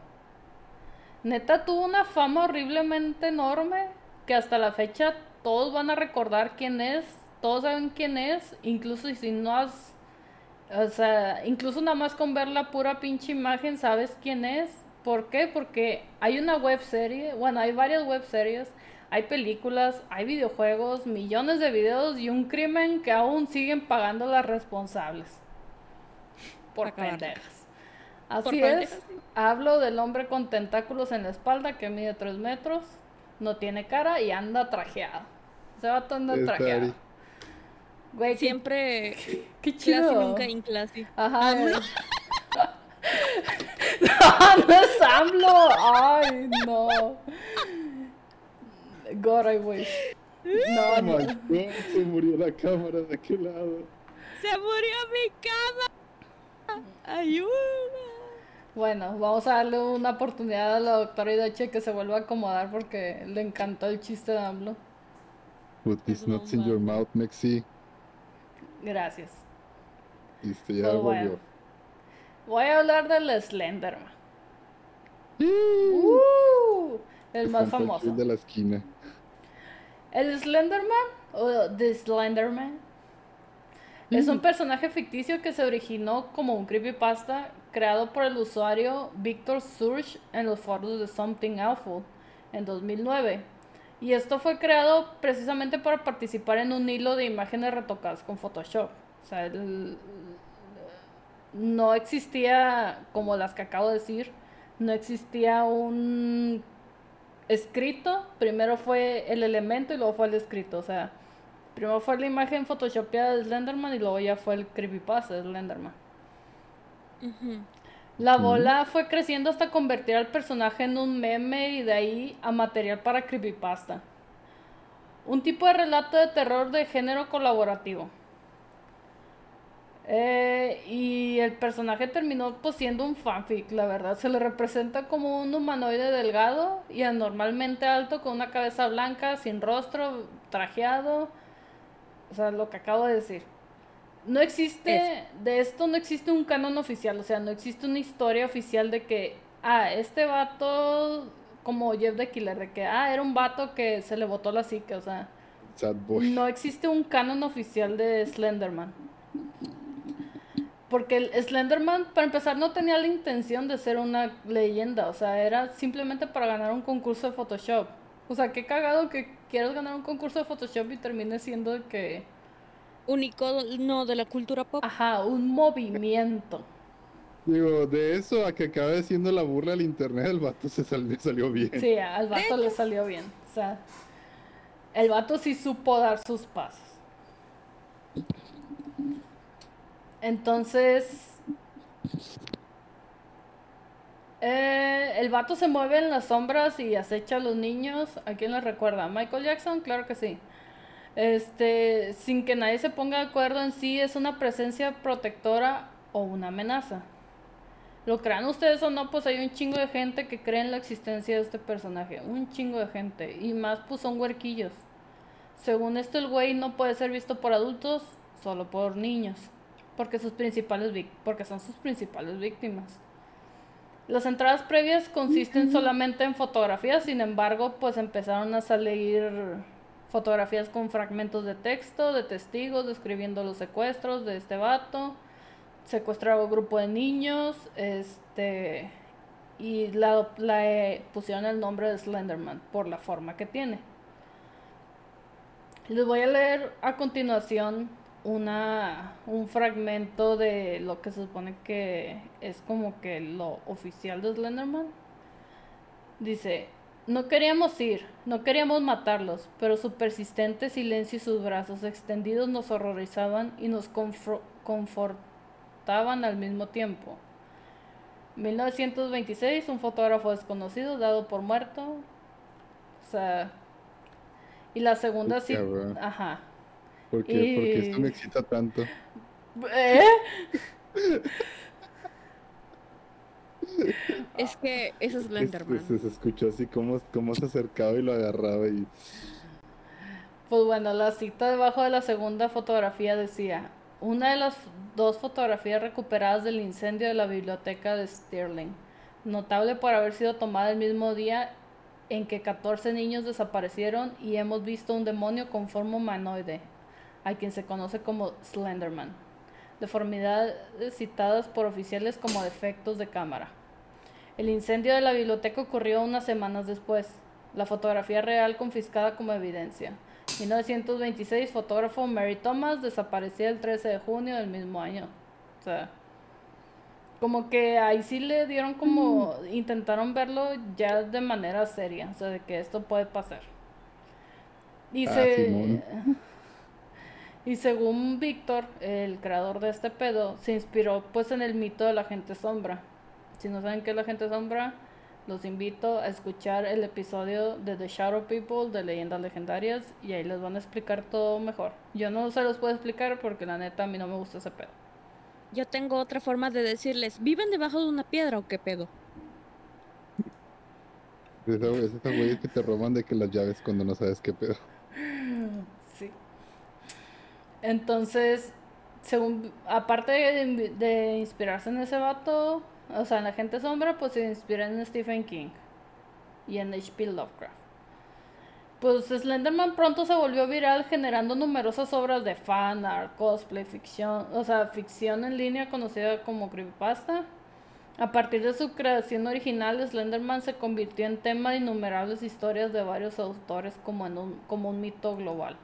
Neta tuvo una fama horriblemente enorme que hasta la fecha todos van a recordar quién es, todos saben quién es, incluso si no has, o sea, incluso nada más con ver la pura pinche imagen sabes quién es. ¿Por qué? Porque hay una web serie, bueno, hay varias web series, hay películas, hay videojuegos, millones de videos y un crimen que aún siguen pagando las responsables por pendejas. Así es, hablo del hombre con tentáculos en la espalda que mide 3 metros, no tiene cara y anda trajeado. Se va a andar trajeado. Güey, siempre qué, chido. Classy, nunca in classy. Ajá. AMLO. no, no es AMLO. Ay, no. God, I wish. No, no. Se murió la cámara de qué lado. Se murió mi cámara. ¡Ayuda! Bueno, vamos a darle una oportunidad a la doctora Idache que se vuelva a acomodar porque le encantó el chiste de AMLO. Put these nuts in your mouth, Mexi. Gracias. Listo, ya pues volvió. Voy a hablar del Slenderman. Uh, el, más famoso. de la esquina. El Slenderman, o The Slenderman, es un personaje ficticio que se originó como un creepypasta creado por el usuario Victor Surge en los foros de Something Awful en 2009. Y esto fue creado precisamente para participar en un hilo de imágenes retocadas con Photoshop. O sea, no existía, como las que acabo de decir, no existía un escrito. Primero fue el elemento y luego fue el escrito. O sea, primero fue la imagen photoshopeada de Slenderman y luego ya fue el creepypasta de Slenderman. La bola fue creciendo hasta convertir al personaje en un meme y de ahí a material para creepypasta. Un tipo de relato de terror de género colaborativo. Eh, y el personaje terminó pues siendo un fanfic, la verdad. Se le representa como un humanoide delgado y anormalmente alto con una cabeza blanca, sin rostro, trajeado. O sea, lo que acabo de decir. No existe, de esto no existe un canon oficial, o sea, no existe una historia oficial de que, ah, este vato, como Jeff the Killer, de que, ah, era un vato que se le botó la psique, o sea, no existe un canon oficial de Slenderman. Porque el Slenderman, para empezar, no tenía la intención de ser una leyenda, o sea, era simplemente para ganar un concurso de Photoshop. O sea, qué cagado que quieras ganar un concurso de Photoshop y termine siendo que un icono de la cultura pop. Ajá, un movimiento. Digo, de eso a que acabe siendo la burla del internet, el vato se salió bien. Sí, al vato le salió bien. O sea, el vato sí supo dar sus pasos. Entonces, eh, el vato se mueve en las sombras y acecha a los niños. ¿A quién le recuerda? ¿Michael Jackson? Claro que sí este, sin que nadie se ponga de acuerdo en si es una presencia protectora o una amenaza. Lo crean ustedes o no, pues hay un chingo de gente que cree en la existencia de este personaje. Un chingo de gente. Y más pues son huerquillos. Según esto el güey no puede ser visto por adultos, solo por niños. Porque, sus principales porque son sus principales víctimas. Las entradas previas consisten solamente en fotografías, sin embargo, pues empezaron a salir fotografías con fragmentos de texto, de testigos describiendo los secuestros de este vato, secuestrado grupo de niños, este y la, la eh, pusieron el nombre de Slenderman por la forma que tiene. Les voy a leer a continuación una, un fragmento de lo que se supone que es como que lo oficial de Slenderman. Dice, no queríamos ir, no queríamos matarlos, pero su persistente silencio y sus brazos extendidos nos horrorizaban y nos confortaban al mismo tiempo. 1926, un fotógrafo desconocido dado por muerto. O sea, y la segunda sí. Ajá. ¿Por qué? Porque esto me excita tanto. ¿Eh? Es que eso es Slenderman. Se, se, escuchó así como, como se acercaba y lo agarraba y... Pues bueno, la cita debajo de la segunda fotografía decía, una de las dos fotografías recuperadas del incendio de la biblioteca de Stirling, notable por haber sido tomada el mismo día en que 14 niños desaparecieron y hemos visto un demonio con forma humanoide, a quien se conoce como Slenderman. Deformidades citadas por oficiales como defectos de cámara. El incendio de la biblioteca ocurrió unas semanas después. La fotografía real confiscada como evidencia. 1926, fotógrafo Mary Thomas desapareció el 13 de junio del mismo año. O sea, como que ahí sí le dieron como, intentaron verlo ya de manera seria, o sea, de que esto puede pasar. Y ah, y según Víctor, el creador de este pedo, se inspiró pues en el mito de la gente sombra si no saben qué es la gente sombra, los invito a escuchar el episodio de The Shadow People de Leyendas Legendarias y ahí les van a explicar todo mejor. Yo no se los puedo explicar porque la neta a mí no me gusta ese pedo. Yo tengo otra forma de decirles, ¿viven debajo de una piedra o qué pedo? Es esas güeyes que te roban de que las llaves cuando no sabes qué pedo. Entonces, según, aparte de, de inspirarse en ese vato, o sea, en la gente sombra, pues se inspira en Stephen King y en H.P. Lovecraft. Pues Slenderman pronto se volvió viral generando numerosas obras de fan art, cosplay, ficción, o sea, ficción en línea conocida como creepypasta. A partir de su creación original, Slenderman se convirtió en tema de innumerables historias de varios autores como, en un, como un mito global.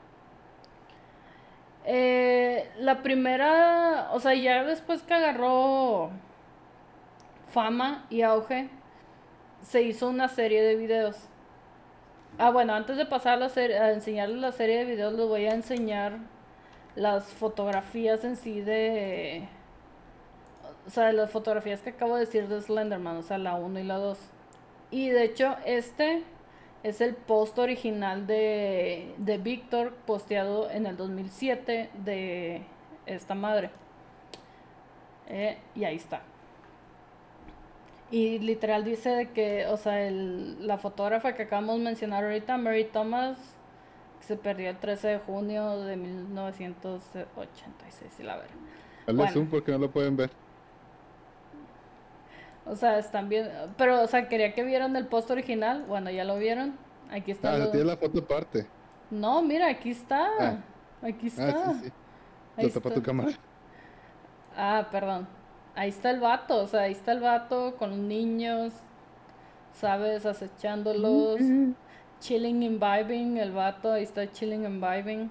Eh, la primera, o sea, ya después que agarró fama y auge, se hizo una serie de videos. Ah, bueno, antes de pasar a, la serie, a enseñarles la serie de videos, les voy a enseñar las fotografías en sí de... O sea, las fotografías que acabo de decir de Slenderman, o sea, la 1 y la 2. Y de hecho, este es el post original de, de Víctor posteado en el 2007 de esta madre. Eh, y ahí está. Y literal dice que, o sea, el, la fotógrafa que acabamos de mencionar ahorita, Mary Thomas, se perdió el 13 de junio de 1986, y la verdad. Dale Bueno. zoom porque no lo pueden ver. O sea, están bien, pero, o sea, quería que vieran el post original, bueno, ya lo vieron, aquí está. Ah, lo- se tiene la foto aparte. No, mira, aquí está, Ah. aquí está. Ah, sí, sí. Ahí Lo tapa está. tu cámara. Ah, perdón. Ahí está el vato, o sea, ahí está el vato con los niños, ¿sabes? Acechándolos. Chilling and vibing, el vato, ahí está chilling and vibing.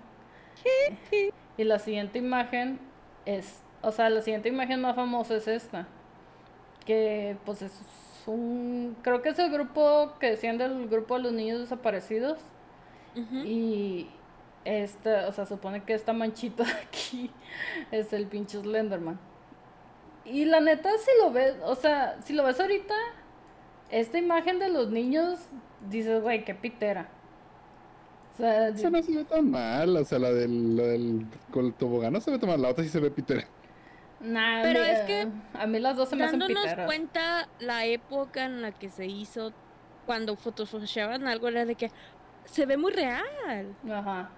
y la siguiente imagen es, o sea, la siguiente imagen más famosa es esta. Que pues es un, creo que es el grupo que decían del grupo de los niños desaparecidos. Y esta, o sea, supone que esta manchita de aquí es el pinche Slenderman. Y la neta, si lo ves, o sea, si lo ves ahorita, esta imagen de los niños, dices, güey, qué pitera. O sea, Esa no se ve tan mal. O sea, la del, la del con el tobogán no se ve tan mal. La otra sí se ve pitera. Nah, Pero es que, a mí las dos se me hacen Dándonos piteras. cuenta la época en la que se hizo, cuando photoshopeaban algo, era de que se ve muy real. Ajá.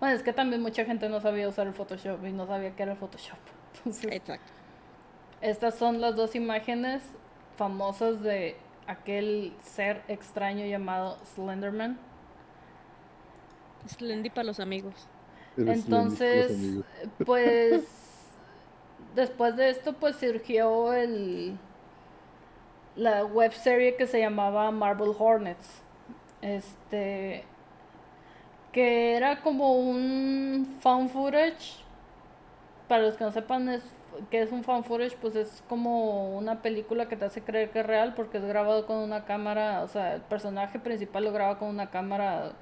Bueno, es que también mucha gente no sabía usar el Photoshop y no sabía qué era el Photoshop. Entonces, Exacto. Estas son las dos imágenes famosas de aquel ser extraño llamado Slenderman. Slendy para los amigos. Eres Entonces, los amigos. pues, después de esto, pues surgió el la web serie que se llamaba Marble Hornets. Este, que era como un fan footage. Para los que no sepan es, qué es un fan footage, pues es como una película que te hace creer que es real porque es grabado con una cámara, o sea, el personaje principal lo graba con una cámara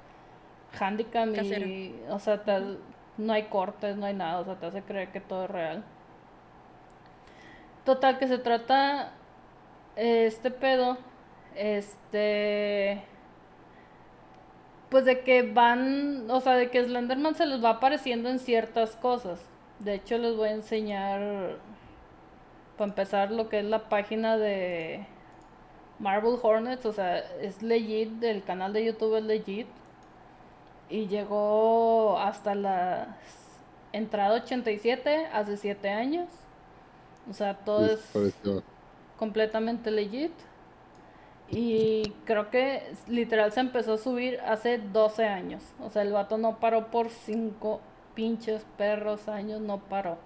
handicam y, o sea, te- no hay cortes, no hay nada, o sea, te hace creer que todo es real. Total, que se trata este pedo, este, pues de que van, o sea, de que Slenderman se les va apareciendo en ciertas cosas. De hecho, les voy a enseñar, para empezar, lo que es la página de Marble Hornets, o sea, es legit, el canal de YouTube es legit. Y llegó hasta la entrada 87, hace 7 años. O sea, todo Sí, es pareció- completamente legit. Y creo que literal se empezó a subir hace 12 años. O sea, el vato no paró por 5 pinches perros años, no paró.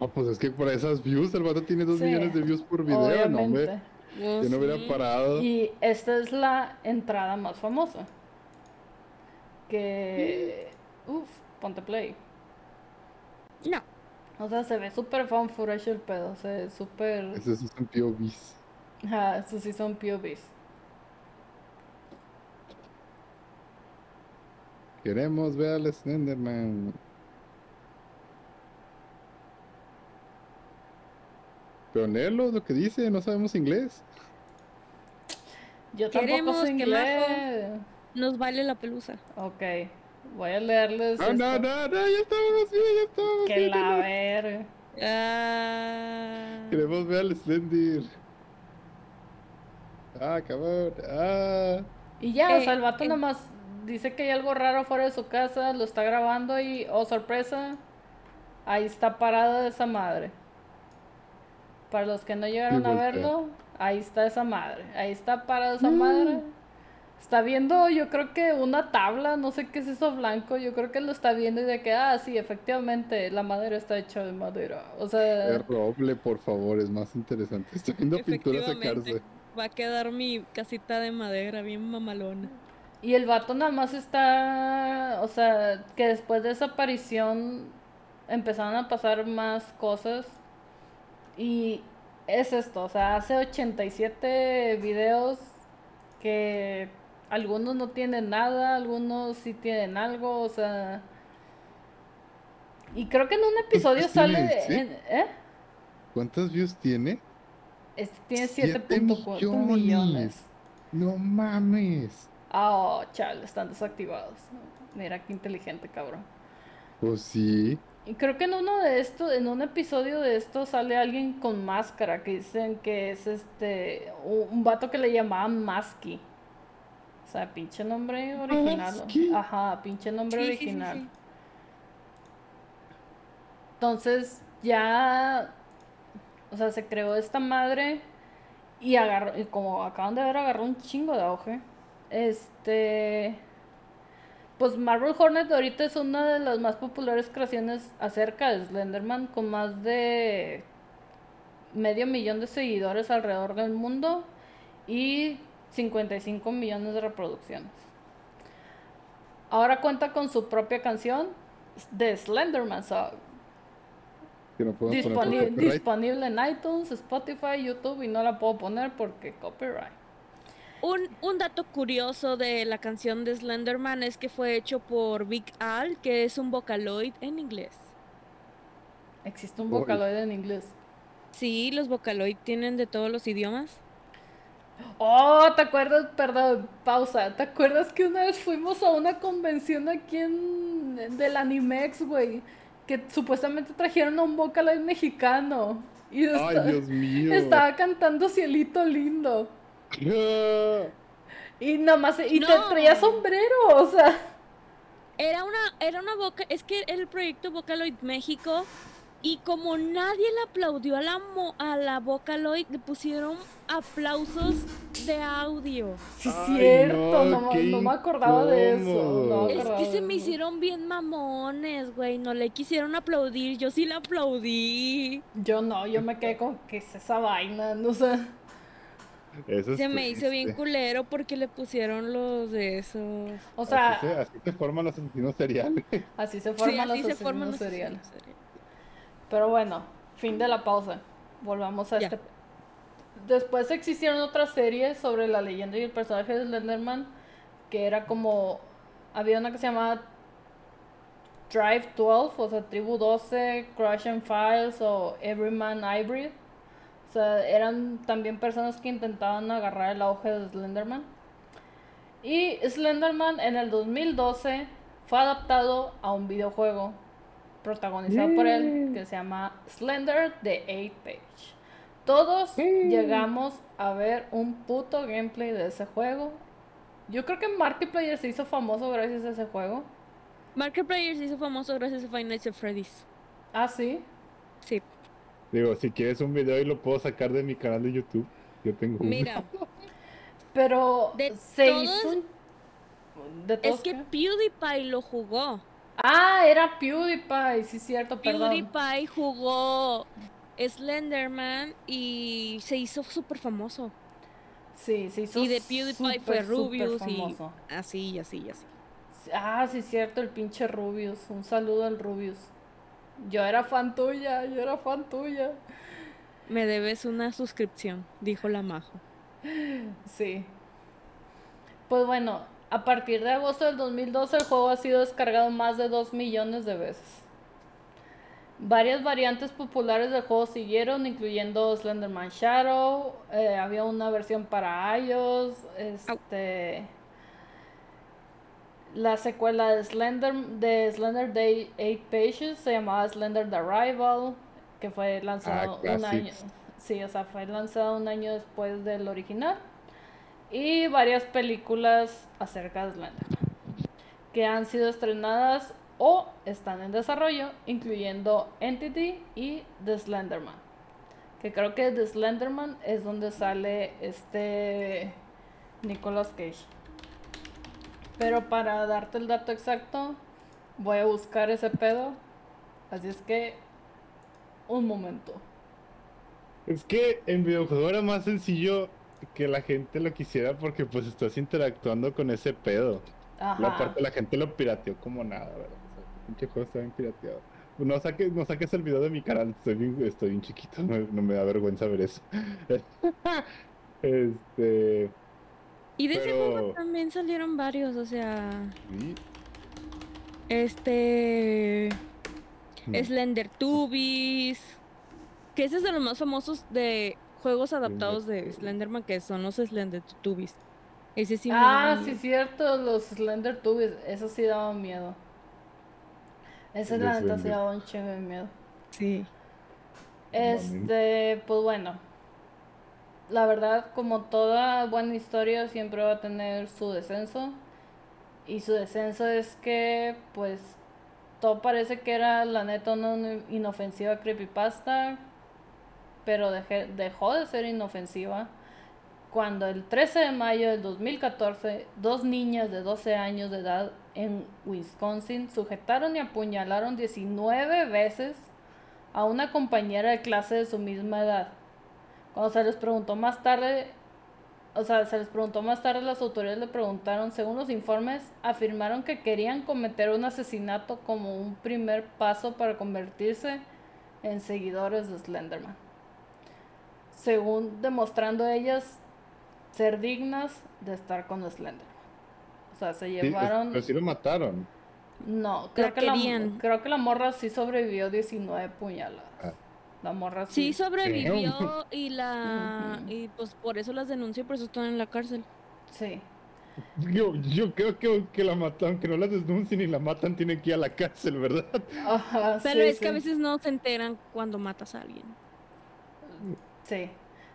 Ah, pues es que por esas views, el vato tiene dos Sí, millones de views por video, no, hombre. Yo no hubiera sí. parado. Y esta es la entrada más famosa. Que... Uf, ponte play. No. O sea, se ve súper fan el pedo. Se ve súper... Esos sí son POVs. Ajá, estos sí son POVs. Queremos ver al Slenderman. Pero léelo lo que dice, no sabemos inglés. Yo tampoco Queremos sé que inglés. Nos vale la pelusa. Ok, voy a leerles No, no, esto. no, no, ya estamos bien, ya estamos Que bien. la no. verga. Ah. Queremos ver al Slender. Ah, cabrón. Ah. Y ya, o sea, Eh, el vato eh. nomás dice que hay algo raro fuera de su casa, lo está grabando y, oh sorpresa, ahí está parada esa madre. Para los que no llegaron a voltea. verlo, ahí está esa madre. Ahí está parada esa Mm. madre. Está viendo, yo creo que una tabla, no sé qué es eso blanco, yo creo que lo está viendo y de que, ah, sí, efectivamente, la madera está hecha de madera. O sea, Es roble, por favor, es más interesante. Estoy viendo pintura Efectivamente. sacarse. Va a quedar mi casita de madera bien mamalona. Y el vato nada más está, o sea, que después de esa aparición empezaron a pasar más cosas. Y es esto, o sea, hace 87 videos que algunos no tienen nada, algunos sí tienen algo, o sea... Y creo que en un episodio ¿Cuántos sale... tiene, sí? en- ¿Eh? ¿Cuántos views tiene? Este tiene Siete 7.4 millones. millones. No mames. Ah, oh, chale, están desactivados. Mira qué inteligente, cabrón. Pues sí. Y creo que en uno de estos, en un episodio de esto sale alguien con máscara que dicen que es este un, un vato que le llamaban Masky. O sea, pinche nombre original. Ajá, pinche nombre Sí, sí, sí, original. sí. Entonces ya, o sea, se creó esta madre y agarró, y como acaban de ver, agarró un chingo de auge. Este, pues Marvel Hornet ahorita es una de las más populares creaciones acerca de Slenderman, con más de medio millón de seguidores alrededor del mundo y 55 millones de reproducciones. Ahora cuenta con su propia canción de Slenderman Song. No Disponi- disponible en iTunes, Spotify, YouTube y no la puedo poner porque copyright. Un, un dato curioso de la canción de Slenderman es que fue hecho por Big Al, que es un vocaloid en inglés. Existe un Uy. vocaloide en inglés. Sí, los vocaloid tienen de todos los idiomas. Oh, ¿te acuerdas? Perdón, pausa. ¿Te acuerdas que una vez fuimos a una convención aquí en del Animex, güey? Que supuestamente trajeron a un vocaloid mexicano. Y Ay, Dios mío. estaba cantando Cielito Lindo. Y nada más, y te No. traía sombrero, o sea. Era una, era una voca, es que era el proyecto Vocaloid México y como nadie le aplaudió a la mo- a la Vocaloid, le pusieron aplausos de audio. Sí, Ay, cierto, no, no, qué no me acordaba de eso. no Es que se me hicieron bien mamones, güey, no le quisieron aplaudir, yo sí le aplaudí. Yo no, yo me quedé con que es esa vaina, no sé. Eso es Se me hizo bien culero porque le pusieron los de esos. O sea, así, se, así se forman los asesinos seriales. así se Sí, forman así los se forman asesinos los seriales. asesinos seriales. Pero bueno, fin de la pausa. Volvamos a este. Después existieron otras series sobre la leyenda y el personaje de Slenderman, que era como. Había una que se llamaba Drive 12, o sea, Tribu 12, Crush and Files o Everyman Hybrid. O sea, eran también personas que intentaban agarrar el auge de Slenderman. Y Slenderman en el 2012 fue adaptado a un videojuego protagonizado por él que se llama Slender The 8 Page. Todos llegamos a ver un puto gameplay de ese juego. Yo creo que Markiplier se hizo famoso gracias a ese juego. Markiplier se hizo famoso gracias a Five Nights at Freddy's. Ah, sí. Sí. Digo, si quieres un video y lo puedo sacar de mi canal de YouTube. Yo tengo uno. Mira, Pero De se todos- hizo un- ¿De es que qué? PewDiePie lo jugó. Ah, era PewDiePie, sí, cierto, perdón. PewDiePie jugó Slenderman y se hizo súper famoso. Sí, se hizo Y de PewDiePie fue Rubius y así y así y así. Ah, sí, cierto, el pinche Rubius. Un saludo al Rubius. Yo era fan tuya, yo era fan tuya. Me debes una suscripción, dijo la Majo. Sí. Pues bueno, a partir de agosto del 2012 el juego ha sido descargado más de 2 millones de veces. Varias variantes populares del juego siguieron, incluyendo Slenderman Shadow, eh, había una versión para iOS, este... La secuela de Slender, de Slender Day 8 Pages se llamaba Slender The Arrival, que fue lanzado Ah, un año. Sí, o sea, fue lanzado un año después del original. Y varias películas acerca de Slenderman, que han sido estrenadas o están en desarrollo, incluyendo Entity y The Slenderman. Que creo que The Slenderman es donde sale este Nicolas Cage. Pero para darte el dato exacto, voy a buscar ese pedo. Así es que, un momento. Es que en videojuego era más sencillo que la gente lo quisiera porque pues estás interactuando con ese pedo. La Ajá. parte la gente lo pirateó como nada, ¿verdad? O sea, pinche juego está bien pirateado. No saques, no saques el video de mi canal, estoy bien, estoy bien chiquito, no, no me da vergüenza ver eso. este. Y de ese juego también salieron varios, o sea, sí, este no, Slender Tubbies, que ese es de los más famosos de juegos adaptados de Slenderman, que son los Slender Tubbies. Ese sí me Ah, sí, miedo. cierto, los Slender Tubbies, eso sí daba miedo. Ese El la neta sí daba un chingo de miedo. Sí. Este, pues bueno. La verdad, como toda buena historia, siempre va a tener su descenso. Y su descenso es que, pues, todo parece que era la neta una ino- inofensiva creepypasta. Pero dejó de ser inofensiva cuando el 13 de mayo del 2014, dos niñas de 12 años de edad en Wisconsin sujetaron y apuñalaron 19 veces a una compañera de clase de su misma edad. Cuando se les preguntó más tarde, o sea, se les preguntó más tarde, las autoridades le preguntaron, según los informes, afirmaron que querían cometer un asesinato como un primer paso para convertirse en seguidores de Slenderman. Según demostrando ellas ser dignas de estar con Slenderman. O sea, se sí, llevaron... pero sí lo mataron. No, creo La que, la, creo que la morra sí sobrevivió 19 puñaladas. Ah. La morra Sí sí. sobrevivió y la y pues por eso las denunció, por eso están en la cárcel. Sí. Yo, yo creo que, que la matan, que no la denuncien y la matan, tienen que ir a la cárcel, ¿verdad? Ajá, Pero sí, es que a veces no se enteran cuando matas a alguien. Sí.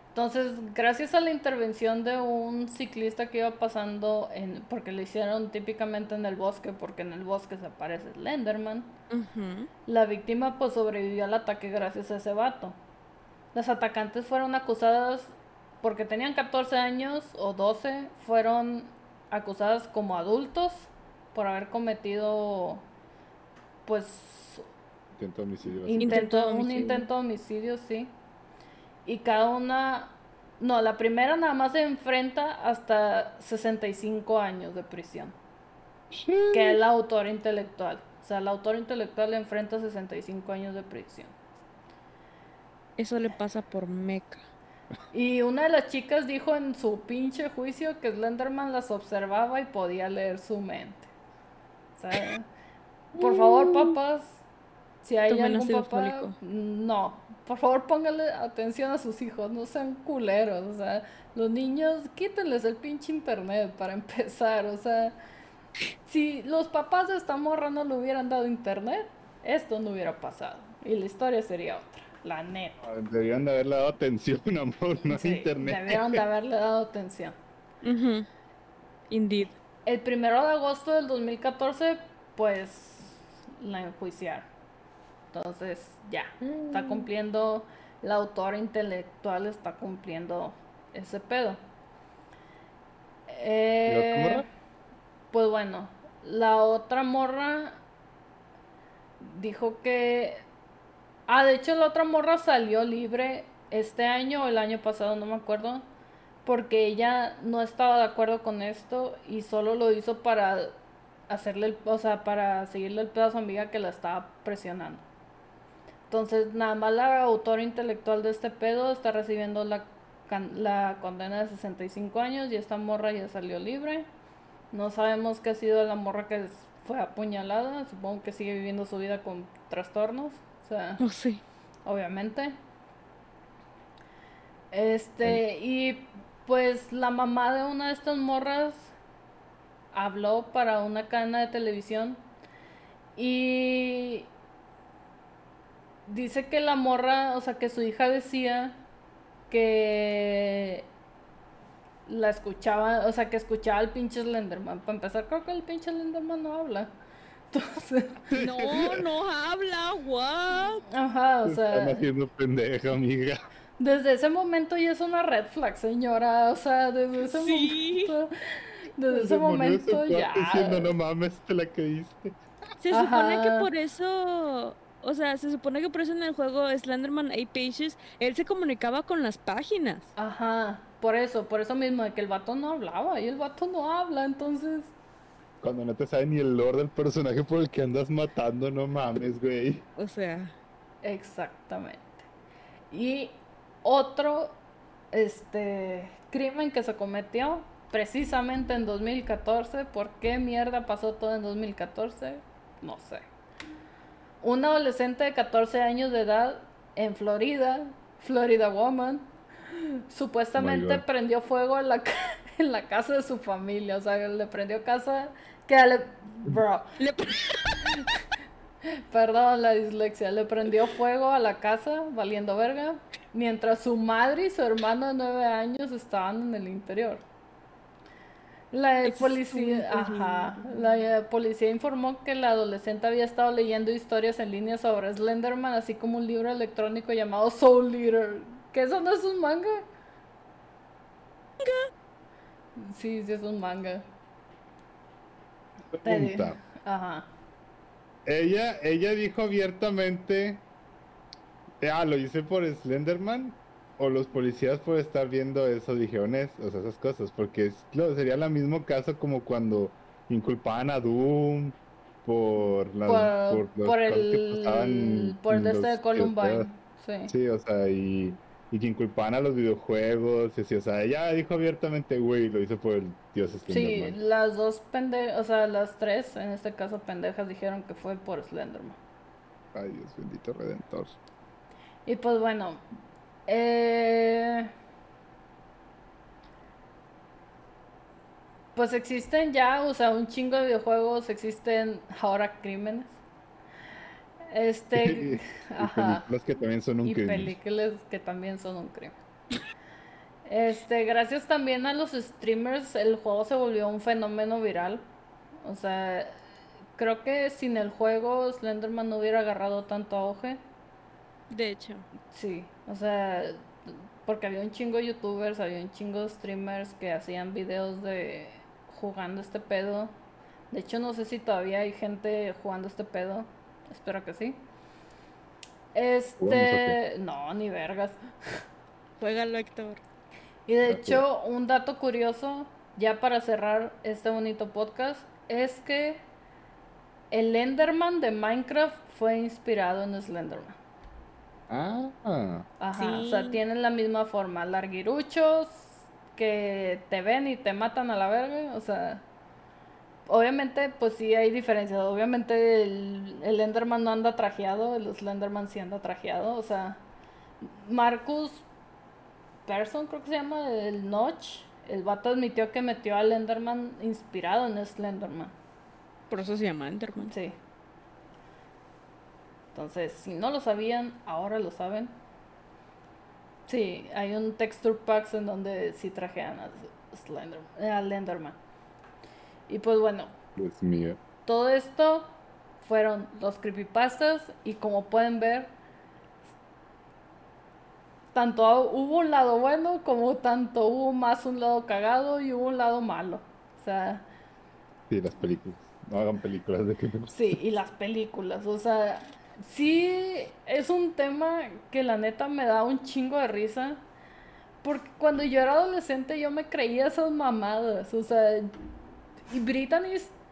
Entonces, gracias a la intervención de un ciclista que iba pasando en porque lo hicieron típicamente en el bosque, porque en el bosque se aparece Slenderman, Ujú. la víctima pues sobrevivió al ataque gracias a ese vato. Las atacantes fueron acusadas porque tenían 14 años o 12, fueron acusadas como adultos por haber cometido pues Intento homicidio. In- Intento, un homicidio. intento de homicidio, sí. Y cada una, no, la primera nada más se enfrenta hasta 65 años de prisión, que es la autora intelectual. O sea, la autora intelectual le enfrenta 65 años de prisión. Eso le pasa por meca. Y una de las chicas dijo en su pinche juicio que Slenderman las observaba y podía leer su mente. O sea, por favor, papás, si hay Tomen algún papá, no, por favor póngale atención a sus hijos, no sean culeros, o sea, los niños quítenles el pinche internet para empezar, o sea, si los papás de esta morra no le hubieran dado internet, esto no hubiera pasado y la historia sería otra, la neta. Ah, Deberían de haberle dado atención, amor, no Sí, internet. Debieron de haberle dado atención. Ujú. Indeed. El primero de agosto del 2014, pues la enjuiciaron. Entonces, ya, está cumpliendo, la autora intelectual está cumpliendo ese pedo. otra Eh, morra? Pues bueno, la otra morra dijo que... Ah, de hecho la otra morra salió libre este año o el año pasado, no me acuerdo, porque ella no estaba de acuerdo con esto y solo lo hizo para hacerle, el, o sea, para seguirle el pedo a su amiga que la estaba presionando. Entonces, nada más la autora intelectual de este pedo está recibiendo la, la condena de 65 años y esta morra ya salió libre. No sabemos qué ha sido la morra que fue apuñalada. Supongo que sigue viviendo su vida con trastornos. O sea, No sé. obviamente. Este, y pues la mamá de una de estas morras habló para una cadena de televisión y dice que la morra, o sea, que su hija decía que la escuchaba, o sea, que escuchaba al pinche Slenderman. Para empezar, creo que el pinche Slenderman no habla. Entonces, No, no habla, what? ajá, o Te Están sea, haciendo pendeja, amiga. desde ese momento ya es una red flag, señora. O sea, desde ese Sí. momento, desde ese Se murió momento ese ya. Diciendo, no mames, te la creíste. Se supone que por eso, O sea, se supone que por eso en el juego Slenderman 8 Pages, él se comunicaba con las páginas. Ajá, por eso, por eso mismo, de que el vato no hablaba y el vato no habla, entonces... Cuando no te sabe ni el lore del personaje por el que andas matando, no mames, güey. O sea, Exactamente. Y otro este crimen que se cometió precisamente en 2014. ¿Por qué mierda pasó todo en 2014? No sé. Un adolescente de 14 años de edad en Florida, Florida Woman, supuestamente prendió fuego en la, en la casa de su familia. O sea, le prendió casa que le... Bro, le- Perdón, la dislexia. Le prendió fuego a la casa, valiendo verga, mientras su madre y su hermano de nueve años estaban en el interior. La policía, ajá, la policía informó que la adolescente había estado leyendo historias en línea sobre Slenderman, así como un libro electrónico llamado Soul Leader. ¿Qué eso no es un manga? Sí, sí es un manga. Pregunta. Ajá. Ella, ella dijo abiertamente, ah, lo hice por Slenderman, o los policías por estar viendo eso dijeron o sea, esas cosas, porque lo- sería el mismo caso como cuando inculpaban a Doom por las por, por que el por el de este Columbine sí. Sí, o sea, y, y que inculpaban a los videojuegos, y así, o sea, ella dijo abiertamente, güey, lo hice por el dios Sí, Slenderman. las dos pendejas, o sea, las tres, en este caso pendejas, dijeron que fue por Slenderman. Ay, Dios bendito redentor. Y pues bueno, eh, pues existen ya, o sea, un chingo de videojuegos, existen ahora crímenes. Este, y ajá. películas que también son un y crimen. películas que también son un crimen. Este, gracias también a los streamers, el juego se volvió un fenómeno viral. O sea, creo que sin el juego Slenderman no hubiera agarrado tanto auge. de hecho. Sí, o sea, porque había un chingo de youtubers, había un chingo de streamers que hacían videos de jugando este pedo. De hecho, no sé si todavía hay gente jugando este pedo. Espero que sí. Este, no, ni vergas. Juégalo, Héctor. Y de hecho, un dato curioso, ya para cerrar este bonito podcast, es que el Enderman de Minecraft fue inspirado en Slenderman. Ah, Ajá, o sea, tienen la misma forma, larguiruchos que te ven y te matan a la verga, o sea, obviamente pues sí hay diferencias, obviamente el, el Enderman no anda trajeado, el Slenderman sí anda trajeado, o sea, Marcus Persson creo que se llama, el Notch, el vato admitió que metió al Enderman inspirado en Slenderman, Por eso se llama Enderman. sí. Entonces, si no lo sabían, ahora lo saben. Sí, hay un texture packs en donde sí trajean a Slender, eh, al Enderman. Y pues bueno, Dios mío. todo esto fueron los creepypastas y como pueden ver, tanto hubo un lado bueno como tanto hubo más un lado cagado y hubo un lado malo. O sea, Sí, las películas. No hagan películas de que Sí, y las películas, o sea, sí es un tema que la neta me da un chingo de risa. Porque cuando yo era adolescente yo me creía esas mamadas, o sea, y Brittany,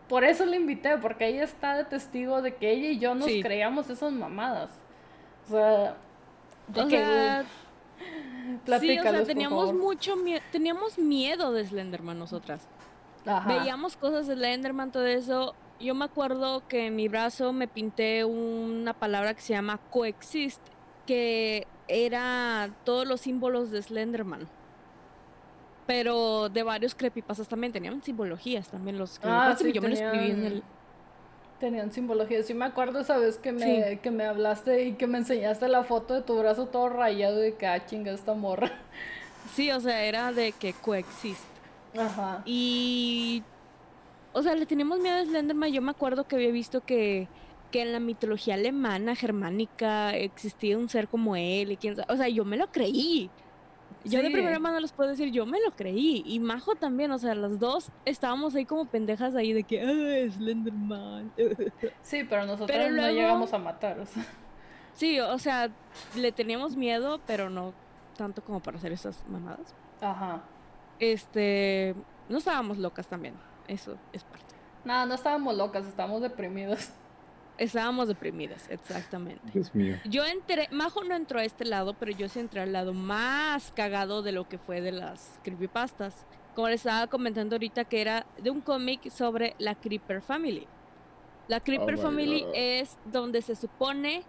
por eso la invité, porque ella está de testigo de que ella y yo nos Sí. creíamos esas mamadas. O sea, de que- sí, o sea, teníamos mucho miedo, teníamos miedo de Slenderman nosotras. Ajá. Veíamos cosas de Slenderman, todo eso. Yo me acuerdo que en mi brazo me pinté una palabra que se llama coexist, que era todos los símbolos de Slenderman. Pero de varios creepypastas también tenían simbologías también los Ah, creepypastas, y sí, yo me lo escribí en tenían- el Tenían simbología. Sí me acuerdo esa vez que me, que me hablaste y que me enseñaste la foto de tu brazo todo rayado y que ah, chinga esta morra. Sí, o sea, era de que coexist. Ajá. Y. O sea, le teníamos miedo a Slenderman. Yo me acuerdo que había visto que, que en la mitología alemana, germánica, existía un ser como él. Y quién sabe- O sea, yo me lo creí. Yo de primera mano les puedo decir, yo me lo creí. Y Majo también, o sea, las dos estábamos ahí como pendejas ahí de que, ah, Slenderman. Sí, pero nosotros Pero no luego- llegamos a matar. o sea. Sí, o sea, le teníamos miedo, pero no tanto como para hacer esas mamadas. Ajá. Este, no estábamos locas también, eso es parte. No, no estábamos locas, estábamos deprimidos. Estábamos deprimidas, exactamente. Dios mío. Yo entré, Majo no entró a este lado, pero yo sí entré al lado más cagado de lo que fue de las creepypastas. Como les estaba comentando ahorita que era de un cómic sobre la Creeper Family. La Creeper Oh Family God. es donde se supone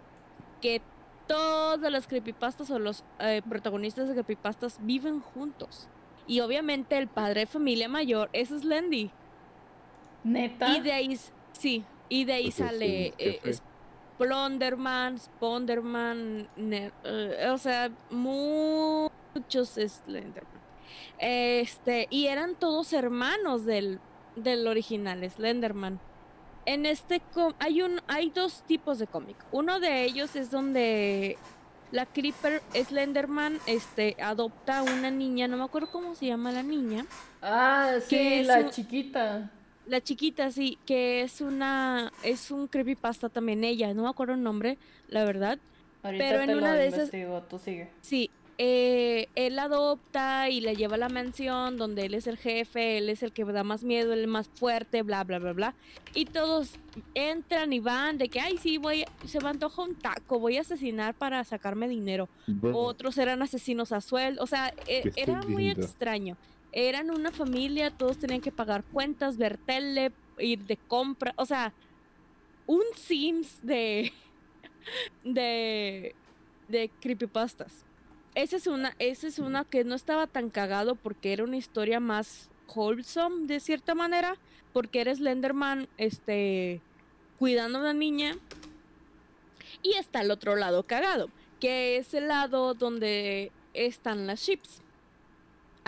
que todas las creepypastas o los eh, protagonistas de creepypastas viven juntos. Y obviamente el padre de familia mayor es Slendy. Neta. Y de ahí, sí, y de ahí Pues sale eh. Splonderman, Sponderman, eh, o sea, muchos Slenderman. Este, y eran todos hermanos del, del original Slenderman. En este com- hay un hay dos tipos de cómic. Uno de ellos es donde la Creeper Slenderman este adopta a una niña, no me acuerdo cómo se llama la niña. Ah, sí, la un- chiquita. La chiquita, sí, que es una. Es un creepypasta también ella. No me acuerdo el nombre, la verdad. Ahorita Pero en te una lo de esas- tú sigue. Sí. eh, él la adopta y la lleva a la mansión donde él es el jefe, él es el que da más miedo, él es más fuerte, bla, bla, bla, bla. Y todos entran y van de que, ay, sí, voy, se me antoja un taco, voy a asesinar para sacarme dinero. Otros eran asesinos a sueldo. O sea, e- esté era muy extraño. Eran una familia, todos tenían que pagar cuentas, ver tele, ir de compra. O sea, un Sims de. de. de creepypastas. Esa es una, esa es una que no estaba tan cagado porque era una historia más wholesome de cierta manera. Porque era Slenderman, este. cuidando a una niña. Y está el otro lado cagado que es el lado donde están las ships.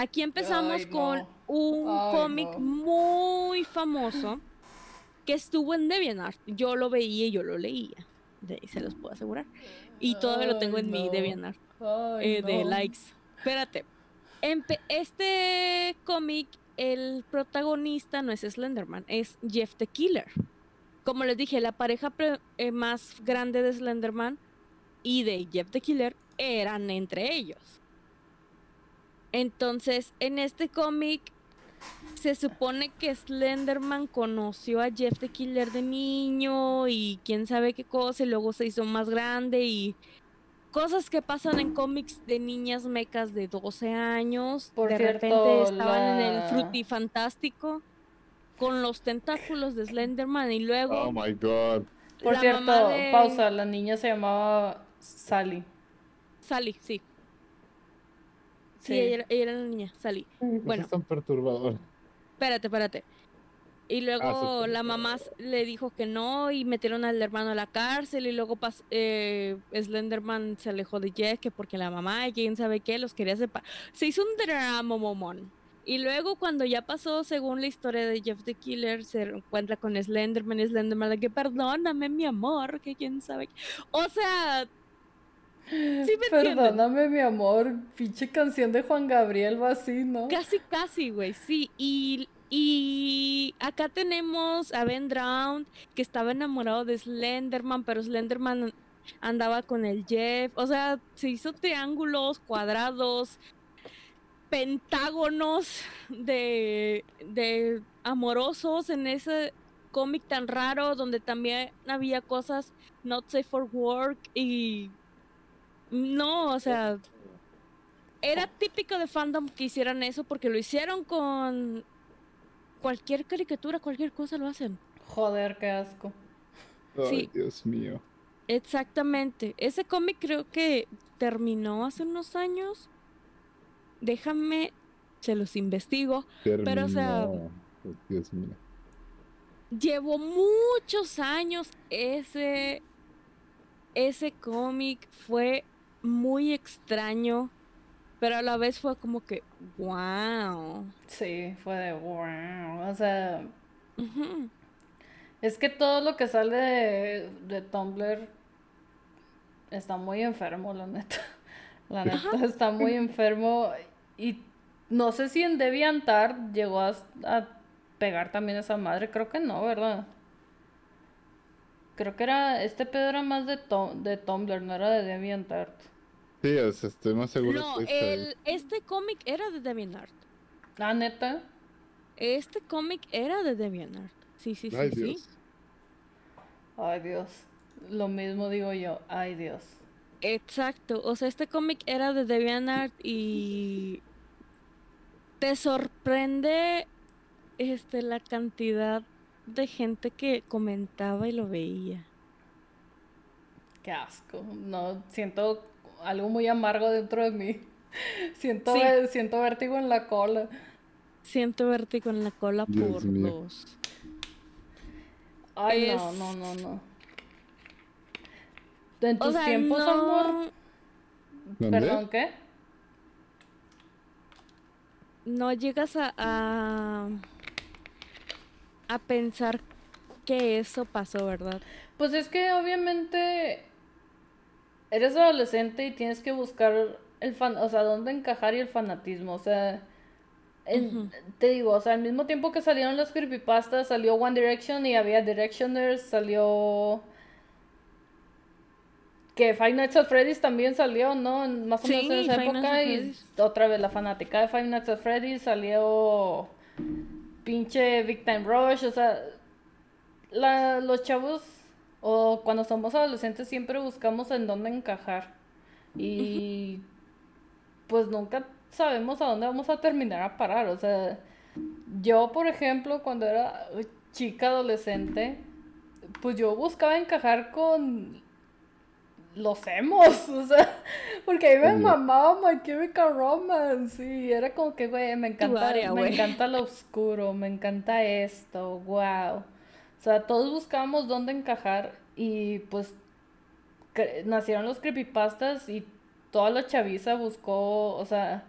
Aquí empezamos Ay, no. con un Ay, cómic no. muy famoso que estuvo en DeviantArt. Yo lo veía y yo lo leía. De ahí se los puedo asegurar. Y todavía lo tengo en mi. DeviantArt eh, de likes. Espérate. Empe- este cómic, el protagonista no es Slenderman, es Jeff the Killer. Como les dije, la pareja eh, más grande de Slenderman y de Jeff the Killer eran entre ellos. Entonces, en este cómic se supone que Slenderman conoció a Jeff the Killer de niño y quién sabe qué cosa, y luego se hizo más grande y cosas que pasan en cómics de niñas mecas de 12 años. Por de cierto, repente estaban en el frutifantástico con los tentáculos de Slenderman y luego Oh my god. Por cierto, de- pausa, la niña se llamaba Sally. Sally, sí. Sí, Sí. ella, era- ella era la niña, Sally. Bueno. Bueno. Es tan perturbador. Espérate, espérate. Y luego sí, la mamá le dijo que no y metieron al hermano a la cárcel y luego pas- eh, Slenderman se alejó de Jeff que porque la mamá y quién sabe qué los quería separar. Se hizo un drama momón. Y luego cuando ya pasó, según la historia de Jeff the Killer, se encuentra con Slenderman y Slenderman de que perdóname mi amor, que quién sabe qué. O sea, sí me entienden. Perdóname, mi amor. Pinche canción de Juan Gabriel va así, ¿no? Casi, casi, güey, sí. Y, y acá tenemos a Ben Drown, que estaba enamorado de Slenderman, pero Slenderman andaba con el Jeff. O sea, se hizo triángulos, cuadrados, pentágonos de, de amorosos en ese cómic tan raro, donde también había cosas not safe for work y... No, o sea, era típico de fandom que hicieran eso porque lo hicieron con cualquier caricatura, cualquier cosa lo hacen. Joder, qué asco. Ay, Sí. Dios mío. Exactamente. Ese cómic creo que terminó hace unos años. Déjame, se los investigo. Pero, o sea- Terminó. Dios mío. Llevó muchos años ese ese cómic fue muy extraño, pero a la vez fue como que wow. Sí, fue de wow. O sea, es que todo lo que sale de, de Tumblr está muy enfermo, la neta. La neta está muy enfermo. Y no sé si en DeviantArt llegó a, a pegar también esa madre. Creo que no, ¿verdad? creo que era, este pedo era más de, de Tumblr, no era de DeviantArt. Sí, o sea, estoy más seguro No, que el, este cómic era de DeviantArt. Ah, neta. Este cómic era de DeviantArt. Sí, sí, sí, Ay, sí. Dios. Ay, Dios. Lo mismo digo yo. Ay, Dios. Exacto. O sea, este cómic era de DeviantArt y te sorprende este la cantidad de gente que comentaba y lo veía. Qué asco. No, siento algo muy amargo dentro de mí. Siento, Sí. siento vértigo en la cola. Siento vértigo en la cola Dios por mío. dos. Ay, Es- no, no, no, no. En O tus sea, tiempos, no- amor. ¿Dónde? Perdón, ¿qué? no llegas a, a, a pensar que eso pasó, ¿verdad? Pues es que obviamente eres adolescente y tienes que buscar el fan, o sea, dónde encajar y el fanatismo, o sea, te digo, o sea, al mismo tiempo que salieron las creepypastas, salió One Direction y había Directioners, salió que Five Nights at Freddy's también salió, ¿no? Más o menos en esa Five época y otra vez la fanática de Five Nights at Freddy's salió pinche Big Time Rush, o sea, la, los chavos o cuando somos adolescentes siempre buscamos en dónde encajar. Y pues nunca sabemos a dónde vamos a terminar a parar, o sea, yo por ejemplo cuando era chica adolescente, pues yo buscaba encajar con los emos, o sea, porque a mí me Obvio. mamaba My Chemical Romance y era como que, güey, me encanta, área, me encanta lo oscuro, me encanta esto, wow. O sea, todos buscábamos dónde encajar y pues nacieron los creepypastas y toda la chaviza buscó, o sea,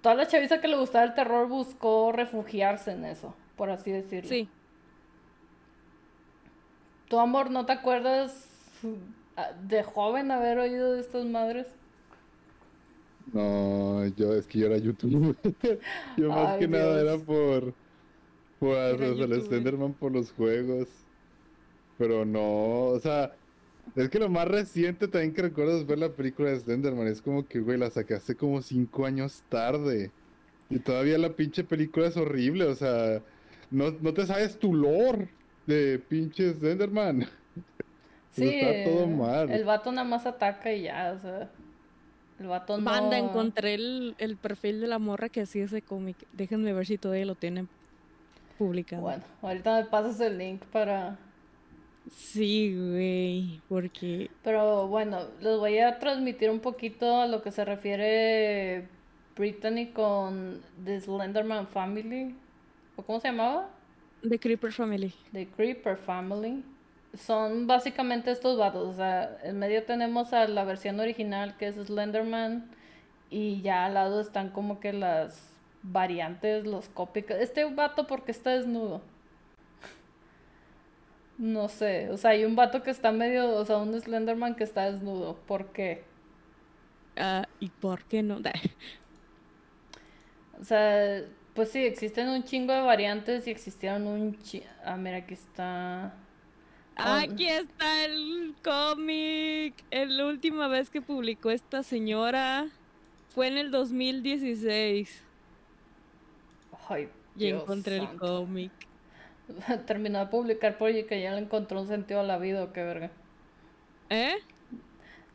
toda la chaviza que le gustaba el terror buscó refugiarse en eso, por así decirlo. Sí. ¿Tu amor no te acuerdas ah, de joven haber oído de estas madres? No, yo es que yo era youtuber. yo más Ay, que nada era por el youtuber. Slenderman por los juegos. Pero no, o sea, es que lo más reciente también que recuerdo es ver la película de Slenderman. Es como que, güey, la sacaste como cinco años tarde. Y todavía la pinche película es horrible, o sea, no, no te sabes tu lore de pinche Slenderman. Sí, está todo mal. el vato nada más ataca y ya, o sea, el vato no... Banda, encontré el, el perfil de la morra que hacía ese cómic. Déjenme ver si todavía lo tienen publicado. Bueno, ahorita me pasas el link para... Sí, güey, porque... Pero bueno, les voy a transmitir un poquito a lo que se refiere Brittany con The Slenderman Family. ¿O cómo se llamaba? The Creeper Family. The Creeper Family. Son básicamente estos vatos. O sea, en medio tenemos a la versión original que es Slenderman. Y ya al lado están como que las variantes, los copycats. Este vato porque está desnudo. No sé. O sea, hay un vato que está medio. O sea, un Slenderman que está desnudo. ¿Por qué? Ah, ¿y por qué no? O sea, pues sí, existen un chingo de variantes y existieron un chi... Ah, mira, aquí está. Aquí está el cómic. La última vez que publicó esta señora fue en el 2016. Ay, Y Dios encontré el cómic. Terminó de publicar porque ya le encontró un sentido a la vida, o qué verga. ¿Eh?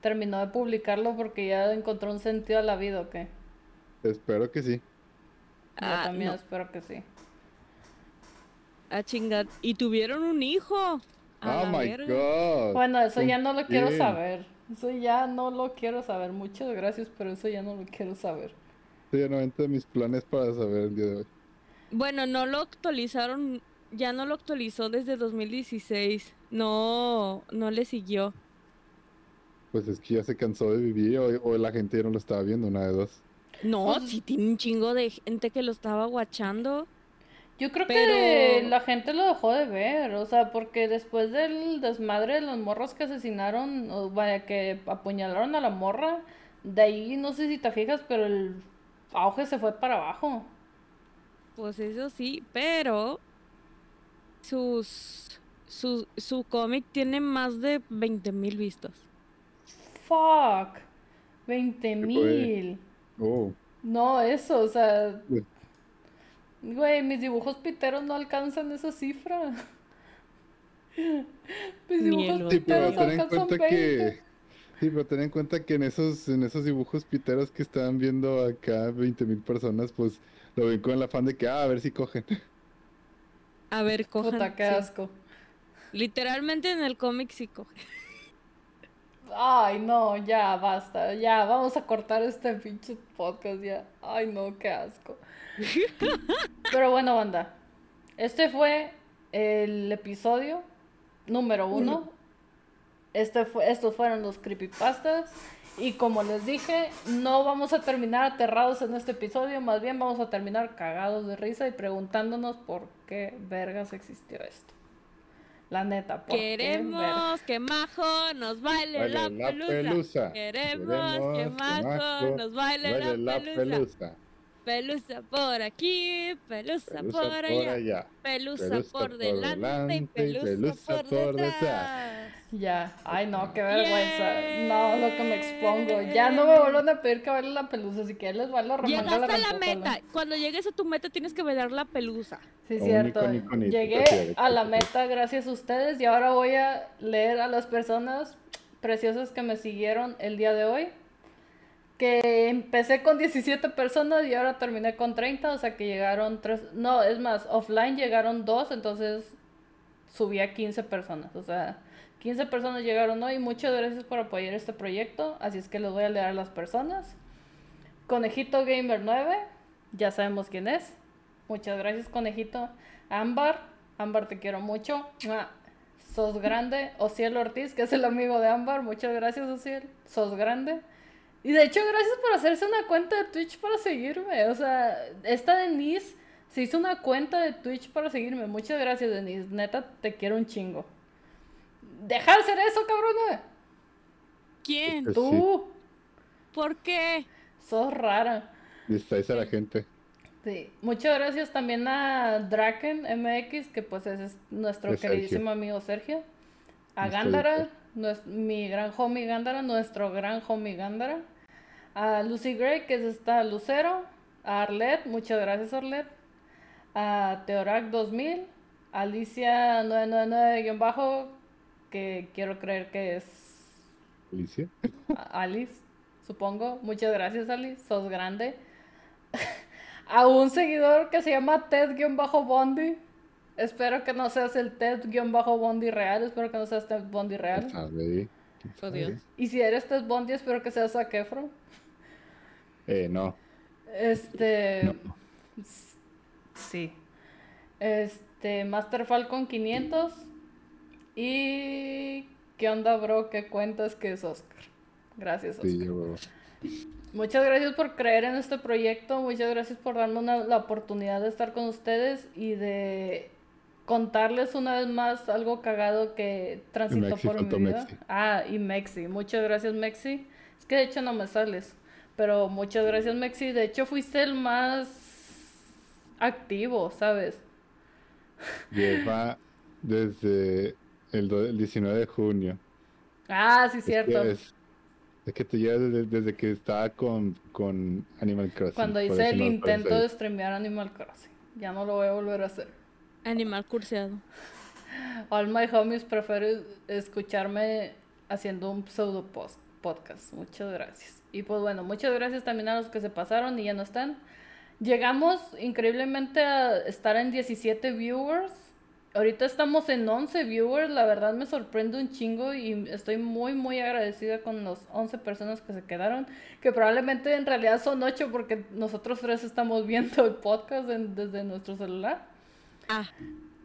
Terminó de publicarlo porque ya le encontró un sentido a la vida, o qué. Espero que sí. Yo Ah, también no. espero que sí. Ah, chingad. Y tuvieron un hijo. A Oh my verga. god. Bueno, eso ya no lo quiero saber. Eso ya no lo quiero saber. Muchas gracias, pero eso ya no lo quiero saber. Estoy ya no entra en mis planes para saber el día de hoy. Bueno, no lo actualizaron. Ya no lo actualizó desde 2016. No, no le siguió. Pues es que ya se cansó de vivir o, o la gente ya no lo estaba viendo, una de dos. No, Pues- sí tiene un chingo de gente que lo estaba guachando. Yo creo que la gente lo dejó de ver, o sea, porque después del desmadre de los morros que asesinaron, o vaya, que apuñalaron a la morra, de ahí no sé si te fijas, pero el auge se fue para abajo. Pues eso sí, pero sus su, su cómic tiene más de 20 mil vistas. Fuck. 20 mil. Oh. No, eso, o sea. Güey, mis dibujos piteros no alcanzan esa cifra. Mis dibujos Sí, pero piteros ten en alcanzan cuenta 20. que. Sí, pero ten en cuenta que en esos, en esos dibujos piteros que estaban viendo acá 20 mil personas, pues lo ven con el afán de que, ah, a ver si cogen. A ver, cojan. Puta, qué sí. asco. Literalmente en el cómic sí coge. Ay, no, ya, basta. Ya, vamos a cortar este pinche podcast ya. Ay, no, qué asco. Pero bueno, banda. Este fue el episodio número uno. Este fue, estos fueron los creepypastas. Y como les dije, no vamos a terminar aterrados en este episodio, más bien vamos a terminar cagados de risa y preguntándonos por qué vergas existió esto. La neta, ¿por qué? Queremos que Majo nos baile, Baile la, la pelusa. pelusa. Queremos, que Queremos que Majo Majo nos baile, Baile la, la pelusa. pelusa. Pelusa por aquí, pelusa, Pelusa por, por allá. allá. Pelusa, Pelusa por, por delante, y delante y pelusa, pelusa por, por detrás. detrás. Ya, ay no, qué vergüenza. No, lo que me expongo. Ya no me vuelvan a pedir que baile la pelusa, si quieres les bailo a Llegaste a la remanga meta. Cuando llegues a tu meta tienes que bailar la pelusa. Sí, Un cierto. icono, iconito, Llegué prefiero, a la meta gracias a ustedes y ahora voy a leer a las personas preciosas que me siguieron el día de hoy. Que empecé con 17 personas y ahora terminé con 30, o sea que llegaron tres, no, es más, offline llegaron dos, entonces subí a 15 personas, o sea, 15 personas llegaron hoy. Muchas gracias por apoyar este proyecto, así es que les voy a leer a las personas. Conejito Gamer 9, ya sabemos quién es. Muchas gracias, Conejito. Ámbar, Ámbar, te quiero mucho. Sos grande. Ociel Ortiz, que es el amigo de Ámbar. Muchas gracias, Ociel. Sos grande. Y de hecho, gracias por hacerse una cuenta de Twitch para seguirme. O sea, esta Denise se hizo una cuenta de Twitch para seguirme. Muchas gracias, Denise. Neta, te quiero un chingo. Deja de hacer eso, cabrona. ¿Quién? Pues Tú. ¿Por qué? Sos rara. Distraes a la gente. Sí, muchas gracias también a Draken MX, que pues es, es nuestro Sergio. queridísimo amigo Sergio. A Nuestro Gándara, mi gran homie Gándara, nuestro gran homie Gándara. A Lucy Gray, que es esta Lucero. A Arlet, muchas gracias Arlet. A Teorac 2000. A Alicia 999-bajo, que quiero creer que es Alicia. a- Alice, supongo. Muchas gracias, Alice. Sos grande. A un seguidor que se llama Ted-Bondi. Espero que no seas el Ted-Bondi real. Espero que no seas Ted Bondi real. ¿Quién sabe? ¿Quién Oh? Dios. Y si eres Ted Bondi, espero que seas Zac Efron. Eh, no. Este. No. Sí. Este. Master Falcon 500. Y. ¿Qué onda, bro? ¿Qué cuentas que es Oscar? Gracias, Oscar. Sí. Muchas gracias por creer en este proyecto, muchas gracias por darme una- la oportunidad de estar con ustedes y de contarles una vez más algo cagado que transitó Mexi, por mi vida. Mexi. Ah, y Mexi, muchas gracias Mexi. Es que de hecho no me sales, pero muchas gracias Mexi. De hecho fuiste el más activo, ¿sabes? Lleva desde el, do- el 19 de junio. Ah, sí, Es que cierto. Es, es que te llevas desde, desde que estaba con, con Animal Crossing. Cuando hice el no intento de streamear Animal Crossing. Ya no lo voy a volver a hacer. Animal curseado. All my homies prefieren escucharme haciendo un pseudo post podcast. Muchas gracias. Y pues bueno, muchas gracias también a los que se pasaron y ya no están. Llegamos increíblemente a estar en 17 viewers. Ahorita estamos en 11 viewers. La verdad me sorprende un chingo y estoy muy, muy agradecida con los 11 personas que se quedaron. Que probablemente en realidad son 8 porque nosotros tres estamos viendo el podcast en- desde nuestro celular. Ah,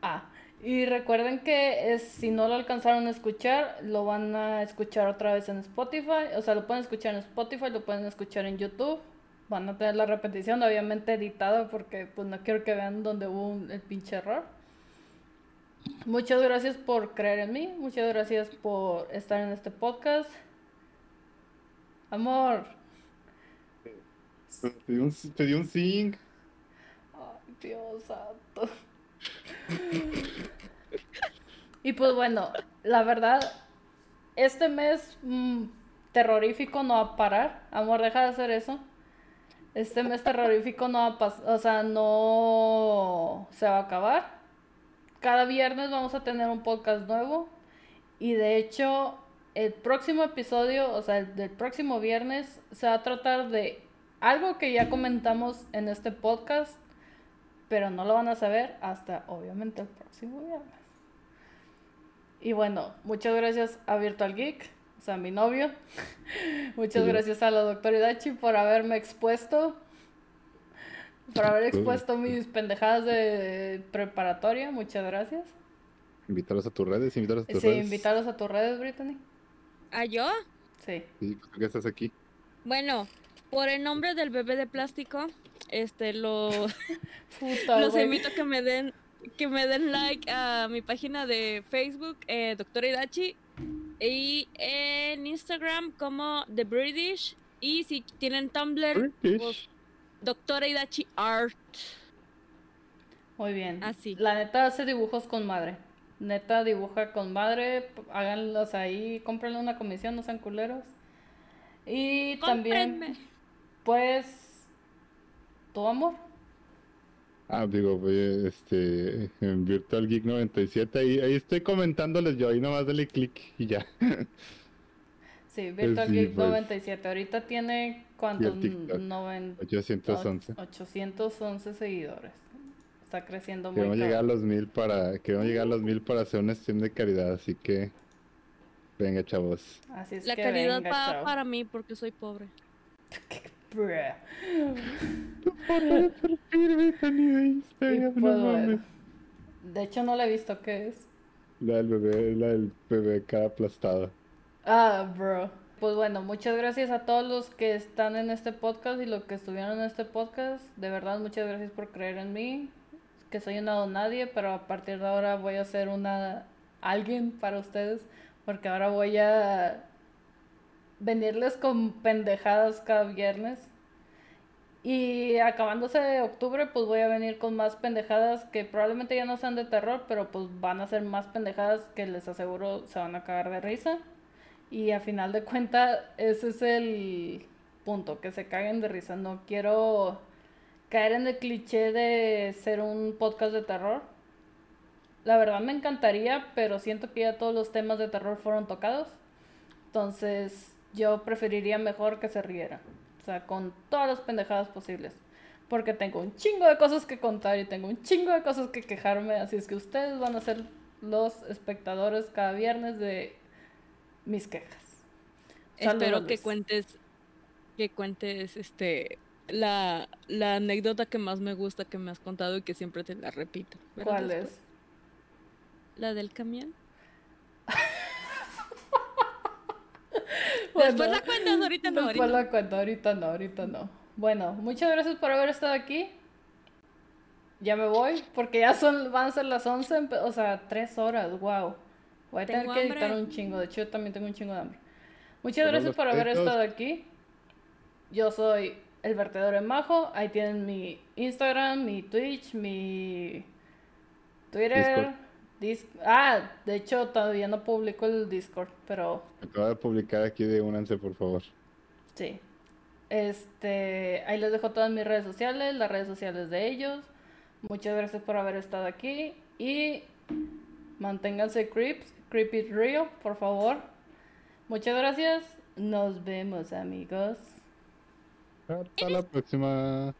Ah, y recuerden que es, si no lo alcanzaron a escuchar, lo van a escuchar otra vez en Spotify. O sea, lo pueden escuchar en Spotify, lo pueden escuchar en YouTube. Van a tener la repetición, obviamente editada, porque pues no quiero que vean donde hubo un- el pinche error. Muchas gracias por creer en mí, muchas gracias por estar en este podcast. Amor. Te di un, te un zinc. Ay, Dios santo. Y pues bueno, la verdad, este mes mm, terrorífico no va a parar. Amor, deja de hacer eso. Este mes terrorífico no va a pasar, o sea, no se va a acabar. Cada viernes vamos a tener un podcast nuevo. Y de hecho, el próximo episodio, o sea, el del próximo viernes, se va a tratar de algo que ya comentamos en este podcast, pero no lo van a saber hasta, obviamente, el próximo viernes. Y bueno, muchas gracias a Virtual Geek, o sea, mi novio. muchas Sí. gracias a la doctora Idachi por haberme expuesto, por haber expuesto mis pendejadas de preparatoria. Muchas gracias. Invítalos a tus redes, invítalos a tus Sí, redes. invitarlos a tus redes, Brittany. ¿A yo? Sí. Sí, pues, ¿por qué estás aquí? Bueno, por el nombre del bebé de plástico, este, lo, Puta, los invito a que me den que me den like a mi página de Facebook, eh, Doctora Idachi, y en Instagram como The British, y si tienen Tumblr, British. pues, Doctora Idachi Art. Muy bien. Así. La neta hace dibujos con madre. Neta dibuja con madre. Háganlos ahí. Cómprenle una comisión, no sean culeros. Y también, Cómprenme. pues, tu amor. Ah, digo, pues, este, en Virtual Geek 97, ahí, ahí estoy comentándoles yo, ahí nomás dale clic y ya. Sí, Virtual sí, Geek pues. 97. Ahorita tiene cuántos? Y el TikTok. Noven- 811. 811 seguidores. Está creciendo muy Queremos llegar a los mil para, queremos llegar a los mil para hacer una stream de caridad, así que, venga chavos. Así es La que calidad venga, para mí porque soy pobre. Bruh. de hecho, no la he visto. ¿Qué es? La del bebé, la del bebé cara aplastado. Ah, bro. Pues bueno, muchas gracias a todos los que están en este podcast y los que estuvieron en este podcast. De verdad, muchas gracias por creer en mí. Que soy una don nadie, pero a partir de ahora voy a ser una alguien para ustedes. Porque ahora voy a venirles con pendejadas cada viernes. Y acabándose octubre, pues voy a venir con más pendejadas que probablemente ya no sean de terror, pero pues van a ser más pendejadas que les aseguro se van a cagar de risa. Y a final de cuentas, ese es el punto, que se caguen de risa. No quiero caer en el cliché de ser un podcast de terror. La verdad me encantaría, pero siento que ya todos los temas de terror fueron tocados. Entonces, yo preferiría mejor que se riera. O sea, con todas las pendejadas posibles. Porque tengo un chingo de cosas que contar y tengo un chingo de cosas que quejarme. Así es que ustedes van a ser los espectadores cada viernes de mis quejas. Espero que cuentes que cuentes este la, la anécdota que más me gusta que me has contado y que siempre te la repito. ¿Cuál después- es? La del camión. Bueno, Después la cuentas, ahorita no, Después ahorita. la cuento, ahorita no, ahorita no. Bueno, muchas gracias por haber estado aquí. Ya me voy, porque ya son, van a ser las 11, empe- o sea, 3 horas, wow. Voy a tener Tengo que editar hambre. un chingo, de hecho yo también tengo un chingo de hambre. Muchas Pero gracias por haber estado aquí. Yo soy el vertedor en Majo, ahí tienen mi Instagram, mi Twitch, mi Twitter. Discord. Dis- ah, de hecho todavía no publico el Discord, pero Acabo de publicar aquí de únanse, por favor. Sí. Este, ahí les dejo todas mis redes sociales, las redes sociales de ellos. Muchas gracias por haber estado aquí y manténganse creeps, creep it real, por favor. Muchas gracias. Nos vemos, amigos. Hasta la próxima.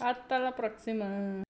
Hasta la próxima.